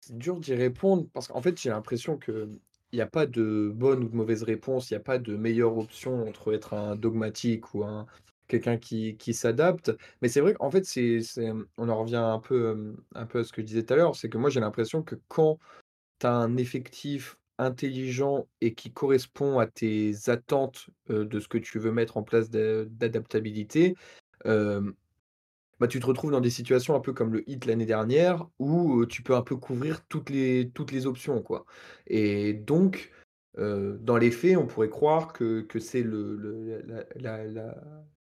c'est dur d'y répondre parce qu'en fait, j'ai l'impression que il n'y a pas de bonne ou de mauvaise réponse, il n'y a pas de meilleure option entre être un dogmatique ou un quelqu'un qui, qui s'adapte. Mais c'est vrai qu'en fait, c'est, c'est- on en revient un peu, euh, un peu à ce que je disais tout à l'heure, c'est que moi j'ai l'impression que quand tu as un effectif intelligent et qui correspond à tes attentes de ce que tu veux mettre en place d'a- d'adaptabilité, bah, tu te retrouves dans des situations un peu comme le hit l'année dernière où tu peux un peu couvrir toutes les, toutes les options, quoi. Et donc, dans les faits, on pourrait croire que, que c'est le, la-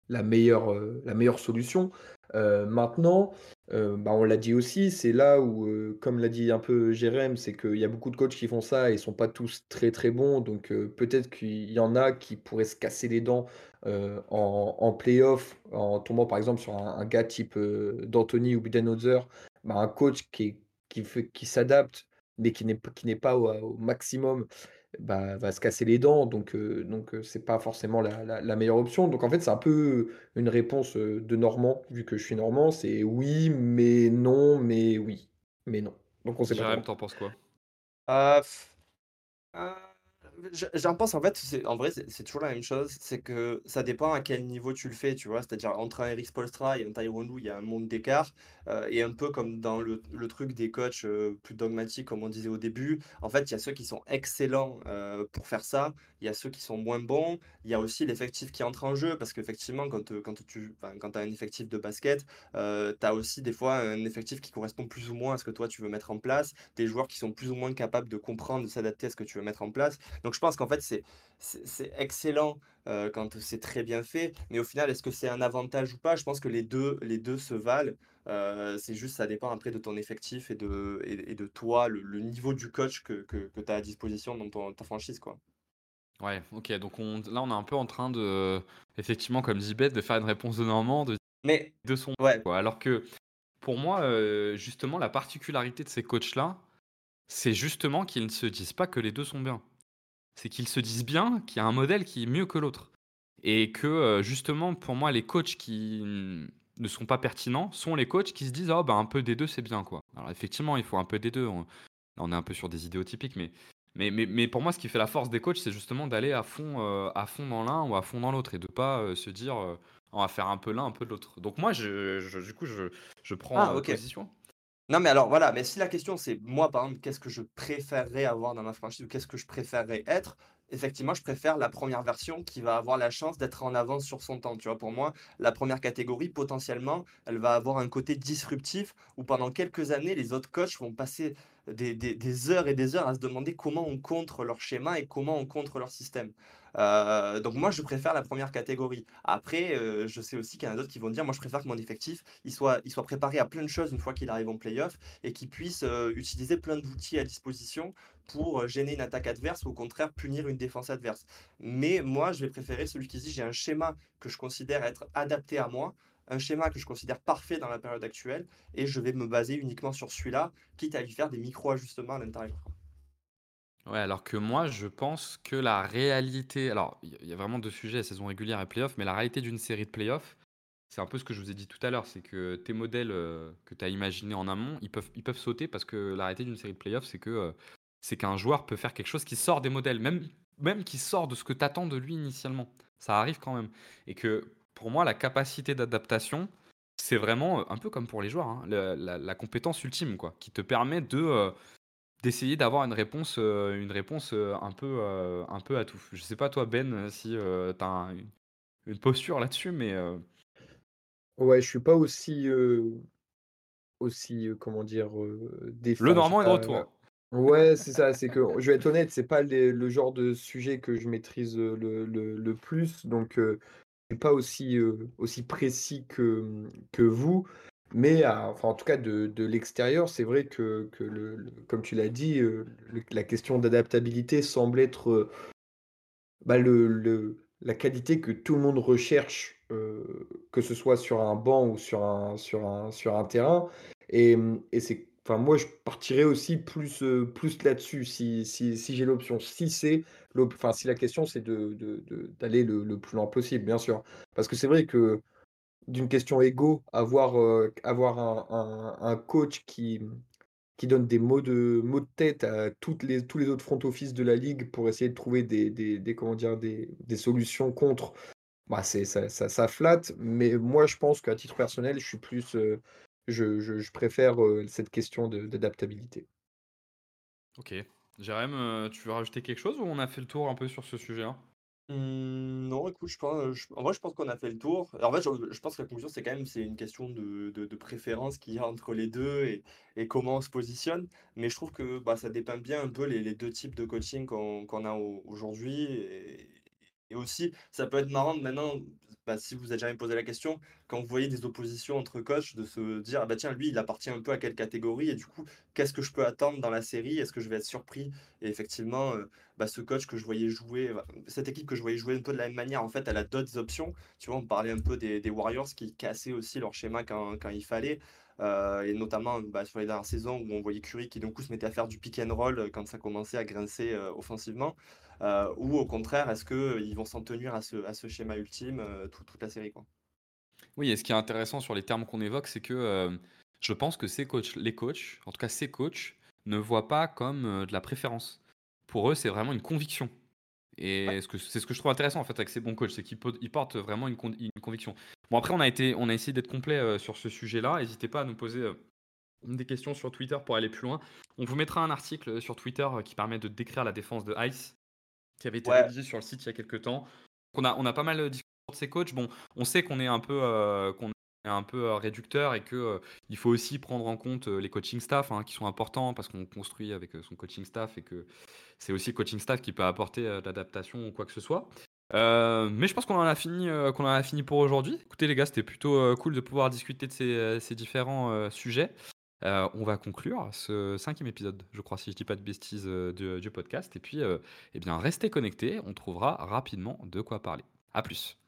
la meilleure, euh, la meilleure solution. Euh, maintenant, euh, bah, on l'a dit aussi, c'est là où, comme l'a dit un peu Jérém, c'est qu'il y a beaucoup de coachs qui font ça et ils sont pas tous très très bons. Donc peut-être qu'il y en a qui pourraient se casser les dents en, en playoff, en tombant par exemple sur un, gars type d'Anthony ou Budenholzer, bah, un coach qui, qui, qui s'adapte, mais qui n'est, pas- au maximum, bah, va se casser les dents. Donc, euh, donc euh, c'est pas forcément la, la- la meilleure option. Donc en fait, c'est un peu une réponse euh, de Normand, vu que je suis Normand, c'est oui, mais non, mais oui, mais non. Donc on sait pas Jérém, t'en penses quoi? J'en pense en fait, c'est en vrai c'est toujours la même chose, c'est que ça dépend à quel niveau tu le fais, tu vois. C'est-à-dire entre un Eric Spoelstra et un Tyronn Lue, il y a un monde d'écart. euh, et un peu comme dans le, le truc des coachs euh, plus dogmatiques, comme on disait au début, en fait, il y a ceux qui sont excellents euh, pour faire ça, il y a ceux qui sont moins bons, il y a aussi l'effectif qui entre en jeu, parce qu'effectivement, quand, quand tu enfin, quand as un effectif de basket, tu as aussi des fois un effectif qui correspond plus ou moins à ce que toi tu veux mettre en place, des joueurs qui sont plus ou moins capables de comprendre, de s'adapter à ce que tu veux mettre en place. Donc je pense qu'en fait, c'est excellent euh, quand c'est très bien fait, mais au final, est-ce que c'est un avantage ou pas? Je pense que les deux, les deux se valent. Euh, c'est juste, ça dépend après de ton effectif et de, et, et de toi, le, le niveau du coach que, que, que tu as à disposition dans ton, ta franchise, quoi. Ouais, ok, donc on, là on est un peu en train de, effectivement, comme dit Beth, de faire une réponse de Normand, de Mais de son ouais, quoi. Alors que pour moi, euh, justement, la particularité de ces coachs-là, c'est justement qu'ils ne se disent pas que les deux sont bien. C'est qu'ils se disent bien qu'il y a un modèle qui est mieux que l'autre. Et que euh, justement, pour moi, les coachs qui mm, ne sont pas pertinents sont les coachs qui se disent, oh, bah, un peu des deux, c'est bien, quoi. Alors effectivement, il faut un peu des deux. On, est un peu sur des idéaux typiques, mais, mais, mais, mais pour moi, ce qui fait la force des coachs, c'est justement d'aller à fond, euh, à fond dans l'un ou à fond dans l'autre et de pas euh, se dire, euh, on va faire un peu l'un, un peu l'autre. Donc moi, je, je- du coup, je, je prends ah, euh, ok. position. Non, mais alors voilà, mais si la question c'est moi par exemple, qu'est-ce que je préférerais avoir dans ma franchise ou qu'est-ce que je préférerais être, effectivement, je préfère la première version qui va avoir la chance d'être en avance sur son temps. Tu vois, pour moi, la première catégorie, potentiellement, elle va avoir un côté disruptif où pendant quelques années, les autres coachs vont passer des, des- des heures et des heures à se demander comment on contre leur schéma et comment on contre leur système. Euh, donc moi, je préfère la première catégorie. Après, euh, je sais aussi qu'il y en a d'autres qui vont dire, moi, je préfère que mon effectif, il soit, il soit préparé à plein de choses une fois qu'il arrive en playoff et qu'il puisse euh, utiliser plein d'outils à disposition pour gêner une attaque adverse ou au contraire punir une défense adverse. Mais moi, je vais préférer celui qui dit, j'ai un schéma que je considère être adapté à moi un schéma que je considère parfait dans la période actuelle et je vais me baser uniquement sur celui-là, quitte à lui faire des micro-ajustements à l'intérieur. Ouais, alors que moi, je pense que la réalité. Alors, il y a vraiment deux sujets, saison régulière et playoff, mais la réalité d'une série de playoffs, c'est un peu ce que je vous ai dit tout à l'heure, c'est que tes modèles euh, que tu as imaginés en amont, ils peuvent, ils peuvent sauter parce que la réalité d'une série de playoffs, c'est que euh, c'est qu'un joueur peut faire quelque chose qui sort des modèles, même, même qui sort de ce que tu attends de lui initialement. Ça arrive quand même. Et que pour moi, la capacité d'adaptation, c'est vraiment euh, un peu comme pour les joueurs, hein, la, la- compétence ultime, quoi, qui te permet de d'essayer d'avoir une réponse, euh, une réponse euh, un, peu, euh, un peu à tout. Je sais pas toi Ben si tu as une, posture là-dessus, mais... Ouais, je suis pas aussi, aussi comment dire, Le Normand est de retour. Ouais, c'est ça, c'est que je vais être honnête, c'est pas le genre de sujet que je maîtrise le, le, le plus, donc je suis pas aussi, aussi précis que, que vous. Mais enfin, en tout cas, de, de l'extérieur, c'est vrai que, que le, comme tu l'as dit, euh, la question d'adaptabilité semble être euh, bah, la qualité que tout le monde recherche, euh, que ce soit sur un banc ou sur un, sur un, sur un terrain. Et, et c'est, enfin, moi, je partirais aussi plus, plus là-dessus si, si, si j'ai l'option. Si enfin, si la question c'est de, d'aller le, le plus loin possible, bien sûr. Parce que c'est vrai que d'une question égo, avoir, euh, avoir un, un, coach qui, qui donne des mots de, mots de tête à toutes les, tous les autres front office de la ligue pour essayer de trouver des, des, comment dire, des, des, solutions contre, bah c'est, ça, ça, flatte. Mais moi, je pense qu'à titre personnel, je suis plus. Euh, je, je, préfère euh, cette question d'adaptabilité. Ok. Jérém, tu veux rajouter quelque chose ou on a fait le tour un peu sur ce sujet Mmh, non, écoute, en vrai, je pense qu'on a fait le tour. En fait, je, pense que la conclusion, c'est quand même c'est une question de, de, préférence qu'il y a entre les deux et, et comment on se positionne. Mais je trouve que bah, ça dépeint bien un peu les, les deux types de coaching qu'on qu'on a aujourd'hui. Et aussi, ça peut être marrant maintenant, bah, si vous avez jamais posé la question, quand vous voyez des oppositions entre coachs, de se dire, ah bah tiens, lui, il appartient un peu à quelle catégorie, et du coup, qu'est-ce que je peux attendre dans la série Est-ce que je vais être surpris? Et effectivement, euh, bah, ce coach que je voyais jouer, cette équipe que je voyais jouer un peu de la même manière, en fait, elle a d'autres options. Tu vois, on parlait un peu des, Warriors qui cassaient aussi leur schéma quand, quand il fallait. Euh, et notamment bah, sur les dernières saisons où on voyait Curry qui d'un coup se mettait à faire du pick and roll quand ça commençait à grincer euh, offensivement. Euh, ou au contraire, est-ce qu'ils euh, vont s'en tenir à ce, à ce schéma ultime euh, toute la série quoi? Oui, et ce qui est intéressant sur les termes qu'on évoque, c'est que je pense que ces coachs, les coachs, en tout cas ces coachs, ne voient pas comme de la préférence. Pour eux, c'est vraiment une conviction. Et c'est ce que je trouve intéressant en fait avec ces bons coachs, c'est qu'ils portent vraiment une, une, conviction. Bon après on a été, on a essayé d'être complet sur ce sujet-là. N'hésitez pas à nous poser des questions sur Twitter pour aller plus loin. On vous mettra un article sur Twitter qui permet de décrire la défense de Ice qui avait été rédigé sur le site il y a quelques temps. On a, on a pas mal discuté de ces coachs. Bon, on sait qu'on est un peu, euh, qu'on est un peu euh, réducteur et que euh, il faut aussi prendre en compte les coaching staff hein, qui sont importants parce qu'on construit avec son coaching staff et que c'est aussi le coaching staff qui peut apporter l'adaptation ou quoi que ce soit. mais je pense qu'on en a fini, qu'on en a fini pour aujourd'hui. Écoutez les gars, c'était plutôt cool de pouvoir discuter de ces, ces différents sujets. Euh, on va conclure ce cinquième épisode, je crois, si je dis pas de bêtises euh, du, podcast. Et puis, euh, eh bien, restez connectés, on trouvera rapidement de quoi parler. À plus.